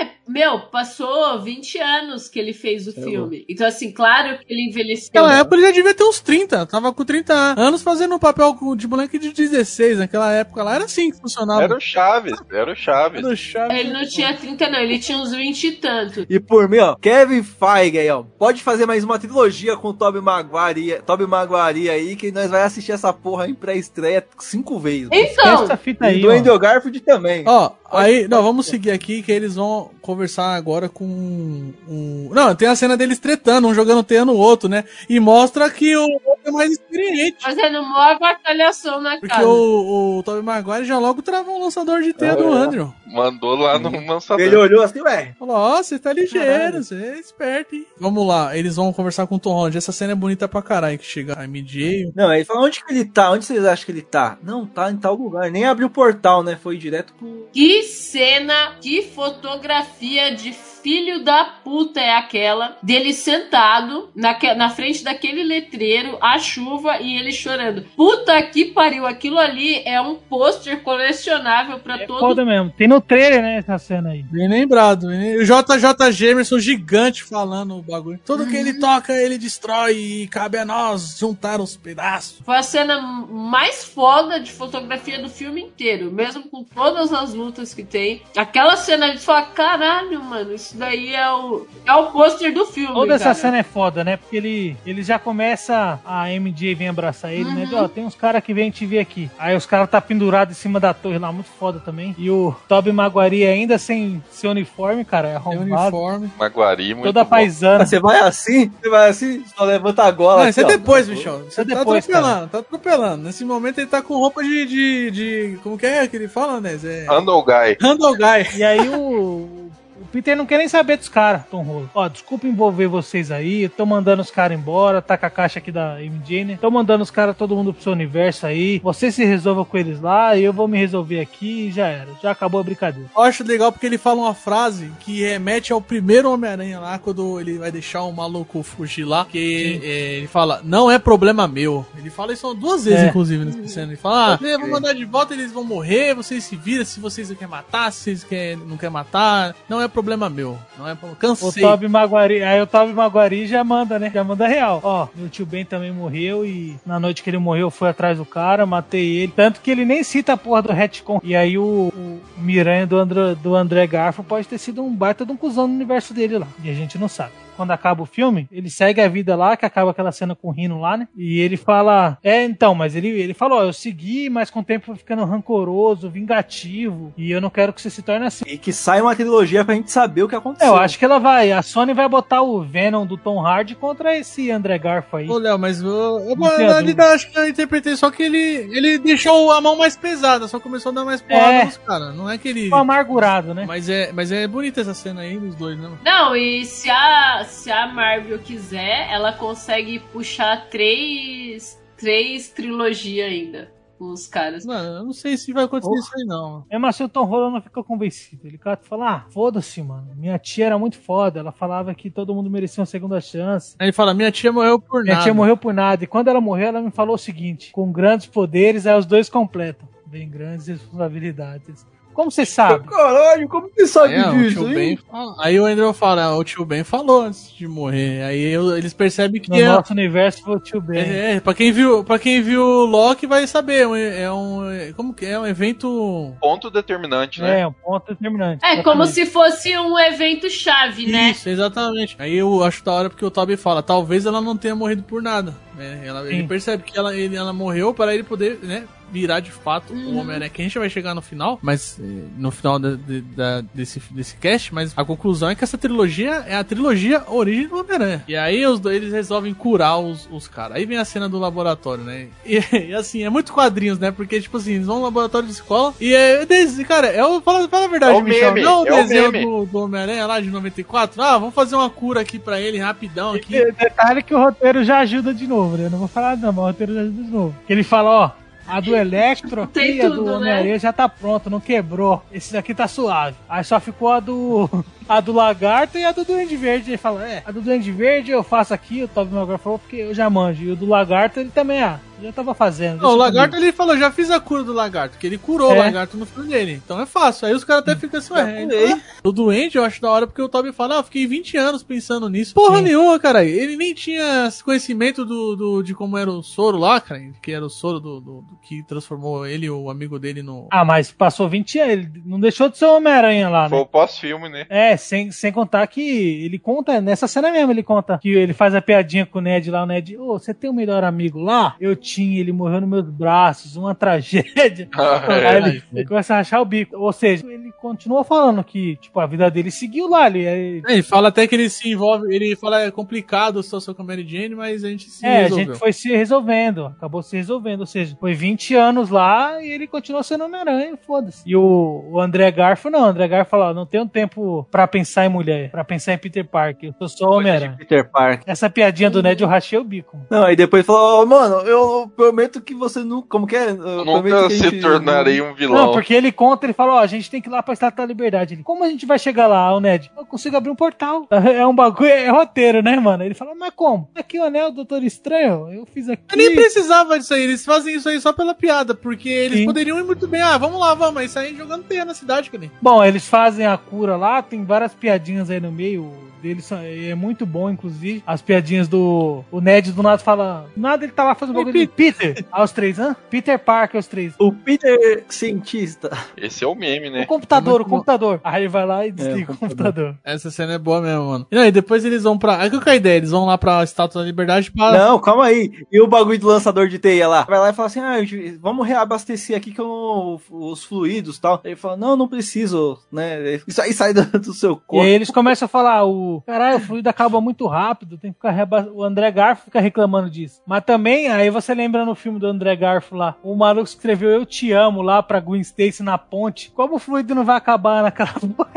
É, meu, passou 20 anos que ele fez o filme. Então, assim, claro que ele envelheceu. Naquela época ele já devia ter uns 30, tava com 30 anos fazendo um papel com- de moleque de 16, naquela época lá era assim que funcionava. Era o Chaves, era o Chaves. Era o Chaves. Ele não tinha 30, não, ele tinha uns 20 e tanto. E por mim, ó, Kevin Feige aí, ó, pode fazer mais uma trilogia com o Tobey Maguire, Tobey Maguire aí, que nós vai assistir essa porra em pré-estreia cinco vezes. Então, Essa fita aí, e do. Andrew Garfield também. Ó, aí, não, vamos seguir aqui que eles vão conversar agora com um. Não, tem a cena deles tretando, um jogando teia no outro, né? E mostra que o é mais experiente. fazendo maior batalhação na Porque casa. o, o Tobey Maguire já logo travou um lançador de teia do É. Andrew. Mandou lá no lançador. Ele olhou assim, ué. Falou, ó, você tá ligeiro, você é esperto, hein? Vamos lá, eles vão conversar com o Tom Holland. Essa cena é bonita pra caralho, que chega a MJ. Não, ele fala, onde que ele tá? Onde vocês acham que ele tá? Não, tá em tal lugar. Nem abriu o portal, né? Foi direto pro... Que cena, que fotografia de filho da puta é aquela dele sentado naque- na frente daquele letreiro, a chuva e ele chorando. Puta que pariu, aquilo ali é um pôster colecionável pra todo Foda mesmo. Tem no trailer, né, essa cena aí. Bem lembrado. bem O JJ Jamerson gigante falando o bagulho. Tudo que ele toca, ele destrói e cabe a nós juntar os pedaços. Foi a cena mais foda de fotografia do filme inteiro, mesmo com todas as lutas que tem. Aquela cena de fala, caralho, mano, isso daí é o, é o pôster do filme. Toda essa cara." cena é foda, né? Porque ele, ele já começa. A MJ vem abraçar ele, né? Uhum. Ó, tem uns caras que vêm te ver aqui. Aí os caras tá pendurado em cima da torre lá, muito foda também. E o Toby Maguari ainda sem seu uniforme, cara, é Tem arrombado. uniforme. Maguari, muito Toda bom. paisana. Você vai assim, você vai assim, só levanta a gola. Não, isso é depois, bichão. Você Isso é tá depois, atropelando, tá atropelando. Nesse momento ele tá com roupa de. de, de- como que é que ele fala, né? É... Handle Guy. Handle Guy. E aí [laughs] o. Peter não quer nem saber dos caras, Tom Rolo. Ó, desculpa envolver vocês aí. Eu tô mandando os caras embora. Tá com a caixa aqui da MJ, né? Tô mandando os caras, todo mundo pro seu universo aí. Você se resolva com eles lá. E eu vou me resolver aqui e já era. Já acabou a brincadeira. Eu acho legal porque ele fala uma frase que remete ao primeiro Homem-Aranha lá, quando ele vai deixar o maluco fugir lá. Que é, ele fala, não é problema meu. Ele fala isso duas vezes, É. inclusive, nessa cena. Ele fala, ah, eu vou mandar de volta, eles vão morrer, vocês se viram, se vocês não querem matar, se vocês querem, não querem matar, não é problema meu. Não é problema. O Cansei. Toby Maguari, aí o Toby Maguari já manda, né? Já manda real. Ó, meu tio Ben também morreu e na noite que ele morreu eu fui atrás do cara, matei ele. Tanto que ele nem cita a porra do retcon. E aí o, o Miranha do André, do André Garfield pode ter sido um baita de um cuzão no universo dele lá. E a gente não sabe. Quando acaba o filme, ele segue a vida lá, que acaba aquela cena com o Rino lá, né? E ele fala, é, então, mas ele, ele falou, ó, eu segui, mas com o tempo foi ficando rancoroso, vingativo, e eu não quero que você se torne assim. E que sai uma trilogia pra gente saber o que aconteceu. É, eu acho que ela vai, a Sony vai botar o Venom do Tom Hardy contra esse André Garfo aí. Ô, Léo, mas eu, eu, na vida, acho que eu interpretei só que ele, ele deixou a mão mais pesada, só começou a dar mais porrada É. nos caras. Não é que ele. Ficou amargurado, né? Mas é, mas é bonita essa cena aí dos dois, né? Não, e se a, se a Marvel quiser, ela consegue puxar três, três trilogias ainda os caras. Mano, eu não sei se vai acontecer isso aí, não. Mesmo assim, o Tom Holland não ficou convencido. Ele fala, ah, foda-se, mano. Minha tia era muito foda. Ela falava que todo mundo merecia uma segunda chance. Aí ele fala: minha tia morreu por Minha nada. tia morreu por nada. E quando ela morreu, ela me falou o seguinte: com grandes poderes, aí os dois completam. Bem grandes responsabilidades. Como você sabe? [laughs] Caralho, como você sabe É, o disso, hein? Fala- Aí o Andrew fala, "Ah, o tio Ben falou antes de morrer. Aí eu- eles percebem que No é, nosso universo foi o tio Ben. é, é, pra quem viu, para quem viu Loki vai saber, é um- é um como que é, é um evento Ponto determinante, né? É, um ponto determinante. É como se fosse um evento chave, né? Isso, exatamente. Aí eu acho da hora porque o Toby fala, talvez ela não tenha morrido por nada. Né? Ela- ele percebe que ela, ele- ela morreu para ele poder, né, virar de fato o Homem-Aranha. Que a gente vai chegar no final, mas eh, no final da- de- da- desse, desse cast, mas a conclusão é que essa trilogia é a trilogia origem do Homem-Aranha. E aí os dois eles resolvem curar os, os caras. Aí vem a cena do laboratório, né? E, [laughs] e, assim, é muito quadrinhos, né? Porque, tipo assim, eles vão no laboratório de escola e é. des- Cara, é o. Fala, fala a verdade, É o Michel. meme, não o é o desenho meme. do, do Homem-Aranha lá de 94. Ah, vamos fazer uma cura aqui pra ele rapidão aqui. E Detalhe que o roteiro já ajuda de novo, né? Eu não vou falar não, mas o roteiro já ajuda de novo. Que ele fala, ó, a do Electro [laughs] aqui, a do né? Homem-Aranha já tá pronta, não quebrou. Esse daqui tá suave. Aí só ficou a do [laughs] a do Lagarto e a do Duende Verde. Ele fala, é, a do Duende Verde eu faço aqui, o Tobey Maguire falou, porque eu já manjo. E o do Lagarto ele também, ah, já tava fazendo. Não, o lagarto comigo. ele falou, já fiz a cura do lagarto, que ele curou É. o lagarto no filme dele. Então é fácil. Aí os caras até ficam assim, ué. então, O doente eu acho da hora porque o Toby fala, ah, fiquei 20 anos pensando nisso. Porra Sim. nenhuma, cara. Ele nem tinha conhecimento do, do- de como era o soro lá, cara. Que era o soro do, do- do que transformou ele, o amigo dele, no. Ah, mas passou 20 anos, ele não deixou de ser o Homem-Aranha lá, Foi né? o pós-filme, né? É, sem, sem contar que ele conta, nessa cena mesmo, ele conta que ele faz a piadinha com o Ned lá, o Ned, ô, você tem um melhor amigo lá? Eu ele morreu nos meus braços, uma tragédia. [laughs] É. Aí ele, ele começa a rachar o bico. Ou seja, ele continua falando que, tipo, a vida dele seguiu lá, ele, ele É, Ele fala até que ele se envolve, ele fala é complicado a situação com a Mary Jane, mas a gente se É, a resolveu. gente foi se resolvendo, acabou se resolvendo, ou seja, foi 20 anos lá e ele continuou sendo Homem-Aranha, foda-se. E o, o André Garfo não, o André Garfo falou, não tenho tempo pra pensar em mulher, pra pensar em Peter Parker, eu sou só Homem-Aranha. Peter Parker. Essa piadinha do Ned eu rachei o bico. Não, aí depois falou, "Ó, mano, eu prometo que você não. Como que é? Eu Nunca se gente- tornarei um vilão. Não, porque ele conta, ele fala, ó, a gente tem que ir lá pra Estátua da Liberdade. Ele, como a gente vai chegar lá, o Ned? Eu consigo abrir um portal. [laughs] É um bagulho, é roteiro, né, mano? Ele fala, mas como? Aqui o anel, Doutor Estranho, eu fiz aqui. Eu nem precisava disso aí, eles fazem isso aí só pela piada, porque eles Sim. poderiam ir muito bem, ah, vamos lá, vamos, mas sair jogando teia na cidade, cadê? Bom, eles fazem a cura lá, tem várias piadinhas aí no meio deles, são- é muito bom, inclusive. As piadinhas do. O Ned do nada fala. Do nada ele tá lá fazendo um bagulho Peter. [laughs] Aos três, hã? Peter Parker, aos três. O Peter cientista. Esse é o meme, né? O computador, É o muito bom. computador. Aí ele vai lá e desliga o computador. Essa cena é boa mesmo, mano. E aí, depois eles vão pra. Aí que é a ideia? Eles vão lá pra Estátua da Liberdade pra. Não, calma aí. E o bagulho do lançador de teia lá? Vai lá e fala assim: ah, vamos reabastecer aqui com os fluidos e tal. Ele fala: não, não preciso, né? Isso aí sai do, do seu E corpo. aí eles começam a falar, o caralho, o fluido acaba muito rápido, tem que ficar reba... O André Garfo fica reclamando disso. Mas também, aí você lembra no filme do André Garfo lá, o maluco escreveu Eu Te Amo lá pra Gwen Stacy na ponte. Como o fluido não vai acabar naquela [laughs] porra?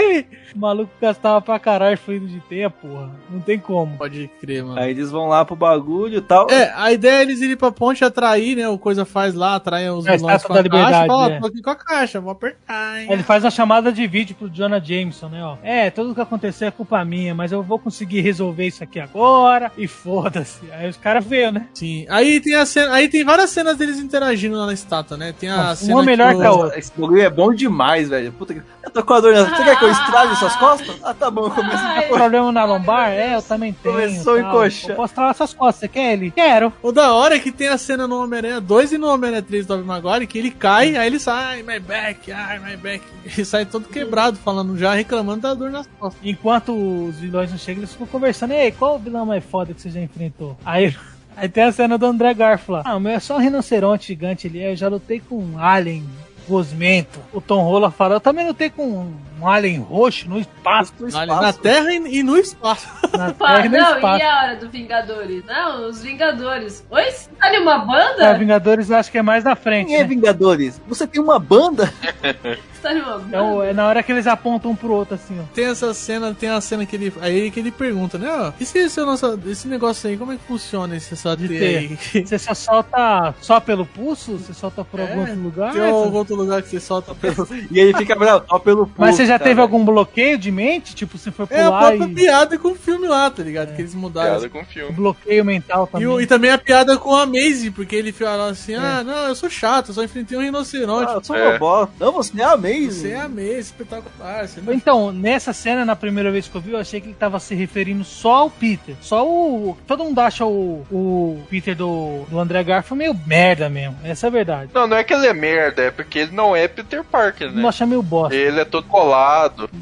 O maluco gastava pra caralho fluido de teia, porra. Não tem como. Pode crer, mano. Aí eles vão lá pro bagulho e tal. É, a ideia é eles irem pra ponte atrair, né? O coisa faz lá, atrair os É, vilões com da a caixa. Liberdade, Fala, é. tô aqui com a caixa, vou apertar, hein? Ele faz uma chamada de vídeo pro Jonah Jameson, né, ó. É, tudo que aconteceu é culpa minha, mas eu vou conseguir resolver isso aqui agora e foda-se. Aí os caras veem, né? Sim. Aí tem a cena, aí tem várias cenas deles interagindo lá na estátua, né? Tem a Nossa, cena uma melhor o- que a outra. Esse bagulho é bom demais, velho. Puta que Eu tô com a dor nas Você quer que eu estrale suas costas? Ah, tá bom, eu começo a Problema na lombar? É, eu também tenho. Começou a tal. encoxar. Eu posso tralar suas costas, você quer ele? Quero. O da hora é que tem a cena no Homem-Aranha 2 e no Homem-Aranha 3 do Tobey Maguire que ele cai, aí ele sai, my back, ai, my back. [laughs] E sai todo quebrado, falando já, reclamando da dor nas costas. Enquanto os vilões não chegam, eles ficam conversando. Ei, qual o vilão mais foda que você já enfrentou? Aí, [laughs] aí tem a cena do André Garfield lá. Ah, o meu é só um rinoceronte gigante ali. Eu já lutei com um alien gosmento. O Tom Rola fala, eu também lutei com um alien roxo no espaço. No espaço. Na Terra e, e no espaço. [laughs] Na Terra e no não, espaço. e a hora do Vingadores? Não, os Vingadores. Oi, você tá em uma banda? É, Vingadores eu acho que é mais na frente. Quem é né? Vingadores? Você tem uma banda? [laughs] Você tá em uma banda? É, é na hora que eles apontam um pro outro, assim, ó. Tem essa cena, tem a cena que ele. Aí que ele pergunta, né? Ó, e se esse, nosso, esse negócio aí, como é que funciona esse só de ter aí? [laughs] Você só solta só pelo pulso? Você solta por algum outro lugar? Tem algum outro lugar que você solta pelo. E ele fica bravo, só pelo pulso. Mas você já teve algum bloqueio de mente? Tipo, você foi É a pular própria e... piada com o filme lá, tá ligado? Que eles mudaram. Piada com filme. Bloqueio mental E, também. o- e também a piada com a Maisie, porque ele fala assim: ah, não, eu sou chato, eu só enfrentei um rinoceronte. Ah, eu sou É. bosta. Não, você é a Maze. Você é a Maisie, espetacular. Você não... Então, nessa cena, na primeira vez que eu vi, eu achei que ele tava se referindo só ao Peter. Só o. Todo mundo acha o, o Peter do, do André Garfield meio merda mesmo. Essa é a verdade. Não, não é que ele é merda, é porque ele não é Peter Parker, né? Não acha meio bosta. Ele é todo colado.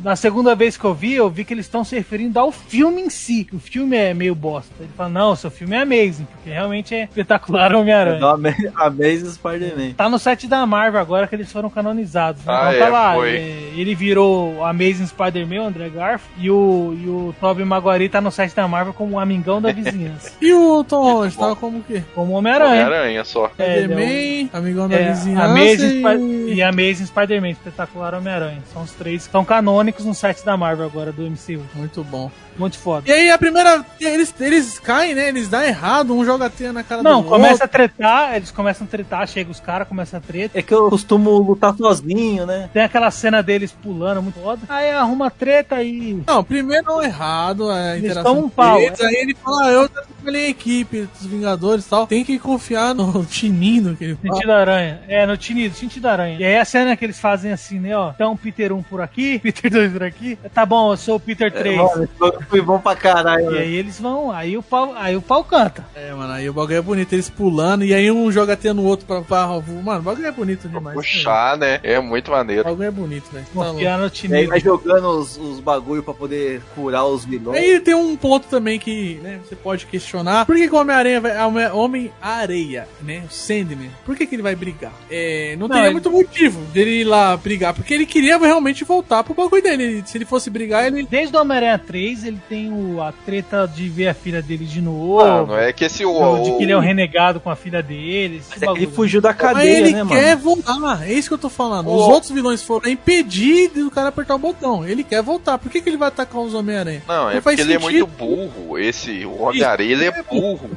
Na segunda vez que eu vi, eu vi que eles estão se referindo ao filme em si. O filme é meio bosta. Ele fala, não, seu filme é amazing, porque realmente é espetacular Homem-Aranha. A Maze- A Maze Spider-Man. Tá no set da Marvel agora que eles foram canonizados. Né? Ah, então tá é, lá. foi. é, ele virou o Amazing Spider-Man, o André Garfield, e o, e o Tobey Maguire tá no set da Marvel como um amigão da vizinhança. [laughs] E o Tom Holland tava como o quê? como Homem-Aranha. Homem-Aranha só. É, Spider-Man, amigão da É, vizinhança. Amazing e... Spi- e Amazing Spider-Man, espetacular Homem-Aranha. São os três que estão canônicos no set da Marvel agora, do MCU. Muito bom. Muito foda. E aí a primeira. Eles, eles caem, né? Eles dão errado, um joga a teia na cara Não, do começa outro. a tretar, eles começam a tretar, chega os caras, começa a treta. É que eu costumo lutar sozinho, né? Tem aquela cena deles pulando, muito foda. Aí arruma treta e. Não, primeiro dão errado a Eles interação tomam um pau, deles, Aí ele fala, ah, eu trabalhei em equipe dos Vingadores e tal. Tem que confiar no [laughs] Tinindo que ele fala. Sentido aranha. É, no Tinido, sentido aranha. E aí a cena que eles fazem assim, né, ó. Então, Peter 1 por aqui, [laughs] Peter 2 por aqui. Tá bom, eu sou o Peter 3. Mano, esse bagulho foi bom pra caralho. E né? aí eles vão, aí o pau, aí o pau canta. É, mano, aí o bagulho é bonito, eles pulando, e aí um joga teia no outro pra, pra. Mano, o bagulho é bonito demais. Puxar, né? É muito O maneiro. bagulho é bonito, velho. Tá. Confiar no E aí vai jogando os, os bagulho pra poder curar os vilões. Aí tem um ponto também que né, você pode questionar. Por que, que o Homem-Aranha vai. Homem- Homem-Areia, né? O Sandman. Por que, que ele vai brigar? É, não, Não, teria ele- muito motivo dele ir lá brigar. Porque ele queria realmente voltar pro bagulho dele. Se ele fosse brigar, ele. Desde o Homem-Aranha 3, ele tem o, a treta de ver a filha dele de novo. Mano, é que esse o. de que ele é um renegado com a filha dele. esse Mas é que ele fugiu da Mas cadeia, ele né, quer mano? voltar, é isso que eu tô falando. Ô. Os outros vilões foram impedir do cara apertar o botão. Ele quer voltar. Por que, que ele vai atacar os Homem-Aranha? Não, é Não faz porque ele é sentido. muito burro. Esse, o Homem-Aranha, ele é burro.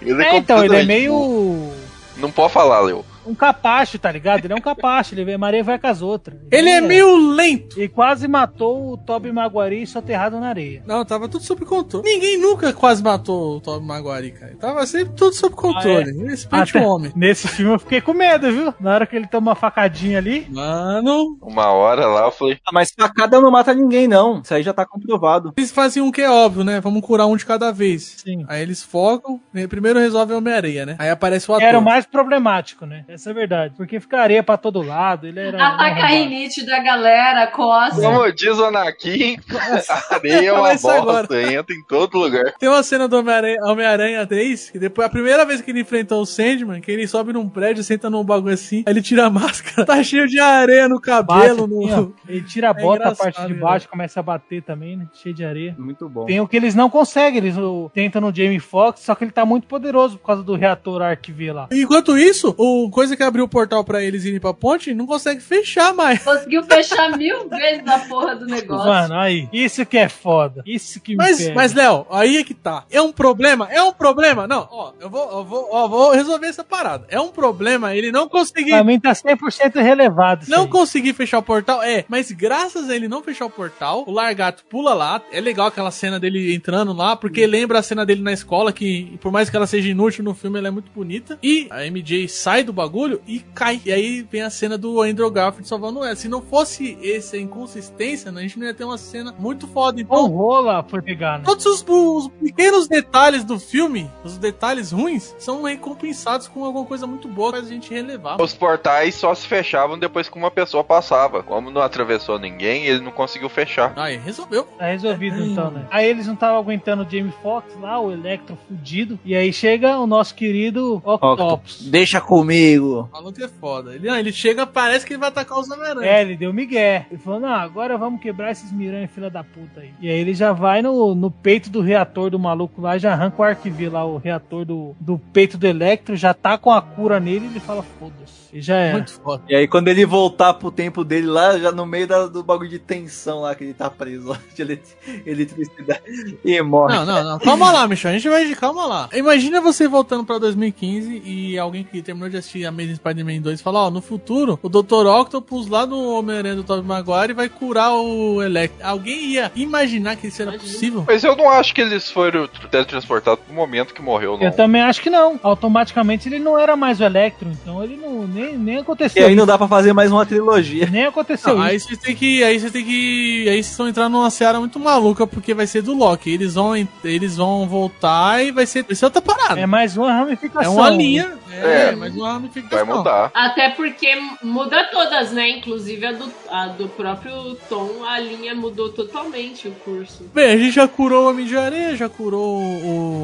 Ele É, então, ele é burro. meio. Não pode falar, Leo. Um capacho, tá ligado? Ele é um capacho, ele vê Maria vai com as outras. Ele é meio lento. E quase matou o Toby Maguire soterrado na areia. Não, tava tudo sob controle. Ninguém nunca quase matou o Tobey Maguire, cara. Tava sempre tudo sob controle. Ah, é? Respeite Até o homem. Nesse filme eu fiquei com medo, viu? Na hora que ele toma uma facadinha ali. Mano. Uma hora lá eu falei. Ah, mas facada não mata ninguém, não. Isso aí já tá comprovado. Eles faziam um que é óbvio, né? Vamos curar um de cada vez. Sim. Aí eles focam, primeiro resolve o Homem-Areia, né? Aí aparece o ator. Era o mais problemático, né? Essa é a verdade. Porque fica areia pra todo lado. Ele era. Ataca a rinite da galera, coça. Como diz o Anakin, a [laughs] areia é uma bosta, entra em todo lugar. Tem uma cena do Homem-Aranha Homem-Aranha 3, que depois, a primeira vez que ele enfrentou o Sandman, que ele sobe num prédio, senta num bagulho assim, aí ele tira a [laughs] máscara, tá cheio de areia no Bate cabelo, assim, no... ó. [laughs] Ele tira a É bota, a parte de né? baixo, começa a bater também, né? Cheio de areia. Muito bom. Tem o que eles não conseguem, eles o, tentam no Jamie Foxx, só que ele tá muito poderoso por causa do reator Arc V lá. Enquanto isso, o coisa que abriu o portal pra eles irem pra ponte não consegue fechar mais. Conseguiu fechar mil [laughs] vezes a porra do negócio. Mano, aí, isso que é foda. Isso que me Mas, pega. mas Léo, aí é que tá. É um problema? É um problema? Não, ó, eu vou, eu vou, ó, vou resolver essa parada. É um problema ele não conseguir. Pra mim tá 100% relevado. Não aí. conseguir fechar o portal, é, mas graças a ele não fechar o portal, o Largato pula lá. É legal aquela cena dele entrando lá, porque lembra a cena dele na escola, que por mais que ela seja inútil no filme, ela é muito bonita. E a MJ sai do bagulho bagulho e cai. E aí vem a cena do Andrew Garfield salvando ela. Se não fosse essa inconsistência, né, a gente não ia ter uma cena muito foda. O Então, rola foi pegar, né? todos os, os pequenos detalhes do filme, os detalhes ruins, são recompensados com alguma coisa muito boa pra gente relevar. Os portais só se fechavam depois que uma pessoa passava. Como não atravessou ninguém, ele não conseguiu fechar. Aí, resolveu. Tá resolvido então, né? Aí eles não estavam aguentando o Jamie Foxx lá, o Electro fudido. E aí chega o nosso querido Octopus. Deixa comigo. O maluco é foda. Ele, não, ele chega, parece que ele vai atacar os Homem-Aranha. É, ele deu migué. Ele falou, não, agora vamos quebrar esses miranha filha da puta aí. E aí ele já vai no, no peito do reator do maluco lá, já arranca o arquivio lá, o reator do, do peito do Electro, já tá com a cura nele e ele fala, foda-se. E já é. Muito foda. E aí, quando ele voltar pro tempo dele lá, já no meio da- do bagulho de tensão lá, que ele tá preso [laughs] de elet- eletricidade, e morre. Não, não, não. Calma lá, Michel. A gente vai de calma lá. Imagina você voltando pra 2015 e alguém que terminou de assistir Amazing Spider-Man 2 falar, ó, no futuro, o Dr. Octopus lá no Homem-Aranha do Tobey Maguire vai curar o Electro. Alguém ia imaginar que isso era possível? Mas eu não acho que eles foram teletransportados no momento que morreu, não. Eu também acho que não. Automaticamente ele não era mais o Electro, então ele não nem, nem E aconteceu. aí não dá pra fazer mais uma trilogia. Nem aconteceu Não, aí vocês tem que. Aí vocês tem que. Aí vocês vão entrar numa seara muito maluca, porque vai ser do Loki. Eles vão, eles vão voltar e vai ser, vai ser outra parada. É mais uma É ramificação. uma linha. É, É. mais uma ramificação. Vai mudar. Até porque muda todas, né? Inclusive a do, a do próprio Tom, a linha mudou totalmente o curso. Bem, a gente já curou o Homem de Areia, já curou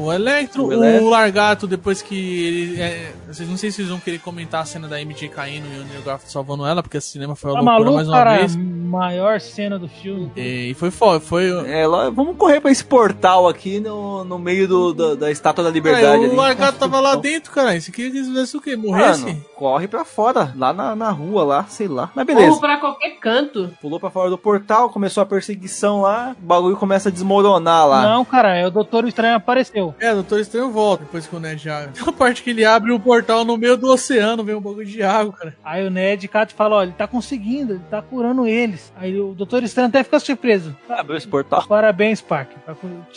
o Electro, O o. Largato, depois que ele. É, vocês não sei se vocês vão querer comentar a cena da MJ caindo e o Neil Garfield salvando ela, porque esse cinema foi Tá loucura maluco, mais uma cara? vez. Maior cena do filme. E foi foda, foi. É, lá, vamos correr pra esse portal aqui no, no meio do, do- da Estátua da Liberdade. o ali. Largato tava lá dentro, cara. Você queria que eles fizessem o quê? Morresse? Mano, corre pra fora, lá na, na rua, lá, sei lá. Mas beleza. Ou pra qualquer canto. Pulou pra fora do portal, começou a perseguição lá, o bagulho começa a desmoronar lá. Não, cara, é o Doutor Estranho apareceu. É, o Doutor Estranho volta depois que o Ned já. [laughs] Uma parte que ele abre o portal no meio do oceano, vem um bagulho de água, cara. Aí o Ned Cat fala, ó, ele tá conseguindo, ele tá curando eles. Aí o Doutor Estranho até fica surpreso. Abriu esse portal. Parabéns, Park.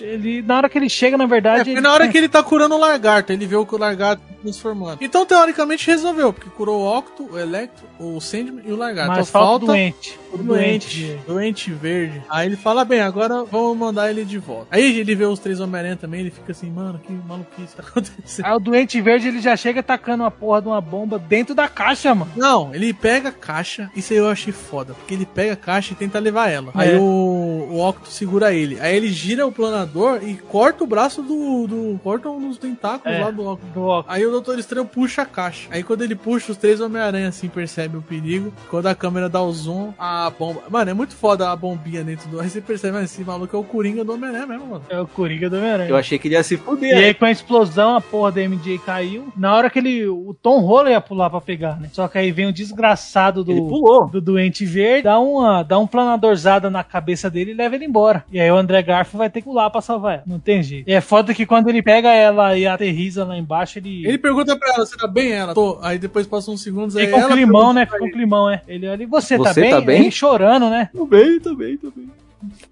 Ele, na hora que ele chega, na É, verdade. foi ele- na hora que ele tá curando o lagarto, ele vê o que o lagarto transformando. Então, teoricamente, resolveu, porque curou o Octo, o Electro, o Sandman e o lagarto. Mas então, falta o doente. O O doente, doente. doente verde. Aí ele fala, bem, agora vamos mandar ele de volta. Aí ele vê os três Homem-Aranha também, ele fica assim, mano, que maluquice tá acontecendo. Aí o doente verde ele já chega tacando uma porra de uma bomba dentro da caixa, mano. Não, ele pega a caixa, isso aí eu achei foda, porque ele pega a caixa e tenta levar ela. É. Aí o, o Octo segura ele. Aí ele gira o planador e corta o braço do. do corta um dos tentáculos É, lá do Octo. do Octo. Aí o Doutor Estranho puxa a caixa. Aí quando ele puxa, os três Homem-Aranha assim percebem o perigo. Quando a câmera dá o zoom, a bomba. Mano, é muito foda a bombinha dentro do. Aí [laughs] você percebe, mano, esse maluco é o Coringa do Homem-Aranha mesmo, mano. É o Coringa do Homem-Aranha. Eu achei que ele ia se E fuder. aí, com a explosão, a porra da MJ caiu. Na hora que ele. O Tom Holland ia pular pra pegar, né? Só que aí vem o desgraçado do. Ele pulou. Do doente verde, dá uma, dá um planadorzada na cabeça dele e leva ele embora. E aí o André Garfield vai ter que pular pra salvar ela. Não tem jeito. E é foda que quando ele pega ela e aterriza lá embaixo, ele. Ele pergunta pra ela, você tá bem? Ela, tô. Aí depois passa uns segundos aí. Fica um ela climão, né? Fica um climão, é. Ele olha, e você, tá Você bem? tá bem? Ele chorando, né? Tô bem, tô bem, tô bem.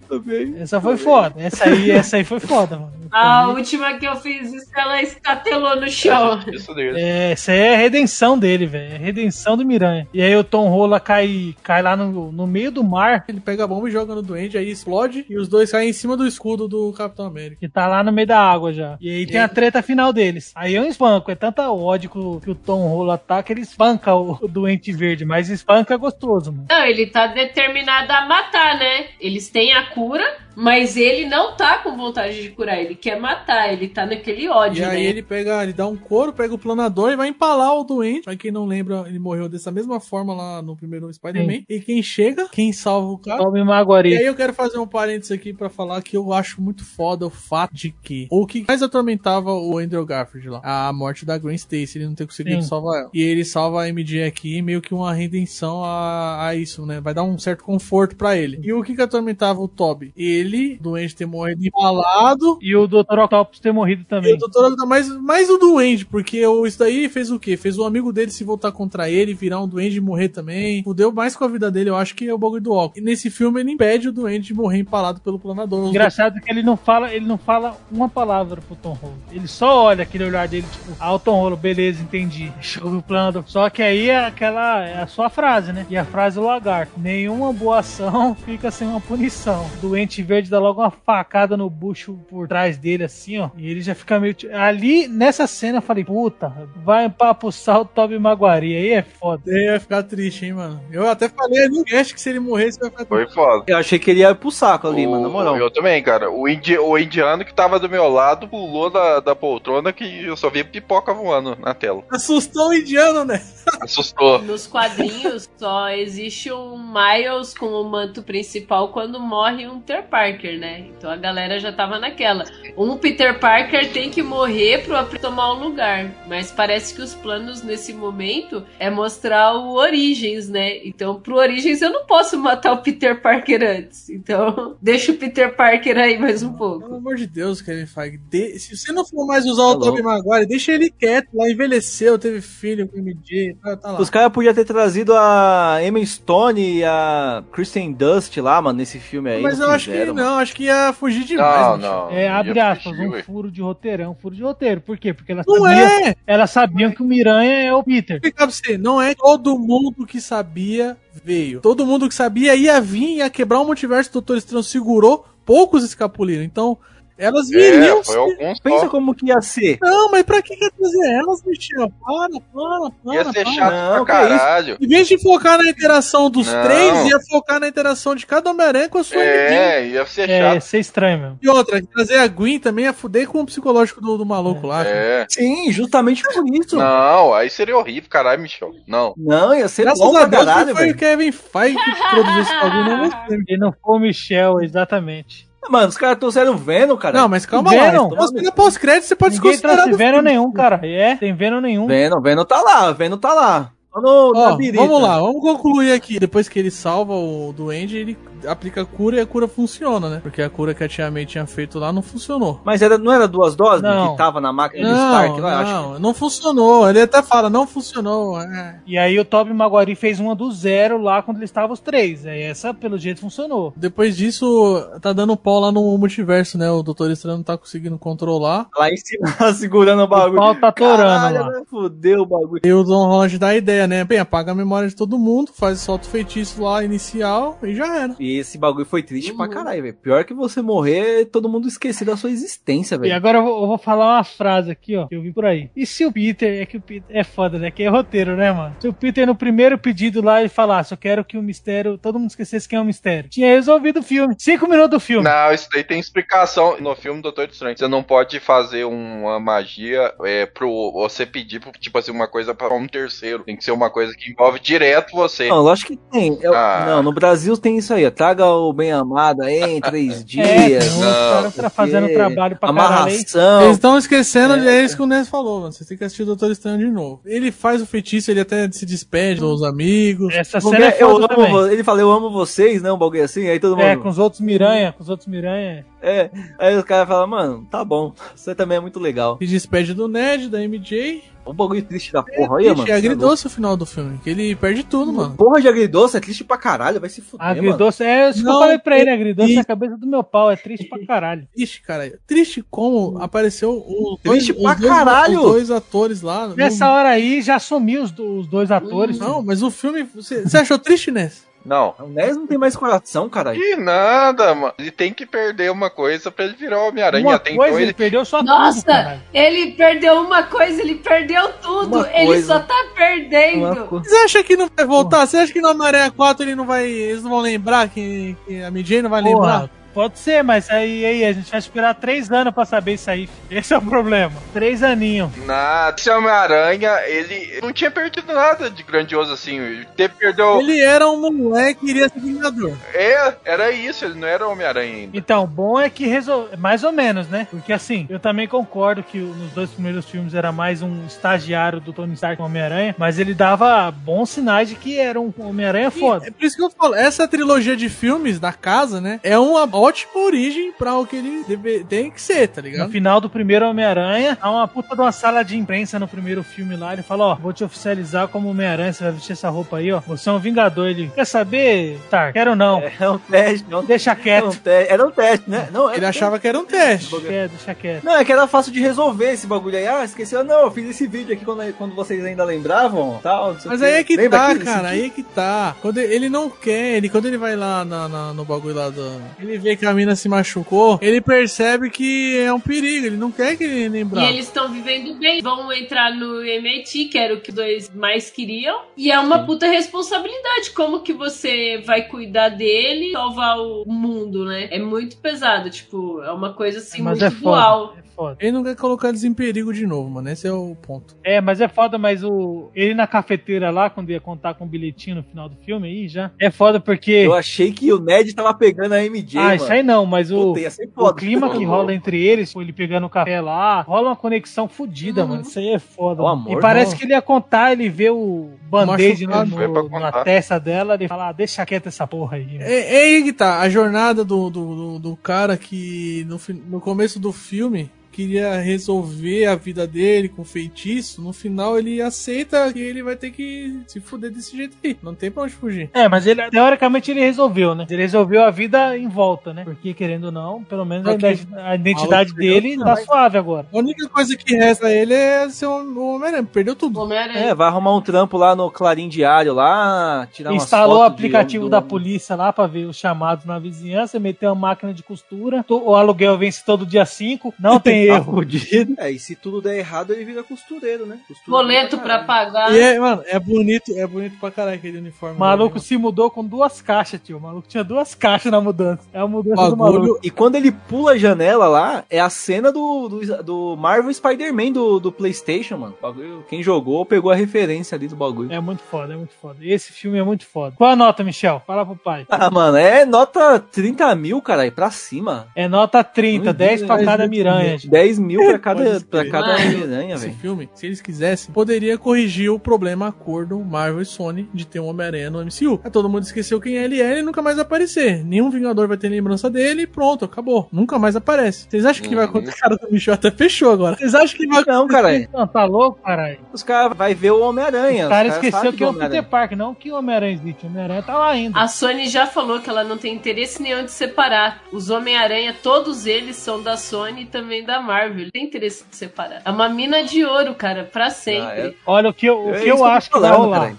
Tô bem. Essa foi foda. Essa aí, essa aí foi foda, mano. A última que eu fiz isso, ela estatelou no chão. [laughs] É, essa aí é a redenção dele, velho. É a redenção do Miranha. E aí o Tom Rola cai, cai lá no, no meio do mar, Ele pega a bomba e joga no doente, aí explode e os dois caem em cima do escudo do Capitão América. que tá lá no meio da água já. E aí E tem aí? a treta final deles. Aí é um espanco. É tanta ódio que o, que o Tom Rola tá que ele espanca o, o doente verde. Mas espanca gostoso, mano. Não, ele tá determinado a matar, né? Eles têm a cura, mas ele não tá com vontade de curar. Ele quer matar, ele tá naquele ódio, E aí né? ele pega, ele dá um couro, pega o planador e vai empalar o doente. Pra quem não lembra, ele morreu dessa mesma forma lá no primeiro Spider-Man. E quem chega, quem salva o cara. Tome E Maguari. aí eu quero fazer um parênteses aqui pra falar que eu acho muito foda o fato de que o que mais atormentava o Andrew Garfield lá, a morte da Gwen Stacy, ele não ter conseguido Sim. salvar ela. E ele salva a MJ aqui, meio que uma redenção a, a isso, né? Vai dar um certo conforto pra ele. E o que que atormentava o Toby? Ele dele, o Duende ter morrido empalado. E o Dr. Octopus ter morrido E também. o Dr. Octopus, mais, mais o Duende, porque o, isso daí fez o quê? Fez o amigo dele se voltar contra ele, virar um Duende e morrer também. Fudeu mais com a vida dele, eu acho que é o bagulho do Octopus. E nesse filme ele impede o Duende de morrer empalado pelo planador. Engraçado que ele não fala, ele não fala uma palavra pro Tom Holland. Ele só olha aquele olhar dele, tipo, ah, o Tom Holland, beleza, entendi. [laughs] Show o plano. Só que aí é aquela, é a sua frase, né? E a frase do lagarto. Nenhuma boa ação [laughs] fica sem uma punição. Doente verde dá logo uma facada no bucho por trás dele, assim, ó. E ele já fica meio. Ali, nessa cena, eu falei, puta, vai empapuçar o Toby Maguari. Aí é foda. Ele vai ficar triste, hein, mano. Eu até falei no cast que se ele morresse, vai ficar Foi triste. foda. Eu achei que ele ia pro saco ali, mano, na moral. Eu também, cara. O, indi- o indiano que tava do meu lado pulou da, da poltrona que eu só vi pipoca voando na tela. Assustou o indiano, né? [laughs] Assustou. Nos quadrinhos só existe um Miles com o manto principal quando morre um Peter Parker, né? Então a galera já tava naquela. Um Peter Parker tem que morrer pro April tomar o lugar. Mas parece que os planos nesse momento é mostrar o Origins, né? Então pro Origins eu não posso matar o Peter Parker antes. Então [laughs] deixa o Peter Parker aí mais um pouco. Pelo amor de Deus, Kevin Feige. de- Se você não for mais usar o Tobey Maguire, deixa ele quieto. Lá envelheceu, teve filho com o MJ. Tá, tá lá. Os caras podiam ter trazido a Emma Stone e a Kristen Dust lá, mano, nesse filme aí. Mas eu acho que mano. não, acho que ia fugir demais. Não, não. É, abre aspas, fugir, um ué. furo de roteiro, é um furo de roteiro. Por quê? Porque elas, Não sabiam, é! elas sabiam que o Miranha é o Peter. Vou explicar pra você, não é todo mundo que sabia veio. Todo mundo que sabia ia vir, ia quebrar o multiverso, o Doutor Estranho segurou, poucos escapuliram. Então, elas viriam. É, foi alguns Pensa só. como que ia ser. Não, mas pra que quer trazer elas, Michel? Para, para, para. Ia ser para. chato Não, pra que isso? caralho. Em vez de focar na interação dos Não. três, ia focar na interação de cada Homem-Aranha com a sua amiguinha. É, ia ser É, ia chato. ser estranho mesmo. E outra, trazer a Gwen também ia fuder com o psicológico do, do maluco lá. É. Sim, justamente por isso. Não, aí seria horrível, caralho, Michel. Não. Não, ia ser Graças bom a Deus caralho, foi velho. o Kevin Feige que produziu esse bagulho, não gostei. [laughs] E não foi o Michel, exatamente. Mano, os caras trouxeram Venom, cara. Não, mas calma Venom? lá. Mas na pós-crédito você pode Ninguém desconsiderar. trouxe Venom nenhum, cara. É, tem Venom nenhum. Venom, Venom tá lá, Venom tá lá. No, birita. vamos lá, vamos concluir aqui. Depois que ele salva o Duende, ele aplica a cura e a cura funciona, né? Porque a cura que a Tia May tinha feito lá não funcionou. Mas era, não era duas doses Não. que tava na máquina de Não, Stark lá? eu Acho não, não funcionou. Ele até fala, não funcionou. É. E aí o Tobey Maguire fez uma do zero lá quando eles estavam os três. Aí essa, pelo jeito, funcionou. Depois disso, tá dando pau lá no multiverso, né? O Doutor Estranho não tá conseguindo controlar. que lá em cima [laughs] segurando o bagulho. pau tá torando lá. né? Fudeu o bagulho. E o Don Holland dá a ideia, né? Bem, apaga a memória de todo mundo, faz solta o feitiço lá inicial e já era. E esse bagulho foi triste pra caralho, velho. Pior que você morrer, todo mundo esquecer da sua existência, E velho. agora eu vou, eu vou falar uma frase aqui, ó, que eu vi por aí. E se o Peter, é que o Peter é foda, né? Que é roteiro, né, mano? Se o Peter no primeiro pedido lá ele falasse, eu quero que o mistério, todo mundo esquecesse quem é o mistério. Tinha resolvido o filme. Cinco minutos do filme. Não, isso daí tem explicação no filme Doutor Estranho. Você não pode fazer uma magia é, pro você pedir, pro, tipo assim, uma coisa pra um terceiro. Tem que ser uma coisa que envolve direto você. Não, lógico que tem. Eu- Ah. Não, no Brasil tem isso aí, ó. Traga o bem amado aí em três [laughs] É, dias. tem uns caras sei tá o fazendo trabalho pra caralho. Amarração. Eles estão esquecendo, é. isso que o Ness falou, mano. Vocês têm que assistir o Doutor Estranho de novo. Ele faz o feitiço, ele até se despede dos amigos. Essa cena é que é? eu foda amo, também. vo- ele fala, eu amo vocês, né? Um bagulho assim, aí todo mundo. É, com os outros Miranha, com os outros Miranha. É, aí os caras falam, mano, tá bom, você também é muito legal. Se despede do Ned, da MJ. Um bagulho triste da porra, é, aí, mano. é agridoce o final do filme, que ele perde tudo, mano. Porra de agridoce é triste pra caralho, vai se fuder, mano. Agridoce, é isso que eu falei pra ele, agridoce e- é a cabeça do meu pau, é triste pra caralho. Triste, cara. Triste como apareceu os Triste dois, pra os dois, caralho. os dois atores lá. Nessa No- hora aí já sumiu os, do- os dois atores. Não, mas o filme. Você, você achou triste, Ness? Não. O Ness não tem mais coração, caralho. Que nada, mano. Ele tem que perder uma coisa pra ele virar o Homem-Aranha. Uma Até coisa, ele ele. perdeu só tudo, Nossa, ele perdeu uma coisa, ele perdeu tudo. Uma Ele coisa. só tá perdendo. Co- Você acha que não vai voltar? Você acha que no Homem-Aranha 4 ele não vai. Eles não vão lembrar que, que a MJ não vai Porra, lembrar? Pode ser, mas aí, aí a gente vai esperar três anos pra saber isso aí. filho. Esse é o problema. Três aninhos. Nada. Esse Homem-Aranha, ele não tinha perdido nada de grandioso assim. Ele perdeu. Ele era um moleque que iria ser Vingador. É, era isso. Ele não era Homem-Aranha ainda. Então, bom é que resolve. Mais ou menos, né? Porque assim, eu também concordo que nos dois primeiros filmes era mais um estagiário do Tony Stark com o Homem-Aranha, mas ele dava bons sinais de que era um Homem-Aranha foda. É por isso que eu falo, essa trilogia de filmes da casa, né? É uma ótima origem pra o que ele deve- tem que ser, tá No ligado? final do primeiro Homem-Aranha, há uma puta de uma sala de imprensa no primeiro filme lá. Ele fala: Ó, vou te oficializar como Homem-Aranha, você vai vestir essa roupa aí, ó. Você é um Vingador. Ele quer saber, Tar? Quero não. É um teste, não. Deixa quieto. Era um teste, era um teste, né? Não, Ele achava que era um teste. Quer, deixa quieto. Não, é que era fácil de resolver esse bagulho aí. Ah, esqueceu. Não, eu fiz esse vídeo aqui quando, quando vocês ainda lembravam. Tal, não sei o Mas aí é que Lembra tá, cara, aí é que tá. Quando ele não quer, ele, quando ele vai lá na- na- no bagulho lá do. Ele vê que a mina se machucou, ele percebe que é um perigo, ele não quer que ele E lembrar. eles estão vivendo bem. Vão entrar no MIT, que era o que os dois mais queriam. E é uma puta responsabilidade. Como que você vai cuidar dele e salvar o mundo, né? É muito pesado. Tipo, é uma coisa assim Mas muito é foda. dual. É foda. Ele não quer colocar eles em perigo de novo, mano. Esse é o ponto. É, mas é foda, mas o. Ele na cafeteira lá, quando ia contar com o bilhetinho no final do filme aí já. É foda porque. Eu achei que o Ned tava pegando a MJ, ah. Isso aí não, mas o, Puta, ser o foda. clima que rola entre eles, ele pegando o café lá, rola uma conexão fodida, mano. Isso aí é foda. Amor, e parece não. que ele ia contar, ele vê o band-aid no- pra no- contar. na testa dela, ele fala, ah, deixa quieta essa porra aí. mano. É, é aí que tá, a jornada do, do, do, do cara que no, no começo do filme queria resolver a vida dele com feitiço, no final ele aceita que ele vai ter que se fuder desse jeito aí. Não tem pra onde fugir. É, mas ele, teoricamente ele resolveu, né? Ele resolveu a vida em volta, né? Porque, querendo ou não, pelo menos a, identidade dele tá mas- suave agora. A única coisa que resta a ele é ser um, Homem-Aranha. Perdeu tudo. É, vai arrumar um trampo lá no Clarim Diário lá, tirar umas Instalou o aplicativo de- da polícia lá pra ver os chamados na vizinhança, meteu uma máquina de costura, o aluguel vence todo dia 5, não [laughs] tem Tá erro. fudido. É, e se tudo der errado, ele vira costureiro, né? Costureiro Boleto pra pagar. E é, mano, é bonito, é bonito pra caralho aquele uniforme. O maluco dele, se mudou com duas caixas, tio. O maluco tinha duas caixas na mudança. É a mudança do maluco. E quando ele pula a janela lá, é a cena do, do, do Marvel Spider-Man do, do PlayStation, mano. Bagulho, quem jogou pegou a referência ali do bagulho. É muito foda, é muito foda. Esse filme é muito foda. Qual a nota, Michel? Fala pro pai. Ah, mano, é nota 30 mil, caralho, pra cima. É nota 30, Não 10 pra cada miranha. Tio. 10 mil pra cada, Pode pra cada Mano, miranha, Esse velho. filme, se eles quisessem, poderia corrigir o problema acordo Marvel e Sony de ter um Homem-Aranha no MCU. Aí todo mundo esqueceu quem ele é e nunca mais vai aparecer. Nenhum Vingador vai ter lembrança dele e pronto, acabou. Nunca mais aparece. Vocês acham que vai Uhum. acontecer? Cara do Michel até fechou agora. Vocês acham que vai Não, caralho. Não, tá louco, caralho? Os caras vão ver o Homem-Aranha. O cara esqueceu que é o do Peter Parker, não que o Homem-Aranha existe. O Homem-Aranha tá lá ainda. A Sony já falou que ela não tem interesse nenhum de separar. Os Homem-Aranha, todos eles são da Sony e também da Marvel. Não tem interesse de separar. É uma mina de ouro, cara, pra sempre. Ah, é. Olha, o que eu, o É que eu acho que vai rolar.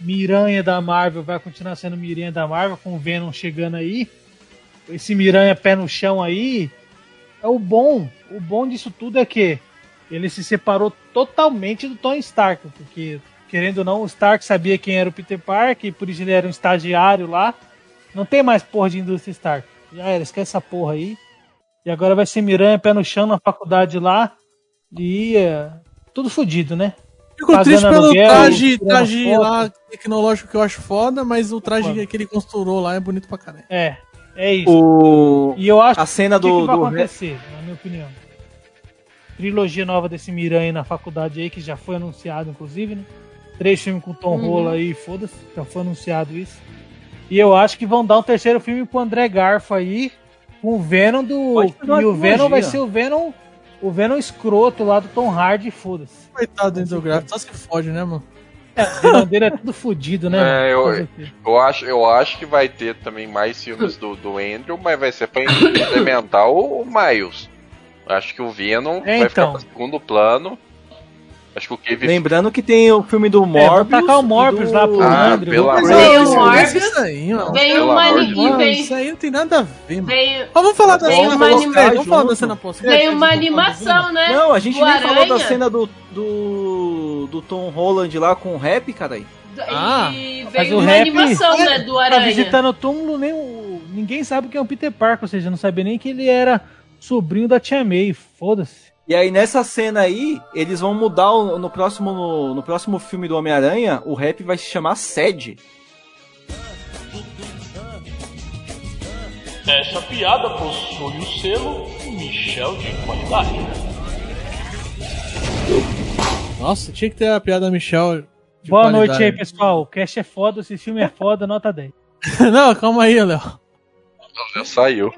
Miranha da Marvel vai continuar sendo Miranha da Marvel, com o Venom chegando aí. Esse Miranha pé no chão aí. É o bom. O bom disso tudo é que ele se separou totalmente do Tony Stark. Porque, querendo ou não, o Stark sabia quem era o Peter Parker, e por isso ele era um estagiário lá. Não tem mais porra de indústria Stark. Já era, esquece essa porra aí. E agora vai ser Miranha pé no chão na faculdade lá. E é, tudo fodido, né? Fico Pagando triste pelo aluguel, traje, traje lá tecnológico que eu acho foda, mas o traje Foda. que ele construiu lá é bonito pra caralho. É, é isso. O... E eu acho A cena o que, do- que vai do- acontecer, na minha opinião. Trilogia nova desse Miranha na faculdade aí, que já foi anunciado, inclusive, né? Três filmes com Tom Uhum. Rola aí, foda-se, já foi anunciado isso. E eu acho que vão dar um terceiro filme pro André Garfo aí, com o Venom do. E o Venom vai ser o Venom. O Venom escroto lá do Tom Hardy, foda-se. Coitado do Andrew Garfield, só se fode, né, mano? É, o Venom dele é tudo fodido, né? É, eu-? Eu acho, eu acho que vai ter também mais filmes do, do Andrew, mas vai ser pra implementar o, o Miles. Acho que o Venom É, vai ficar então. pra segundo plano. Acho que o Kevin Lembrando que tem o filme do É, vou Morbius. tacar o Morbius do- lá pro Ah, Andrew. pelo amor Veio de o Deus. Morbius, Isso aí, mano. Veio veio, isso aí não tem nada a ver, mano. veio, Mas vamos falar da cena uma pós-crédito, animação Vamos falar da cena pós-crédito. veio uma animação, né? Não, a gente nem falou da cena do, do, do Tom Holland lá com o rap, caralho. Ah, e Mas veio o uma rap animação, né, do tá Aranha. visitando o túmulo, nem o- ninguém sabe quem é o Peter Parker, ou seja, não sabia nem que ele era sobrinho da Tia May, foda-se. E aí nessa cena aí, eles vão mudar o- no próximo no, no próximo filme do Homem-Aranha, o rap vai se chamar Sed. Essa piada possui o selo Michel de qualidade. Nossa, tinha que ter a piada Michel. de Boa qualidade. noite aí, pessoal. O cast é foda, esse filme é foda, nota 10. [laughs] Não, calma aí, Léo. Já saiu.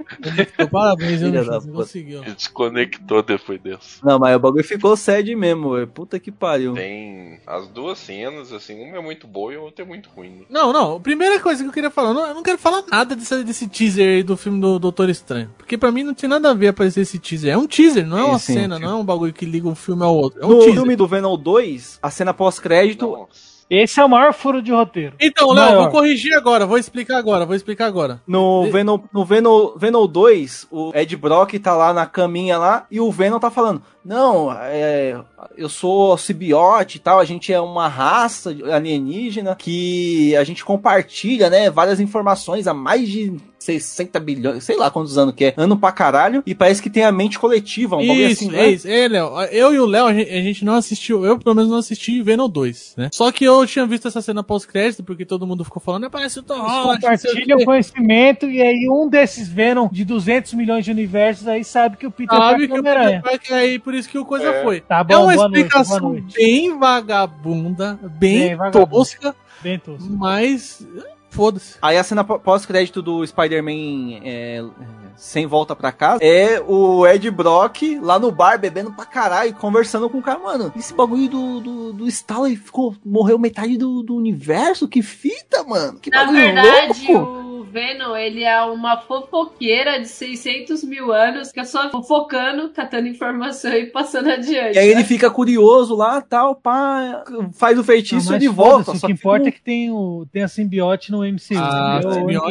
Parabéns, Filha eu não conseguiu. Ele desconectou depois dessa. Não, mas o bagulho ficou sad mesmo, velho. Puta que pariu. Tem as duas cenas, assim, uma é muito boa e a outra é muito ruim. né? Não, não. A primeira coisa que eu queria falar, eu não, eu não quero falar nada desse, desse teaser aí do filme do Doutor Estranho. Porque pra mim não tinha nada a ver aparecer esse teaser. É um teaser, não é uma sim, cena, sim. não é um bagulho que liga um filme ao outro. É um No teaser. filme do Venom 2, a cena pós-crédito. Esse é o maior furo de roteiro. Então, Léo, vou corrigir agora, vou explicar agora, vou explicar agora. No Venom, no Venom, Venom 2, o Ed Brock tá lá na caminha lá e o Venom tá falando: Não, é, eu sou simbiote e tal, a gente é uma raça alienígena que a gente compartilha, né, várias informações há mais de 60 bilhões, sei lá quantos anos que é, ano pra caralho, e parece que tem a mente coletiva, um bagulho assim, é né? isso. É, Léo, eu e o Léo, a gente, não assistiu, eu pelo menos não assisti Venom 2, né? Só que eu tinha visto essa cena pós-crédito, porque todo mundo ficou falando, é, parece o Tom Holland, sei o compartilham quê." conhecimento e aí um desses Venom de 200 milhões de universos aí sabe que o Peter Sabe Parker que é o. Peter Parker aí, por isso que o coisa É. foi. Tá bom, é uma noite, explicação noite. bem vagabunda, bem, Bem vagabunda. tosca, Bem tosco. mas foda-se. Aí a cena pó- pós-crédito do Spider-Man é, sem volta pra casa é o Ed Brock lá no bar bebendo pra caralho, conversando com o cara. Mano, esse bagulho do, do, do Stalin ficou, morreu metade do, do universo? Que fita, mano? Que Na bagulho verdade, louco. o Venom, ele é uma fofoqueira de 600 mil anos, que é só fofocando, catando informação e passando adiante. E aí ele né? fica curioso lá, tal, pá, faz o feitiço e Não, ele volta. O Só que que importa fica é que tem, o, tem a simbiote no MCU. Ah,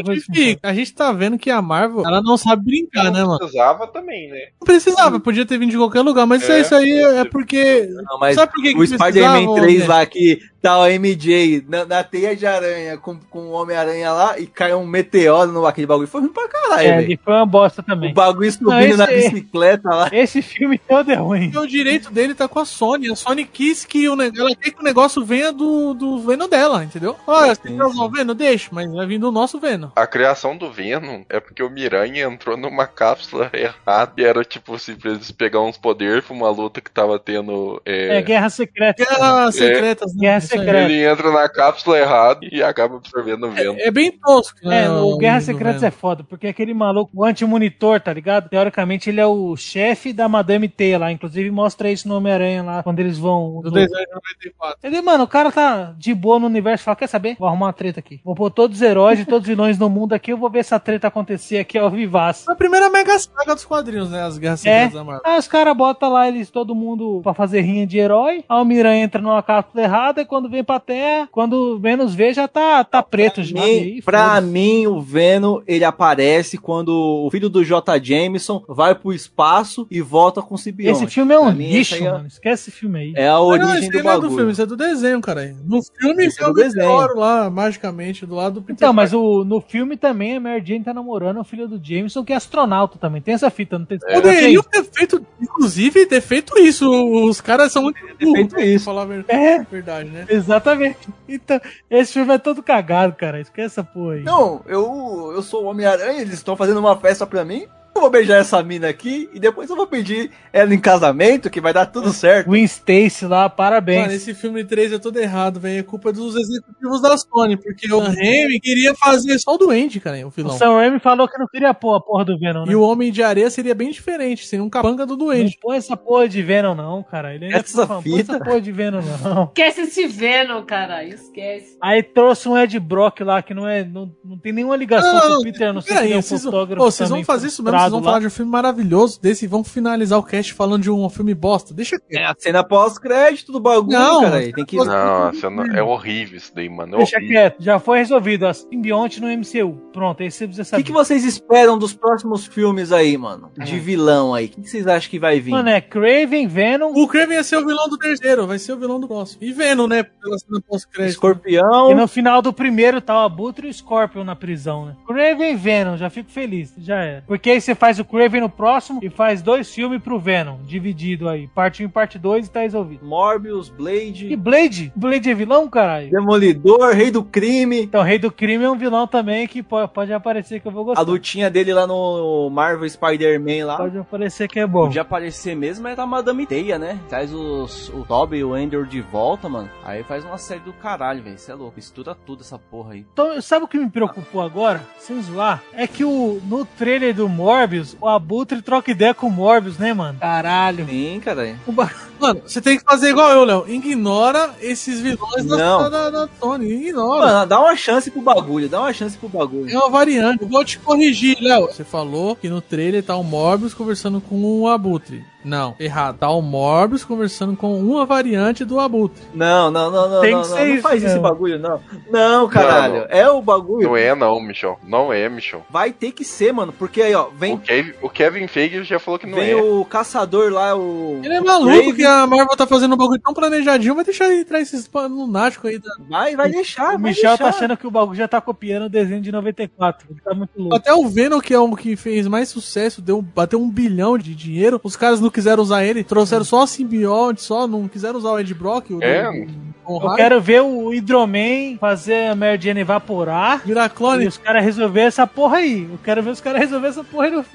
que fica. A gente tá vendo que a Marvel, ela não sabe brincar, né, mano? Precisava também, né? Não precisava, podia ter vindo de qualquer lugar, mas isso, É. isso aí é porque. Não, mas Sabe por que que o Spider-Man precisava, 3 né? lá que tá o MJ na, na teia de aranha com, com o Homem-Aranha lá e cai um meteoro no aquele bagulho. Foi ruim pra caralho, É, velho. foi uma bosta também. O bagulho subindo Não, esse- na bicicleta lá. Esse filme todo é ruim. O direito dele tá com a Sony. A Sony quis que o negócio. Ela quer que o negócio venha do, do Venom dela, entendeu? Olha, você quer usar o Venom? Deixa, mas vai vir do nosso Venom. A criação do Venom é porque o Miranha entrou numa cápsula [laughs] errada e era tipo assim, pra eles pegar uns poderes pra uma luta que tava tendo. É, É, Guerra Secreta. Guerra Secretas, né? Guerra Isso aí. Secreta. ele entra na cápsula errada e acaba absorvendo o Venom. É bem tosco, né? É, o Guerra do Secretas Venom. é foda, porque aquele maluco, o anti-monitor, tá ligado? Teoricamente ele é o chefe da Madame T lá, inclusive mostra isso no Homem-Aranha lá, quando eles vão... Do no- 94. Ele, mano, o cara tá de boa no universo, fala, quer saber? Vou arrumar uma treta aqui. Vou pôr todos os heróis e todos os vilões do mundo aqui, eu vou ver essa treta acontecer aqui ao vivaço. A primeira mega saga dos quadrinhos, né? As Guerras É, Secretas da Marvel. aí os caras botam lá eles, todo mundo, pra fazer rinha de herói. Aí o Miranha entra numa cápsula errada e quando vem pra Terra, quando menos vê, já tá, tá preto já. E Mim- aí, pra mim, o Venom, ele aparece quando o filho do J. Jameson vai pro espaço e volta com o simbionte. Esse filme é um Pra mim, lixo, é- mano. Esquece esse filme aí. É a origem não, isso do não é do bagulho. filme, isso é do desenho, cara. No filme Esse é é o do desenho. meteoro lá, magicamente, do lado do Peter Então, mas o, no filme também a Mary Jane tá namorando o filho do Jameson, que é astronauta também. Tem essa fita, não tem? Poderiam ter feito, inclusive, ter feito isso. Os caras são muito burros. feito isso. Pra falar a ver- É. verdade, né? [laughs] Exatamente. Então, esse filme é todo cagado, cara. Esquece essa aí. Não, eu, eu sou o Homem-Aranha, eles estão fazendo uma festa pra mim. Eu vou beijar essa mina aqui e depois eu vou pedir ela em casamento, que vai dar tudo certo. Win Stacy lá, parabéns. Mano, esse filme 3 é todo errado, velho. É culpa dos executivos da Sony, porque o Raimi queria fazer só o Duende, cara, o O vilão. Sam Raimi falou que não queria pôr a porra do Venom, né? E o Homem de Areia seria bem diferente, seria um capanga do Não Duende. põe essa porra de Venom, não, cara. Ele ainda Essa ficou falando, põe fita. essa porra de Venom, não. Esquece esse Venom, caralho. Esquece. Aí trouxe um Ed Brock lá que não é. Não, não tem nenhuma ligação Não, com não, o Peter, não sei se é um vocês, fotógrafo. Ô, vocês vão fazer isso mesmo, vocês vão frustrado falar lá. de um filme maravilhoso desse e vão finalizar o cast falando de um filme bosta. Deixa É quieto. a cena pós-crédito do bagulho, Não, cara. Tem que. Não- é horrível isso daí, mano. É Deixa horrível. quieto, já foi resolvido. A simbionte no MCU. Pronto, aí você precisa O saber. que, que vocês esperam dos próximos filmes aí, mano? De vilão aí. O que, que vocês acham que vai vir? Mano, é Craven, Venom. O Kraven ia ser o vilão do terceiro, vai ser o vilão do próximo. E Venom, né? Pela cena pós-crédito. Escorpião. E no final do primeiro tá o Abutre e o Scorpion na prisão, né? Craven e Venom, já fico feliz, já era. Porque aí você faz o Craven no próximo e faz dois filmes pro Venom, dividido aí. Parte 1 e parte 2 e tá resolvido. Morbius, Blade. E Blade? Blade é vilão, caralho? Demolidor, Rei do Crime. Então, Rei do Crime é um vilão também que pode, pode aparecer que eu vou gostar. A lutinha dele lá no Marvel Spider-Man lá. Pode aparecer que é bom. Podia aparecer mesmo é da Madame Teia, né? Traz os, o Toby e o Ender de volta, mano. Aí faz uma série do caralho, velho. Você é louco. Mistura tudo essa porra aí. Então, sabe o que me preocupou agora? Sem zoar. É que o, no trailer do Morbius, o Abutre troca ideia com o Morbius, né, mano? Caralho. Sim, caralho. [laughs] Mano, você tem que fazer igual eu, Léo. Ignora esses vilões da, Não. da, da Tony. Ignora. Mano, dá uma chance pro bagulho, dá uma chance pro bagulho. É uma variante. Eu vou te corrigir, Léo. Você falou que no trailer tá o Morbius conversando com o Abutre. Não, errado. Tá o Morbius conversando com uma variante do Abutre. Não, não, não, não, Tem não, que não, ser não isso, faz esse não. bagulho, não. Não, caralho, Não, é o bagulho. Não é não, Michel. Não é, Michel. Vai ter que ser, mano, porque aí, ó, vem, O Kevin, o Kevin Feige já falou que não vem é. o caçador lá, o... Ele é maluco Craven. que a Marvel tá fazendo um bagulho tão planejadinho. Vai deixar ele entrar esses lunáticos aí. Da... Vai, vai deixar, O vai Michel tá deixar. achando que o bagulho já tá copiando o desenho de 94. Ele tá muito louco. Até o Venom, que é um que fez mais sucesso, deu, bateu um bilhão de dinheiro. Os caras não quiseram usar ele, trouxeram só a simbionte, só, não quiseram usar o Ed Brock. O É. do- Eu quero ver o Hidroman fazer a Mary Jane evaporar. Virar clone. E os caras resolver essa porra aí. Eu quero ver os caras resolver essa porra aí no,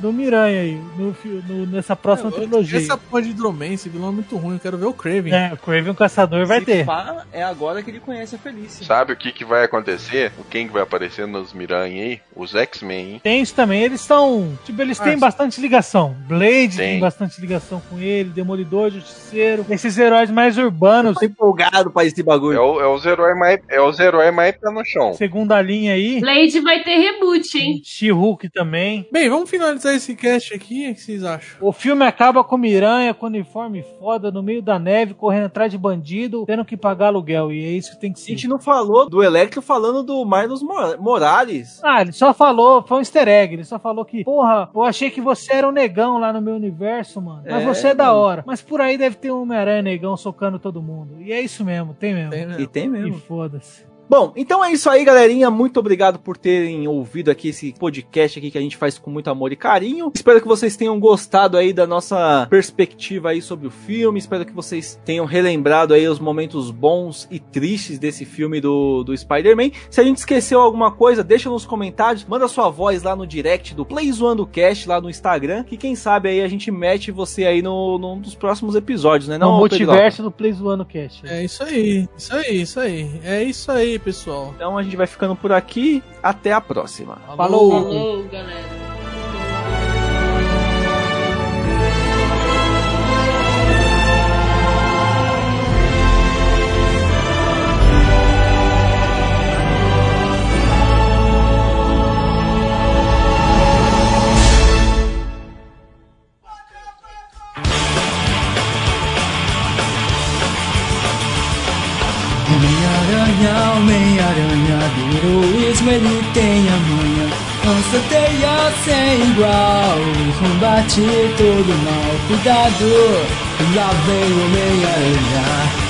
do Miranha aí. No, no- nessa próxima trilogia. Essa porra de Hidroman, esse vilão é muito ruim. Eu quero ver o Craven. É, o Craven Caçador vai Se ter. pá, é agora que ele conhece a Felícia. Sabe o que, que vai acontecer? Quem que vai aparecer nos Miranha aí? Os X-Men, hein? Tem isso também, eles estão. Tipo, eles têm Ah, bastante ligação. Blade tem. Tem. bastante ligação com ele, Demolidor, Justiceiro. Esses heróis mais urbanos, Tô empolgado pra esse É, bagulho. o, é os heróis mais, é os heróis mais pé no chão. segunda linha aí. Blade vai ter reboot, hein? She-Hulk também. Bem, vamos finalizar esse cast aqui. O que vocês acham? O filme acaba com Miranha com uniforme foda no meio da neve, correndo atrás de bandido, tendo que pagar aluguel. E é isso que tem que A ser. gente não falou do Electro falando do Marlos Mor- Morales. Ah, ele só falou, foi um easter egg. Ele só falou que, porra, eu achei que você era um negão lá no meu universo, mano. Mas É, você é da mano. hora. Mas por aí deve ter um Homem-Aranha negão socando todo mundo. E é isso mesmo, tem mesmo. Tem mesmo. E tem E mesmo. foda-se. Bom, então é isso aí, galerinha. Muito obrigado por terem ouvido aqui esse podcast aqui que a gente faz com muito amor e carinho. Espero que vocês tenham gostado aí da nossa perspectiva aí sobre o filme. Espero que vocês tenham relembrado aí os momentos bons e tristes desse filme do, do Spider-Man. Se a gente esqueceu alguma coisa, deixa nos comentários. Manda sua voz lá no direct do Play Zoando Cast lá no Instagram. Que quem sabe aí a gente mete você aí no, num dos próximos episódios, né? No Não, Pedro? multiverso do Play Zoando Cast. É isso aí. Isso aí, isso aí. É isso aí, pessoal. Então a gente vai ficando por aqui. Até a próxima. Falou. Falou, galera. Homem-Aranha, Homem-Aranha, do heroísmo ele tem a manha. Lança teia sem igual, combate todo mal. Cuidado, lá vem o Homem-Aranha.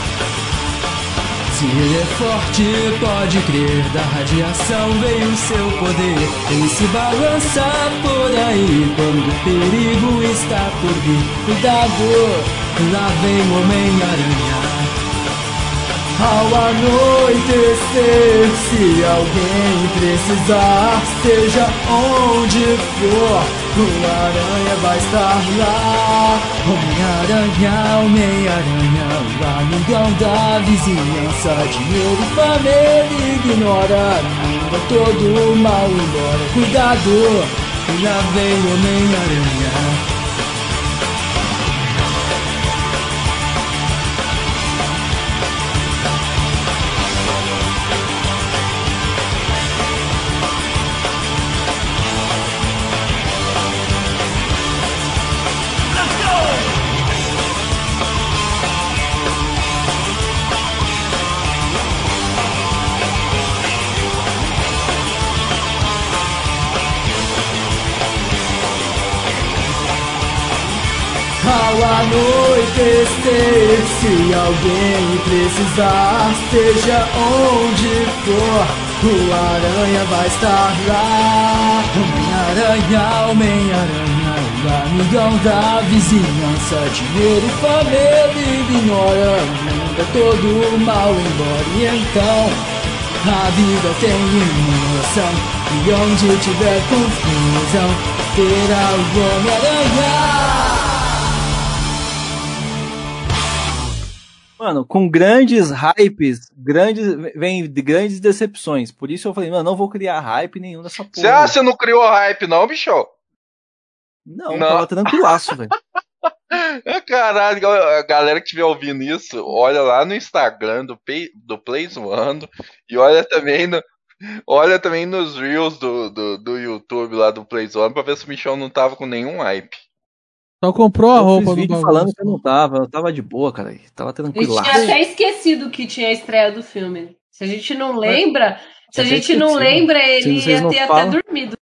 Se ele é forte, pode crer, da radiação veio seu poder. Ele se balança por aí quando o perigo está por vir. Cuidado, lá vem o Homem-Aranha. Ao anoitecer, se alguém precisar, seja onde for, o aranha vai estar lá. Homem-Aranha, Homem-Aranha, o amigão da vizinhança, dinheiro família ignora, manda todo o mal embora. Cuidado, lá vem Homem-Aranha. Se alguém precisar, seja onde for, o aranha vai estar lá. Homem-Aranha. Homem-Aranha, amigão da vizinhança. Dinheiro ele ignora, manda todo o mal embora. E então, a vida tem emoção. E onde tiver confusão, terá o Homem-Aranha. Mano, com grandes hypes, grandes, vem de grandes decepções. Por isso eu falei, mano, não vou criar hype nenhum nessa porra. Você ah, você não criou hype, não, bicho? Não, não. tava tranquilaço, velho. [laughs] Caralho, a galera que estiver ouvindo isso, olha lá no Instagram do, Play, do Plays One e olha também no, olha também nos Reels do, do, do YouTube lá do Plays One pra ver se o Michel não tava com nenhum hype. Só comprou a Eu roupa fiz do vídeo falando que eu não tava, eu tava de boa, cara. Tava A tranquilo. gente tinha até esquecido que tinha a estreia do filme. Se a gente não lembra, se a Até gente não esqueci. lembra, ele ia ter falam- até dormido.